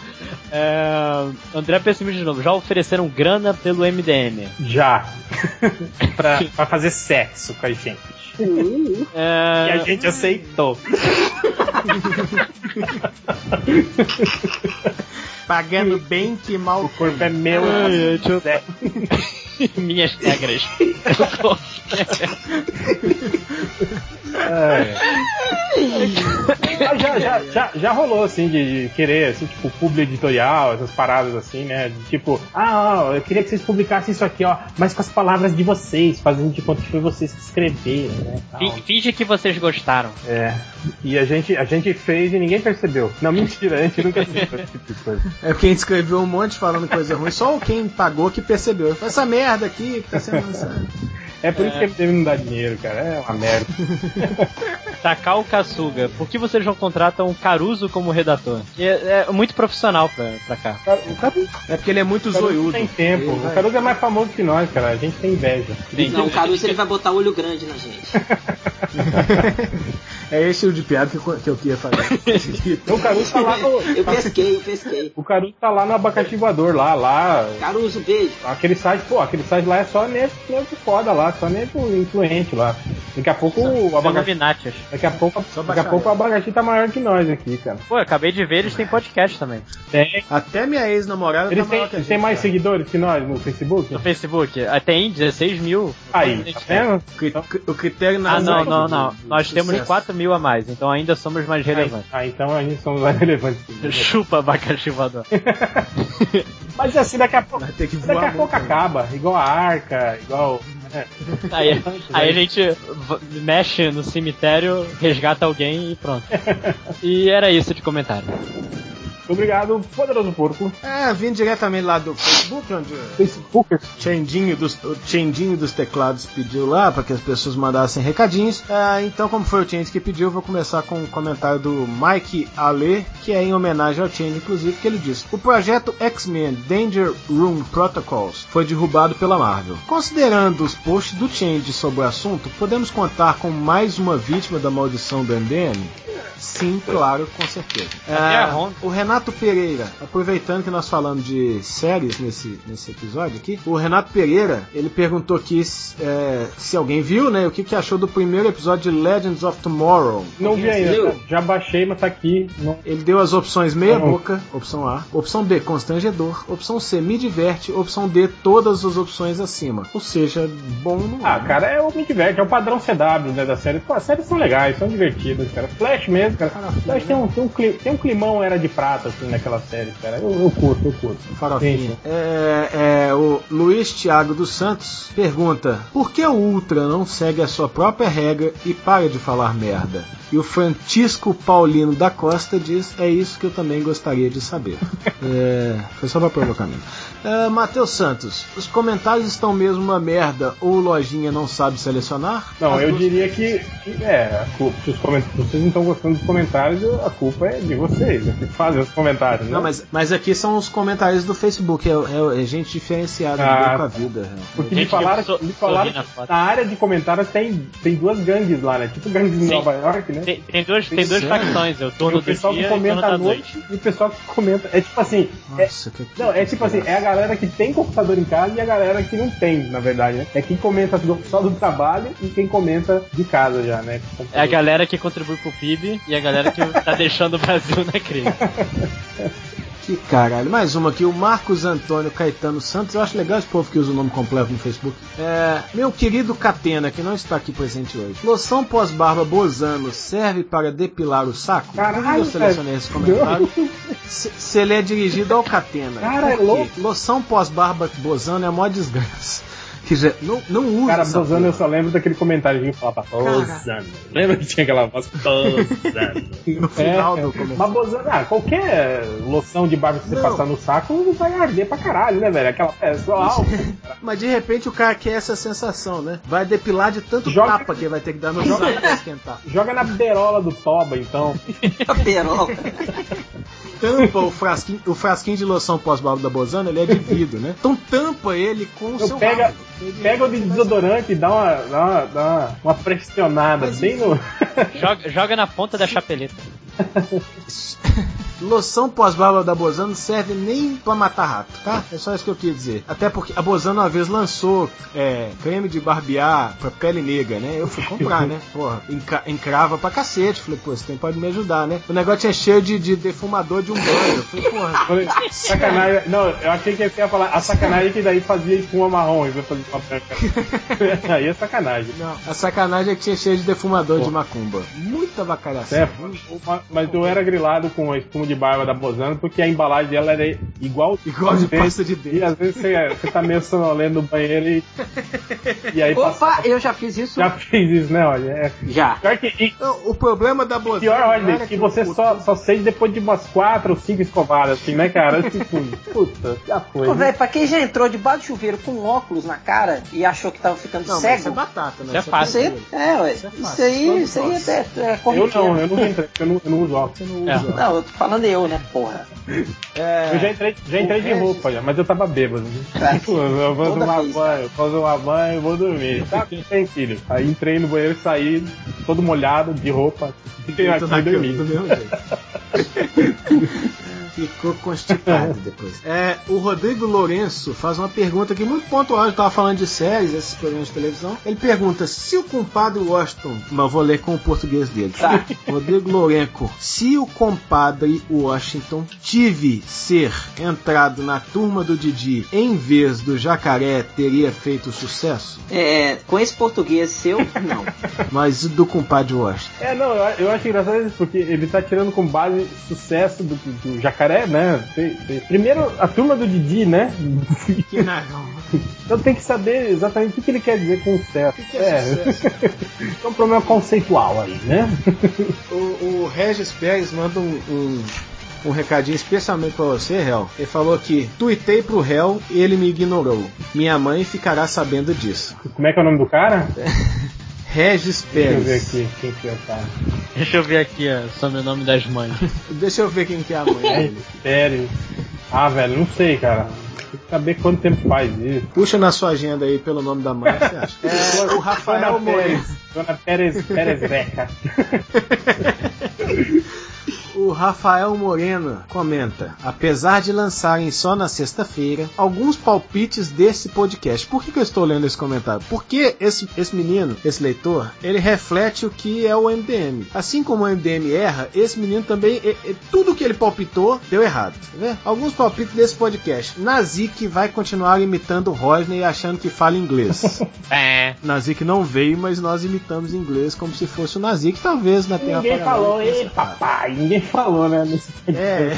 É, André Pessimista de novo, já ofereceram grana pelo MDM. Já. pra, pra fazer sexo com a gente. É, E a gente aceitou. Pagando bem que mal O corpo é meu. Ai, eu- né? Minhas regras. É. Já, já, já, já rolou, assim, de, de querer, assim, tipo, publi editorial, essas paradas assim, né? De, tipo, ah, ó, eu queria que vocês publicassem isso aqui, ó, mas com as palavras de vocês, fazendo de conta que foi vocês que escreveram, né? tal. Fi- Finge que vocês gostaram. É. E a gente, a gente fez e ninguém percebeu. Não, mentira, a gente nunca fez esse tipo de coisa. É porque a gente escreveu um monte falando coisa ruim, só quem pagou que percebeu. Foi essa merda aqui que tá sendo lançada. É por isso que ele deve não dar dinheiro, cara. É uma merda. Takao Kasuga, por que vocês não contratam o Caruso como redator? É, é muito profissional pra, pra cá. O Caruso, É porque ele é muito zoiudo. tem tempo. Ele O vai- Caruso é mais famoso que nós, cara. A gente tem inveja. Não, o Caruso ele vai botar olho grande na gente. É esse o de piada que eu, que eu queria fazer. Então o Caruso tá lá no. Eu pesquei, eu pesquei. O Caruso tá lá no abacaxi voador, lá, lá. Caruso, beijo. Aquele site, pô, aquele site lá é só nego, nego foda lá, só nego influente lá. Daqui a pouco o abacaxi. Daqui a pouco, Só daqui a pouco o abacaxi tá maior que nós aqui, cara. Pô, eu acabei de ver, eles têm podcast também. Tem. Até minha ex-namorada Eles tá têm, maior que a eles gente, têm mais cara. seguidores que nós no Facebook? No Facebook. Ah, Tem 16 mil. Aí, tá vendo? O critério Ah, não, não, não. de Nós temos sucesso. 4 mil a mais, então ainda somos mais relevantes. Ah, então a gente somos mais relevantes. Chupa abacaxi voador. Mas assim, daqui a pouco. Daqui a pouco né? acaba, igual a arca, igual. é. Aí, aí a gente mexe no cemitério, resgata alguém e pronto. E era isso de comentário. Obrigado, poderoso porco. É, vindo diretamente lá do Facebook, onde o Facebookers. Chendinho dos, o Chendinho dos teclados pediu lá para que as pessoas mandassem recadinhos. Ah, então, como foi o Change que pediu, eu vou começar com um comentário do Mike Ale, que é em homenagem ao Change, inclusive, que ele diz: O projeto X-Men Danger Room Protocols foi derrubado pela Marvel. Considerando os posts do Change sobre o assunto, podemos contar com mais uma vítima da maldição do MDM? Sim, claro, com certeza. Ah, Honda. o Renato Pereira, aproveitando que nós falamos de séries nesse, nesse episódio aqui, o Renato Pereira, ele perguntou aqui é, se alguém viu, né, o que, que achou do primeiro episódio de Legends of Tomorrow. Não vi ainda, viu? já baixei, mas tá aqui. Não... Ele deu as opções meia Não. boca, opção A, opção B, constrangedor, opção C, me diverte, opção D, todas as opções acima. Ou seja, bom no Ah, cara, é o me diverte, é o padrão CW né, da série. Pô, as séries são legais, são divertidas, cara. Flash mesmo, cara. Flash tem um, tem um, tem um climão era de prata, assim, naquela série, cara. Eu, eu curto, eu curto. Farofinha. Sim. É, é, o Luiz Thiago dos Santos pergunta: Por que o Ultra não segue a sua própria regra e para de falar merda? E o Francisco Paulino da Costa diz: É isso que eu também gostaria de saber. É, foi só pra provocar mesmo. É, Matheus Santos, os comentários estão mesmo uma merda ou o Lojinha não sabe selecionar? Não, As eu duas- diria que, que é, a culpa, se, os coment- se vocês não estão gostando dos comentários, a culpa é de vocês, né, que fazem os comentários, né? Não, mas, mas aqui são os comentários do Facebook, é, é- é gente diferenciada Ah, com a vida. é. Porque Gente me falaram, que so- me falaram na na área de comentários tem, tem duas gangues lá, né? Tipo gangues em Sim. Nova York, né? Tem, tem duas, tem duas facções, é o Tem turno o pessoal dia que comenta à noite noite. e o pessoal que comenta. É tipo assim, é, Nossa, que- que- não, é tipo assim, é a galera que tem computador em casa e a galera que não tem, na verdade, né? É quem comenta só do trabalho e quem comenta de casa já, né? É a galera que contribui pro PIB e a galera que tá deixando o Brasil na crise. Que caralho. Mais uma aqui, o Marcos Antônio Caetano Santos. Eu acho legal esse povo que usa o nome completo no Facebook. É, meu querido Catena, que não está aqui presente hoje. Loção pós-barba Bozano serve para depilar o saco? Caralho, eu selecionei esse comentário. Se, se ele é dirigido ao Catena. Cara, é louco. Loção pós-barba Bozano é a maior desgraça. Que já, não, não usa Cara, essa Bozano, eu só lembro daquele comentário que falava Bozano. Lembra que tinha aquela voz Bozano? No final É, do comentário. Mas Bozano, ah, qualquer loção de barba que você Não. passar no saco vai arder pra caralho, né, velho? Aquela peça álcool. Mas de repente o cara quer essa sensação, né? Vai depilar de tanto Joga- tapa que vai ter que dar no saco pra esquentar. Joga na berola do Toba, então. A perola. tampa o frasquinho, o frasquinho de loção pós-barba da Bozano, ele é de vidro, né? Então tampa ele com o Eu seu pega, rabo. pega o de desodorante e dá uma, dá uma, dá uma, uma pressionada Mas bem no. Joga, joga na ponta da chapeleta. Loção pós-barba da Bozano não serve nem pra matar rato, tá? É só isso que eu queria dizer. Até porque a Bozano uma vez lançou é, creme de barbear pra pele negra, né? Eu fui comprar, né? Porra, encrava pra cacete. Falei, pô, você tem, pode me ajudar, né? O negócio é cheio de, de defumador de um banho. Eu falei, porra. Sacanagem. Não, eu achei que ia falar a sacanagem é que daí fazia espuma marrom e vai fazer uma branca. Aí é sacanagem. Não, a sacanagem é que tinha cheio de defumador de macumba. Muita vacalhação. É, mas eu era grilado com a espuma de barba da Bozano porque a embalagem dela era igual, Igual de pasta de dente. E às vezes você, você tá meio sonolento no banheiro e. E aí passa- Opa, eu já fiz isso. já fez isso, né? Olha, é. Já. Pior que, e, o problema da Bozano. pior, olha, era que você só, só sente depois de umas quatro ou cinco escovadas, assim, né, cara? Tipo, puta, já foi. Pô, né? velho, pra quem já entrou debaixo do chuveiro com óculos na cara e achou que tava ficando Não, mas isso é cego. batata, né? Isso é Isso fácil. Você, tranquilo. é, ué. Isso é Isso fácil. aí, isso aí nós. é, é Eu não, eu não entrei, eu não, eu não uso óculos. Não É. usa. Não, eu tô falando eu, né, porra. É, Eu já entrei, já entrei de roupa, já, mas eu tava bêbado. Tipo, eu vou Toda tomar banho, vou tomar banho, vou dormir. Tá, tem filho. Aí entrei no banheiro e saí todo molhado, de roupa. Fiquei aqui na cama Ficou constipado depois. É, o Rodrigo Lourenço faz uma pergunta que muito pontual. Eu tava falando de séries, esses programas de televisão. Ele pergunta se o compadre Washington. Mas eu vou ler com o português dele. Tá. Rodrigo Lourenço. Se o compadre Washington tive ser entrado na turma do Didi em vez do jacaré, teria feito sucesso? É, com esse português seu, não. Mas do compadre Washington? É, não, eu, eu acho engraçado isso, porque ele tá tirando com base sucesso do, do jacaré, né? Tem- tem- Primeiro, a turma do Didi, né? Que não. Então tem que saber exatamente o que, que ele quer dizer com sucesso. que é sucesso? é um problema conceitual aí, né? O, o Regis Pérez manda um, um, um recadinho especialmente pra você, Hel. Ele falou que tuitei pro Hel e ele me ignorou. Minha mãe ficará sabendo disso. Como é que é o nome do cara? Regis Deixa eu ver Pérez. aqui quem que é o cara. Deixa eu ver aqui ó, sobre o nome das mães. Deixa eu ver quem que é a mãe dele. Sério. Ah, velho, não sei, cara. Tem que saber quanto tempo faz isso. Puxa na sua agenda aí pelo nome da mãe, você acha? É, o Rafael Dona. Pérez. Dona Pérez, Pérez Beca. O Rafael Moreno comenta: apesar de lançarem só na sexta-feira, alguns palpites desse podcast. Por que, que eu estou lendo esse comentário? Porque esse, esse menino, esse leitor, ele reflete o que é o MDM. Assim como o MDM erra, esse menino também, e- e- tudo que ele palpitou deu errado. Tá vendo? Alguns palpites desse podcast. Nazik vai continuar imitando o Rodney achando que fala inglês. É. Nazik não veio, mas nós imitamos inglês como se fosse o Nazik, talvez na Terra Ninguém falou, tenha ei, papai. Ninguém falou, né? É, é.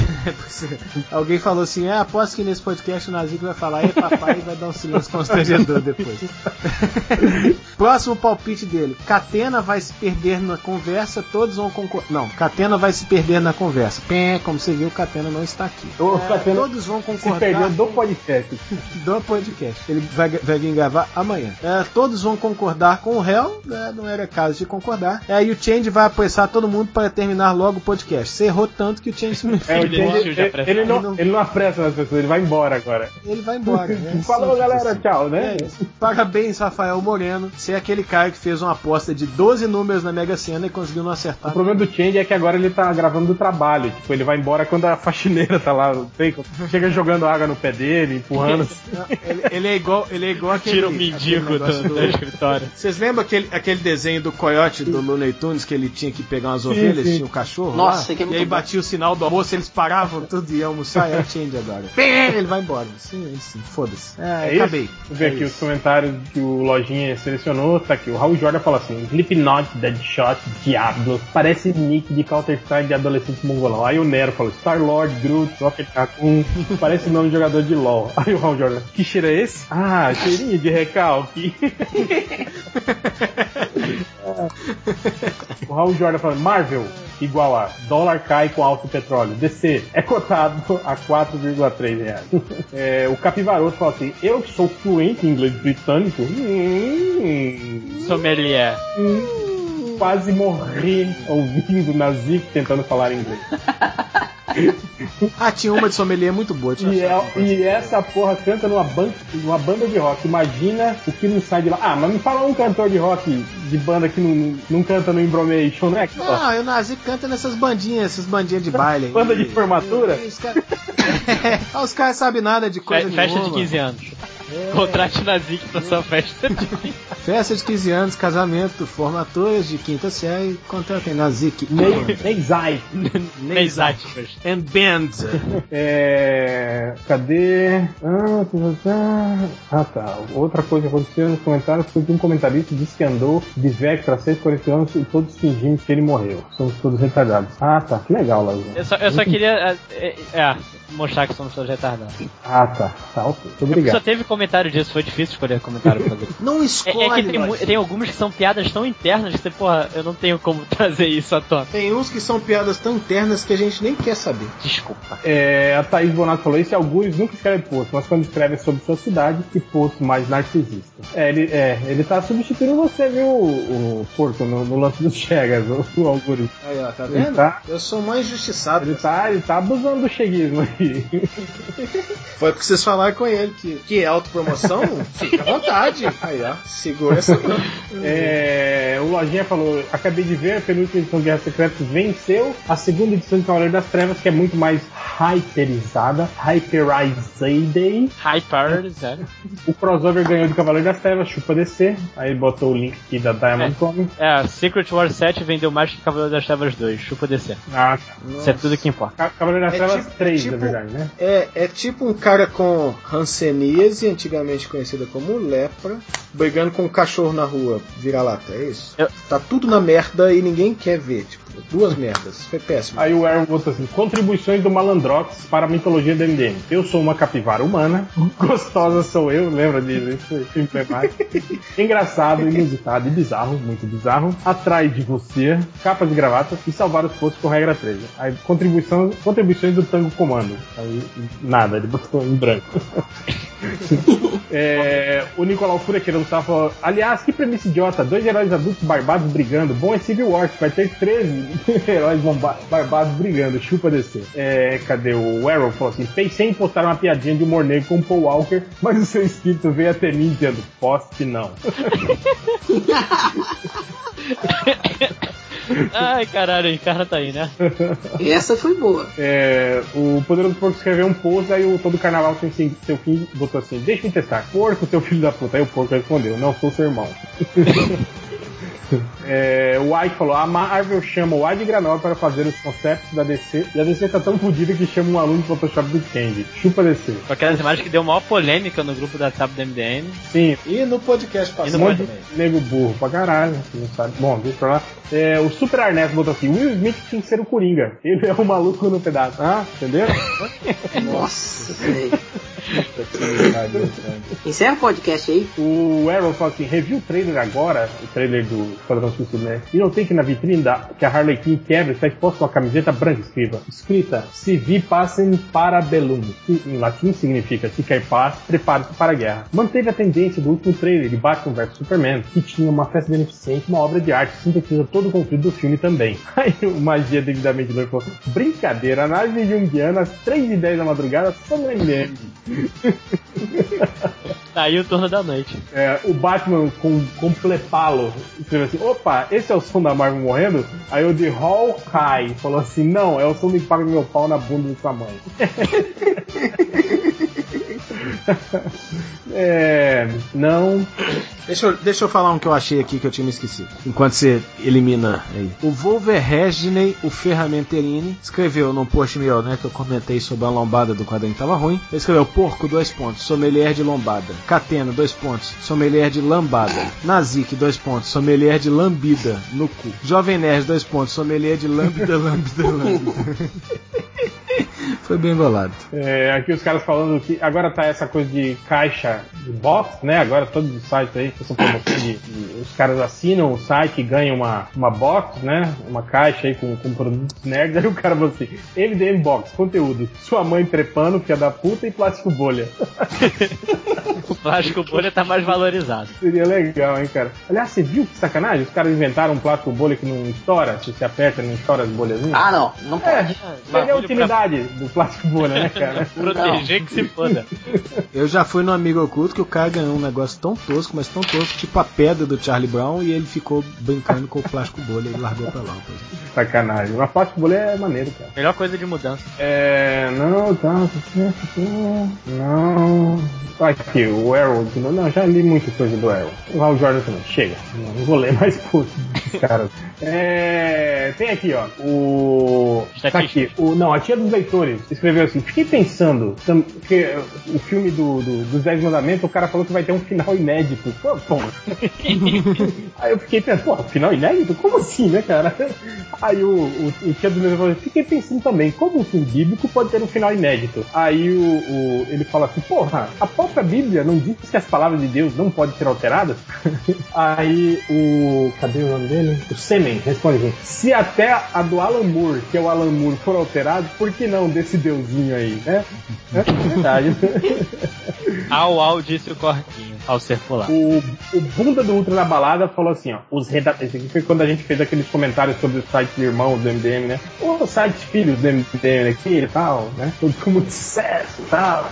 alguém falou assim: é, aposto que nesse podcast o Nazik vai falar, e papai, e vai dar um silêncio constrangedor depois. Próximo palpite dele: Catena vai se perder na conversa, todos vão concordar. Não, Catena vai se perder na conversa. Pé, como você viu, Catena não está aqui. O É, Catena todos vão Se concordar perdeu do podcast. do podcast. Ele vai, vai vir gravar amanhã. É, todos vão concordar com o réu, né, não era caso de concordar. É, e o Change vai apressar todo mundo para terminar logo o podcast. Você errou tanto que o Change se É, o Ele desistiu de ele, ele não, Ele não- ele não apressa nas pessoas, ele vai embora agora. Ele vai embora. né? Falou, Simples galera, assim. tchau, né? É. Parabéns, Rafael Moreno. Você é aquele cara que fez uma aposta de 12 números na Mega Sena e conseguiu não O acertar. problema do Change é que agora ele tá gravando do trabalho. Tipo, ele vai embora quando a faxineira tá lá, não sei, chega jogando água no pé dele, empurrando. Ele, ele é igual, ele é igual aquele. Tira o mendigo do, do escritório. Vocês lembram aquele, aquele desenho do coiote do Looney Tunes que ele tinha que pegar umas ovelhas, sim. tinha um cachorro? Nossa, lá, que é E muito aí bom. batia o sinal do almoço, eles paravam tudo e iam almoçar, é o Change agora. Pé, Ele vai embora. Sim, ele sim. Foda-se. É, É acabei. isso? Vou ver É aqui isso. os comentários que o Lojinha selecionou. Tá aqui. O Raul Jordan fala assim: Slipknot, Deadshot, Diablo. Parece nick de Counter-Strike de adolescente mongolão. Aí o Nero falou: Star-Lord, Groot, Rocket Raccoon. Parece nome de jogador de LoL. Aí o Raul Jordan: Que cheiro é esse? Ah, cheirinho de recalque. o Raul Jordan falando: Marvel. Igual a dólar cai com alto petróleo. DC é cotado a 4,3 reais. É, o Capivaroto fala assim: Eu que sou fluente em inglês britânico, hum, Sommelier. Quase morri ouvindo Nazik tentando falar inglês. Ah, tinha uma de sommelier muito boa. E, é- e essa porra canta numa, ban- numa banda de rock. Imagina o que não sai de lá. Ah, mas me fala um cantor de rock de banda que não, não canta no Imbromation, né? Não, o Nazi canta nessas bandinhas, essas bandinhas de baile. Banda de formatura? E os caras Ah, os caras sabem nada de coisa Fe- Festa de nenhuma. 15 anos. Contrate na Zik pra sua festa de 15 Festa de 15 anos, casamento, formaturas de quinta série, contratem na Zik. Nem, nem Zai. Três aspas. And Band. É. Cadê? Ah, tá, tá. ah, tá. Outra coisa que aconteceu nos comentários foi que um comentarista disse que andou de Vectra há 140 anos e todos fingimos que ele morreu. Somos todos retardados. Ah, tá. Que legal. Eu só, eu só queria é, é, mostrar que somos todos retardados. Ah, tá. Tá, ok. Muito Só obrigado. teve comentário disso, foi difícil escolher comentário pra fazer. Não É, escolhe. é que tem, tem algumas que são piadas tão internas que você, porra, eu não tenho como trazer isso à tona. Tem uns que são piadas tão internas que a gente nem quer saber. Desculpa. É, a Thaís Bonato falou: esse Augusto nunca escreve post, mas quando escreve é sobre sua cidade e post mais narcisista. É, ele, é, ele tá substituindo você, viu, o, o Porto, no, no lance dos Chegas, o, o Augusto. Aí, ó, tá vendo? tá- Eu sou mais injustiçado. Ele tá, ele tá abusando do cheguismo aí. Foi porque vocês falaram com ele que, que é autopromoção, fica à vontade. Aí, ó, segura essa. É, o Lojinha falou: acabei de ver, a penúltima edição de Guerra Secretas venceu a segunda edição de Cavaleiro das Trevas, que é muito mais hyperizada, hyperizada. Hyper, zero. O crossover ganhou de Cavaleiro das Trevas, chupa DC. Aí botou o link aqui da Diamond Comics. É, Secret War 7 vendeu mais que Cavaleiro das Trevas 2, chupa DC. Ah. Isso é tudo que importa. Ca- Cavaleiro das É Trevas tipo- 3, tipo- na verdade, né? É, é tipo um cara com hanseníase, antigamente conhecida como lepra, brigando com um cachorro na rua, vira-lata, é isso? Eu- Tá tudo na merda e ninguém quer ver, tipo, duas merdas. Foi péssimo. Aí o Aaron botou assim: contribuições do Malandrox para a mitologia do MDM. Eu sou uma capivara humana, gostosa sou eu, lembra disso? Engraçado, inusitado e bizarro, muito bizarro. Atrás de você, capa de gravata e salvar os postos com regra 13. Aí contribuição, contribuições do Tango Comando. Aí nada, ele botou em branco. É, o Nicolau Fúria querendo falou: Aliás, que premissa idiota, dois heróis adultos barbados brigando. Bom é Civil War, que vai ter 13 heróis barbados brigando. Chupa descer. É, cadê o Arrow? Falou assim: pensei em postar uma piadinha de humor negro com Paul Walker, mas o seu espírito veio até mim dizendo: poste não. Ai, caralho, o cara tá aí, né? Essa foi boa. É, o Poderoso Porco escreveu um post, aí o todo carnaval sem sem- seu filho botou assim: Deixa eu testar, porco, seu filho da puta. Aí o porco respondeu: Não sou seu irmão. É, o Ike falou: A Marvel chama o Ike Granola para fazer os concepts da DC e a DC tá tão fodida que chama um aluno de Photoshop do Candy. Chupa DC. Com aquelas imagens que deu maior polêmica no grupo da SAP do MDM. Sim, E no podcast passado um também. de nego burro pra caralho, não sabe. Bom, deixa pra lá. É, o Super Arnett botou assim: Will Smith tinha que ser o Coringa. Ele é o maluco no pedaço. Ah, entendeu? Nossa, velho. Encerra o podcast aí. O Arrow fala assim: review o trailer agora, o trailer do Esquadrão Suicida, né? E não tem que na vitrine da, que a Harley Quinn quebra está exposta uma camiseta branca escrita, escrita Se vi passem para bellum, que em latim significa se quer paz, prepare-se para a guerra. Manteve a tendência do último trailer de Batman vs Superman, que tinha uma festa beneficente, uma obra de arte que sintetiza todo o conflito do filme também. Aí o Magia devidamente louco falou: brincadeira, análise junguiana às 3 e 10 da madrugada, só no. Tá aí o turno da noite. É, o Batman com, com plepalo escreveu assim: opa, esse é o som da Marvel morrendo? Aí o de Hawkeye falou assim: não, é o som do impacto do meu pau na bunda sua mãe. é, não. Deixa eu, deixa eu falar um que eu achei aqui que eu tinha me esquecido. Enquanto você elimina aí. O Wolverhampton, o Ferramenterini, escreveu num post meu, né, que eu comentei sobre a lombada do quadrinho que tava ruim. Ele escreveu porco, dois pontos, sommelier de lombada. Catena, dois pontos, sommelier de lambada. Nazik, dois pontos, sommelier de lambida no cu. Jovem Nerd, dois pontos, sommelier de lambida, lambida, lambida. Foi bem bolado. É, aqui os caras falando que agora tá essa coisa de caixa de box, né? Agora todos os sites aí, essa promoção de, de- os caras assinam o site e ganham uma, uma box, né? Uma caixa aí com, com produtos nerds. Aí o cara falou assim: MDM Box, conteúdo, sua mãe trepando, filha da puta e plástico bolha. O plástico bolha tá mais valorizado. Seria legal, hein, cara? Aliás, você viu que sacanagem? Os caras inventaram um plástico bolha que não estoura, se você aperta, não estoura as bolhazinhas. Ah, não, não É, pode. Cadê a utilidade do plástico bolha, né, cara? Proteger que se foda. Eu já fui no amigo oculto que o cara ganhou um negócio tão tosco, mas tão tosco, tipo a pedra do Charlie Brown, e ele ficou brincando com o plástico bolha e largou pra lá. Pois. Sacanagem. Mas plástico bolha é maneiro, cara. Melhor coisa de mudança. É. Não, tá. Não. Tá Aqui, o Arrow de novo. Não, já li muita coisa do Arrow. Lá o Jordan também. Chega. Não, não vou ler mais post dos caras. É. Tem aqui, ó. O. Tá aqui. O, não, a tia dos leitores escreveu assim: Fiquei pensando. Que, o filme do, do- dos Dez Mandamentos, o cara falou que vai ter um final inédito. Pô, pô. Aí eu fiquei pensando, pô, final inédito? Como assim, né, cara? Aí o, o, o tia do meu falou, fiquei pensando também, como um filme bíblico pode ter um final inédito? Aí o, o- ele fala assim, porra, a própria Bíblia não diz que as palavras de Deus não podem ser alteradas? Aí o. Cadê o nome dele? O Semen responde assim: se até a do Alan Moore, que é o Alan Moore, for alterado, por que não desse deusinho aí, né? É verdade. Au, au, disse o corquinho, ao ser pulado. O, o bunda do Ultra na balada falou assim, ó, os redatores, esse aqui foi quando a gente fez aqueles comentários sobre os sites irmãos do MDM, né? Os sites filhos do MDM aqui e tal, né? Tudo com muito sucesso e tal,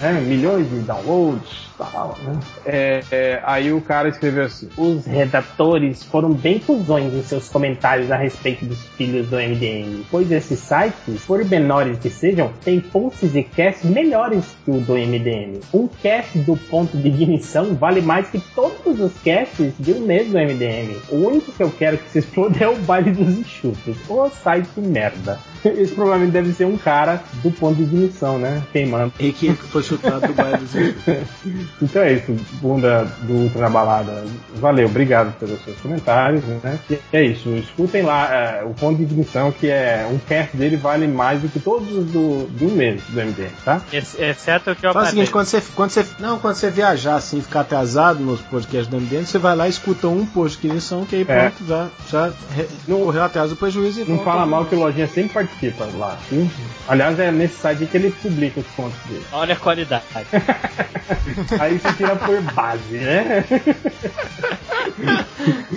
né? Milhões de downloads tal, né? É, é, aí o cara escreveu assim, os redatores foram bem cuzões em seus comentários a respeito dos filhos do MDM, pois esses sites, por menores que sejam, têm posts e casts melhores que o do MDM. Um cast do ponto de ignição vale mais que todos os casts de um mês do MDM. O único que eu quero que se exploda é o baile dos enxutos. O site merda. Esse provavelmente deve ser um cara do ponto de ignição, né? Queimando. E que foi chutado do baile dos enxutos. Então é isso, bunda do Ultra na balada. Valeu, obrigado pelos seus comentários, né? E é isso, escutem lá é, o ponto de ignição, que é um cast dele vale mais do que todos os do, de um mês do MDM, tá? Ex- Exceto o que eu Faz o seguinte, quando você, quando você. Não, quando você viajar assim, ficar atrasado nos podcasts do MDM, você vai lá e escuta um post que eles são, que aí É. pronto, já, já re- correu atrás do prejuízo e Não fala mal que o Lojinha sempre participa lá, viu? Aliás, é nesse site que ele publica os contos dele. Olha a qualidade. Aí você tira por base, né?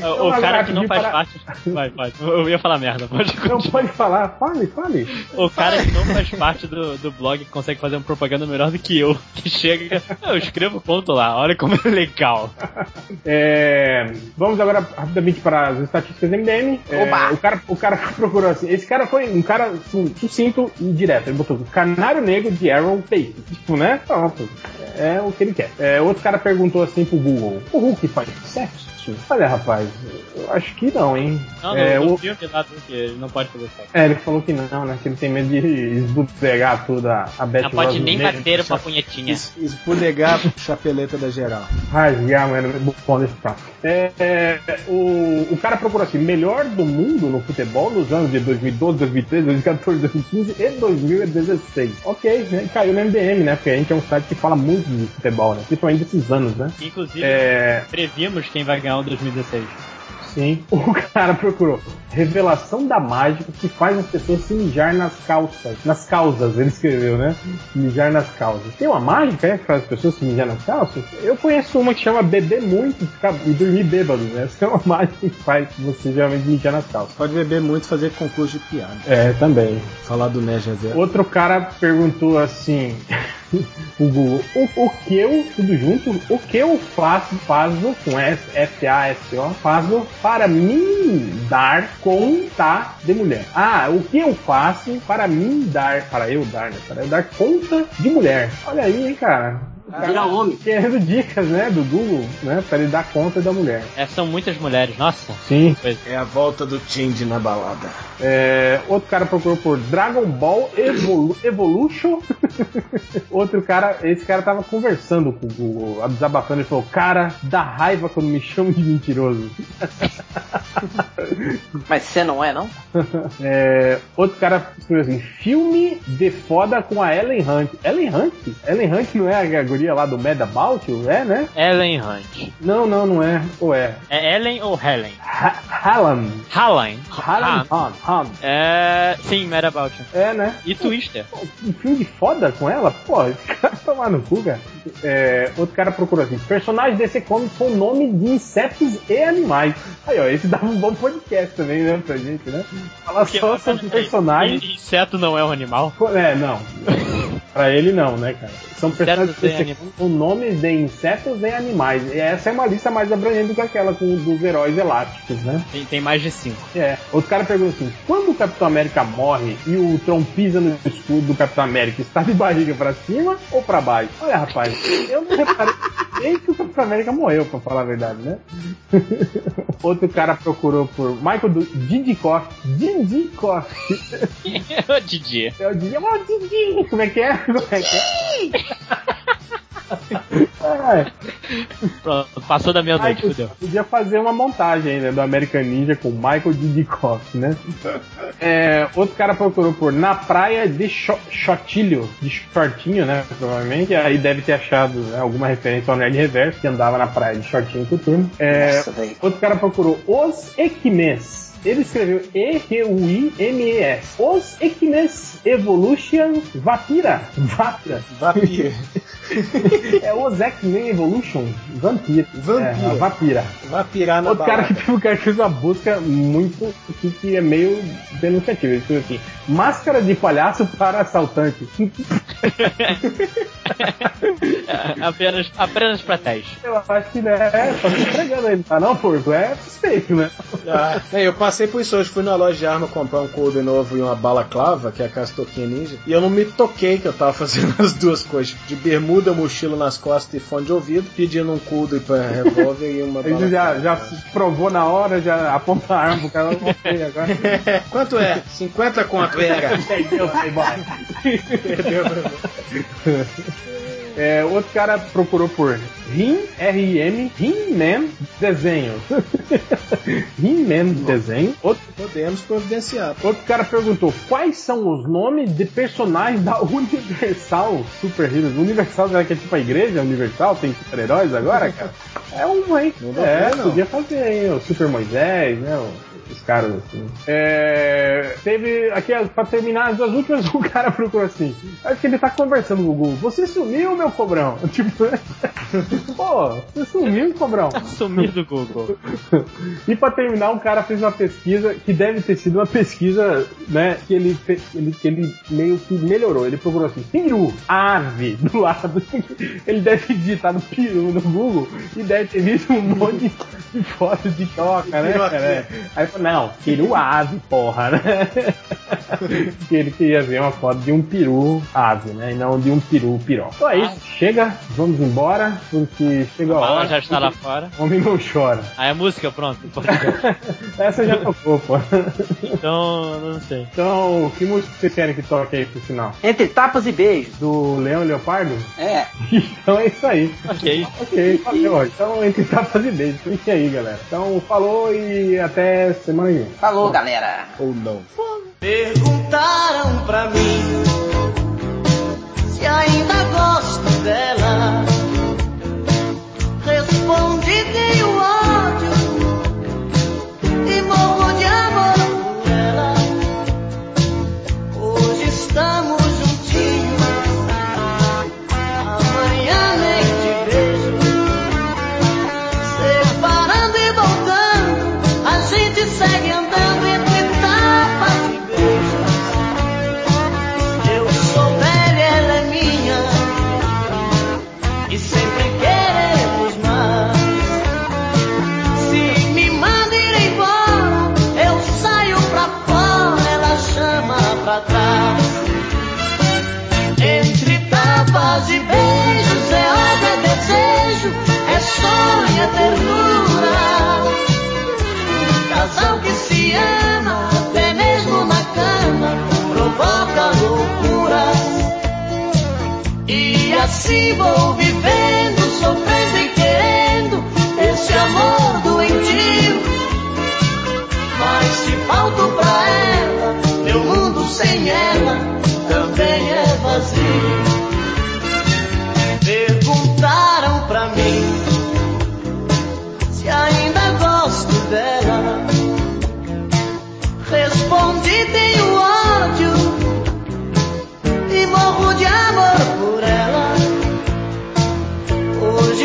o agora cara que não faz para- parte. Vai, vai. Eu ia falar merda, pode Não pode falar, fale, fale. O cara que não faz parte do, do blog consegue fazer uma propaganda melhor do que eu, que chega. Eu escrevo ponto lá, olha como é legal. É, vamos agora rapidamente para as estatísticas do MDM. É, o, cara, o cara procurou assim. Esse cara foi um cara assim, sucinto e direto. Ele botou Canário Negro de Arrow Tape. Tipo, né? Pronto. É o que ele quer. É, outro cara perguntou assim pro Google: O Hulk faz sexo? Olha, rapaz, eu acho que não, hein? Não, é, no o- filme lá do que ele não pode fazer sexo. é, ele falou que não, né? Que ele tem medo de esbutegar tudo a, a Beth Não pode nem bater uma punhetinha. Es- Espulegar a chapeleta da geral. Rasgar, mano, bom desse papo. É, é, o, o cara procurou assim, melhor do mundo no futebol nos anos de 2012, 2013, 2014, 2015 e 2016. Ok, né? Caiu no MDM, né? Porque a gente é um site que fala muito de futebol, né? Principalmente desses anos, né? Inclusive, É, previmos quem vai ganhar o 2016. sim. O cara procurou revelação da mágica que faz as pessoas se mijar nas calças. Nas causas, ele escreveu, né? Mijar nas causas. Tem uma mágica, né? Que faz as pessoas se mijar nas calças? Eu conheço uma que chama beber muito e e dormir bêbado, né? Essa é uma mágica que faz você geralmente mijar nas calças. Pode beber muito e fazer concurso de piada. É, também. Falar do Nerd Reserva. Outro cara perguntou assim: o Google, o, o que eu, tudo junto, o que eu faço, faço com S, F-A-S-O, faço para me dar conta de mulher. Ah, o que eu faço para mim dar, para eu dar, né? Para eu dar conta de mulher. Olha aí, hein, cara. Vira homem. Querendo dicas, né, do Google, né, pra ele dar conta da mulher. É, são muitas mulheres, nossa. Sim. É a volta do Tindy na balada. É, outro cara procurou por Dragon Ball Evolu Evolution. outro cara, esse cara tava conversando com o Google, desabafando e falou: Cara, dá raiva quando me chamam de mentiroso. Mas você não é, não? É, outro cara escreveu assim: Filme de foda com a Ellen Hunt. Ellen Hunt? Ellen Hunt não é a guria lá do Mad About? É, né? Ellen Hunt. Não, não, não é. Ou é? É Ellen ou Helen? Hallam. Hallen. Hallam Hunt. Hunt. É. Sim, Mad About You. É, né? E Twister. Um filme de foda com ela? Pô, esse cara tomar no cu, cara. É, outro cara procurou assim: personagens desse comic com nome de insetos e animais. Aí, ó, esse dava um bom podcast também, né, pra gente, né? Falar só sobre personagens. Inseto não é um animal? É, não. pra ele não, né, cara? São personagens desse com nomes de insetos e animais. E essa é uma lista mais abrangente do que aquela com, dos heróis elásticos, né? Tem, tem mais de cinco. É. Outro cara pergunta assim: quando o Capitão América morre e o Tron pisa no escudo do Capitão América, está de barriga pra cima ou pra baixo? Olha, rapaz, eu não reparei nem que o Capitão América morreu, pra falar a verdade, né? Outro cara procurou por Michael do Didikoff. Didikoff. Ô, Didi. É o Didi. Ô, Didi! Como é que é? Como é que é? é. Pronto, passou da meia-noite, fudeu. podia fazer uma montagem né, do American Ninja com Michael Didikoff, né? É, outro cara procurou por Na Praia de Cho- Chotilho, de shortinho, né? Provavelmente. Aí deve ter achado né, alguma referência ao Nerd Reverso, que andava na praia de shortinho com o turno. É, Nossa, outro cara procurou Os Equimens. Ele escreveu E-Q-U-I-M-E-S. Os Equimens Evolution Vapira. Vapira. Vampira. É os X-Men Evolution Vampira. Vampira. É, Vapira. Vai pirar na Outro cara balada. que teve cara que fez uma busca muito que, que é meio denunciativa. Ele assim: máscara de palhaço para assaltante. Apenas, apenas pra teste. Eu acho que né, só se entregando ele, tá não, porco? É suspeito, né? Ah, eu passei por isso hoje, fui na loja de arma comprar um couro novo e uma bala clava, que é a castoquinha ninja, e eu não me toquei que eu tava fazendo as duas coisas, de bermuda, mochila nas costas e fone de ouvido, pedindo um couro para revólver e uma Ele já, já provou na hora, já aponta a arma pro cara. Agora. Quanto é? 50 conto, pega. Perdeu, playboy. Perdeu pra mim. É, outro cara procurou por Rim, R-I-M, Rim-Man desenho. Rim-Man desenho. Outro, Podemos providenciar. outro cara perguntou quais são os nomes de personagens da Universal Super Heroes. Universal, será que é tipo a igreja Universal? Tem super-heróis agora, cara? É um, hein? Não é, não. podia fazer, hein? O Super Moisés, né? O- Os caras assim. É, teve aqui, pra terminar as duas últimas, o cara procurou assim. Acho que ele tá conversando com o Google. Você sumiu, meu cobrão? Tipo, pô, você sumiu, cobrão. Sumir do Google. E pra terminar, um cara fez uma pesquisa que deve ter sido uma pesquisa, né? Que ele, ele, que ele meio que melhorou. Ele procurou assim: peru, ave, do lado. Ele deve ter digitado peru no Google e deve ter visto um monte de foto de toca, né, cara? Aí falou: não, peru ave, porra, né? que ele queria ver uma foto de um peru ave, né? E não de um peru piró. Então é isso, chega, vamos embora, porque chegou a Ela hora. já está lá fora. O homem não chora. Aí a música, pronto. Essa já tocou, pô. Então, não sei. Então, que música vocês querem que toque aí pro final? Entre tapas e beijos. Do Leão e Leopardo? É. Então é isso aí. Ok. Ok, valeu. Então, entre tapas e beijos. Fique aí, galera. Então, falou e até semana que vem. Falou, galera. Ou não. Perguntaram pra mim se ainda gosto dela. Respondi tenho ódio vou vivendo, sofrendo e querendo esse amor doentio. Mas se falto pra ela, meu mundo sem ela também é vazio. Perguntaram pra mim se ainda gosto dela. Respondi tenho ódio e morro de amor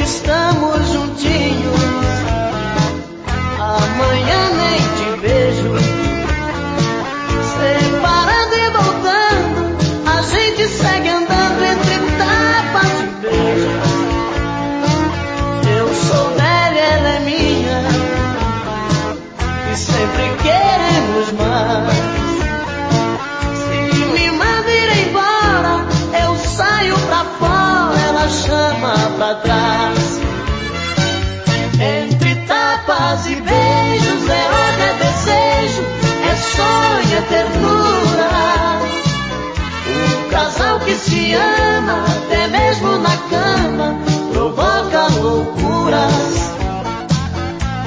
estamos juntinhos, amanhã nem é ternura. Um casal que se ama, até mesmo na cama, provoca loucuras.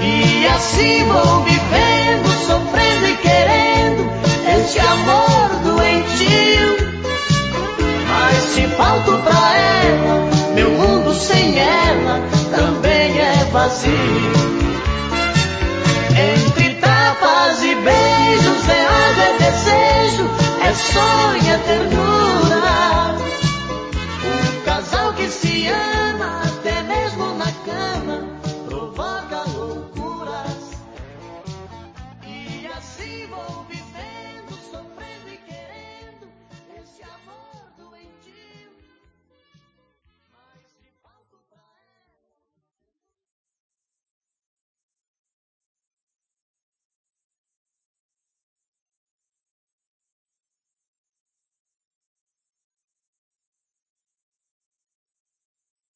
E assim vou vivendo, sofrendo e querendo esse amor doentio. Mas se falto pra ela, meu mundo sem ela também é vazio. Desejo, é sonho, é ternura. Um casal que se ama.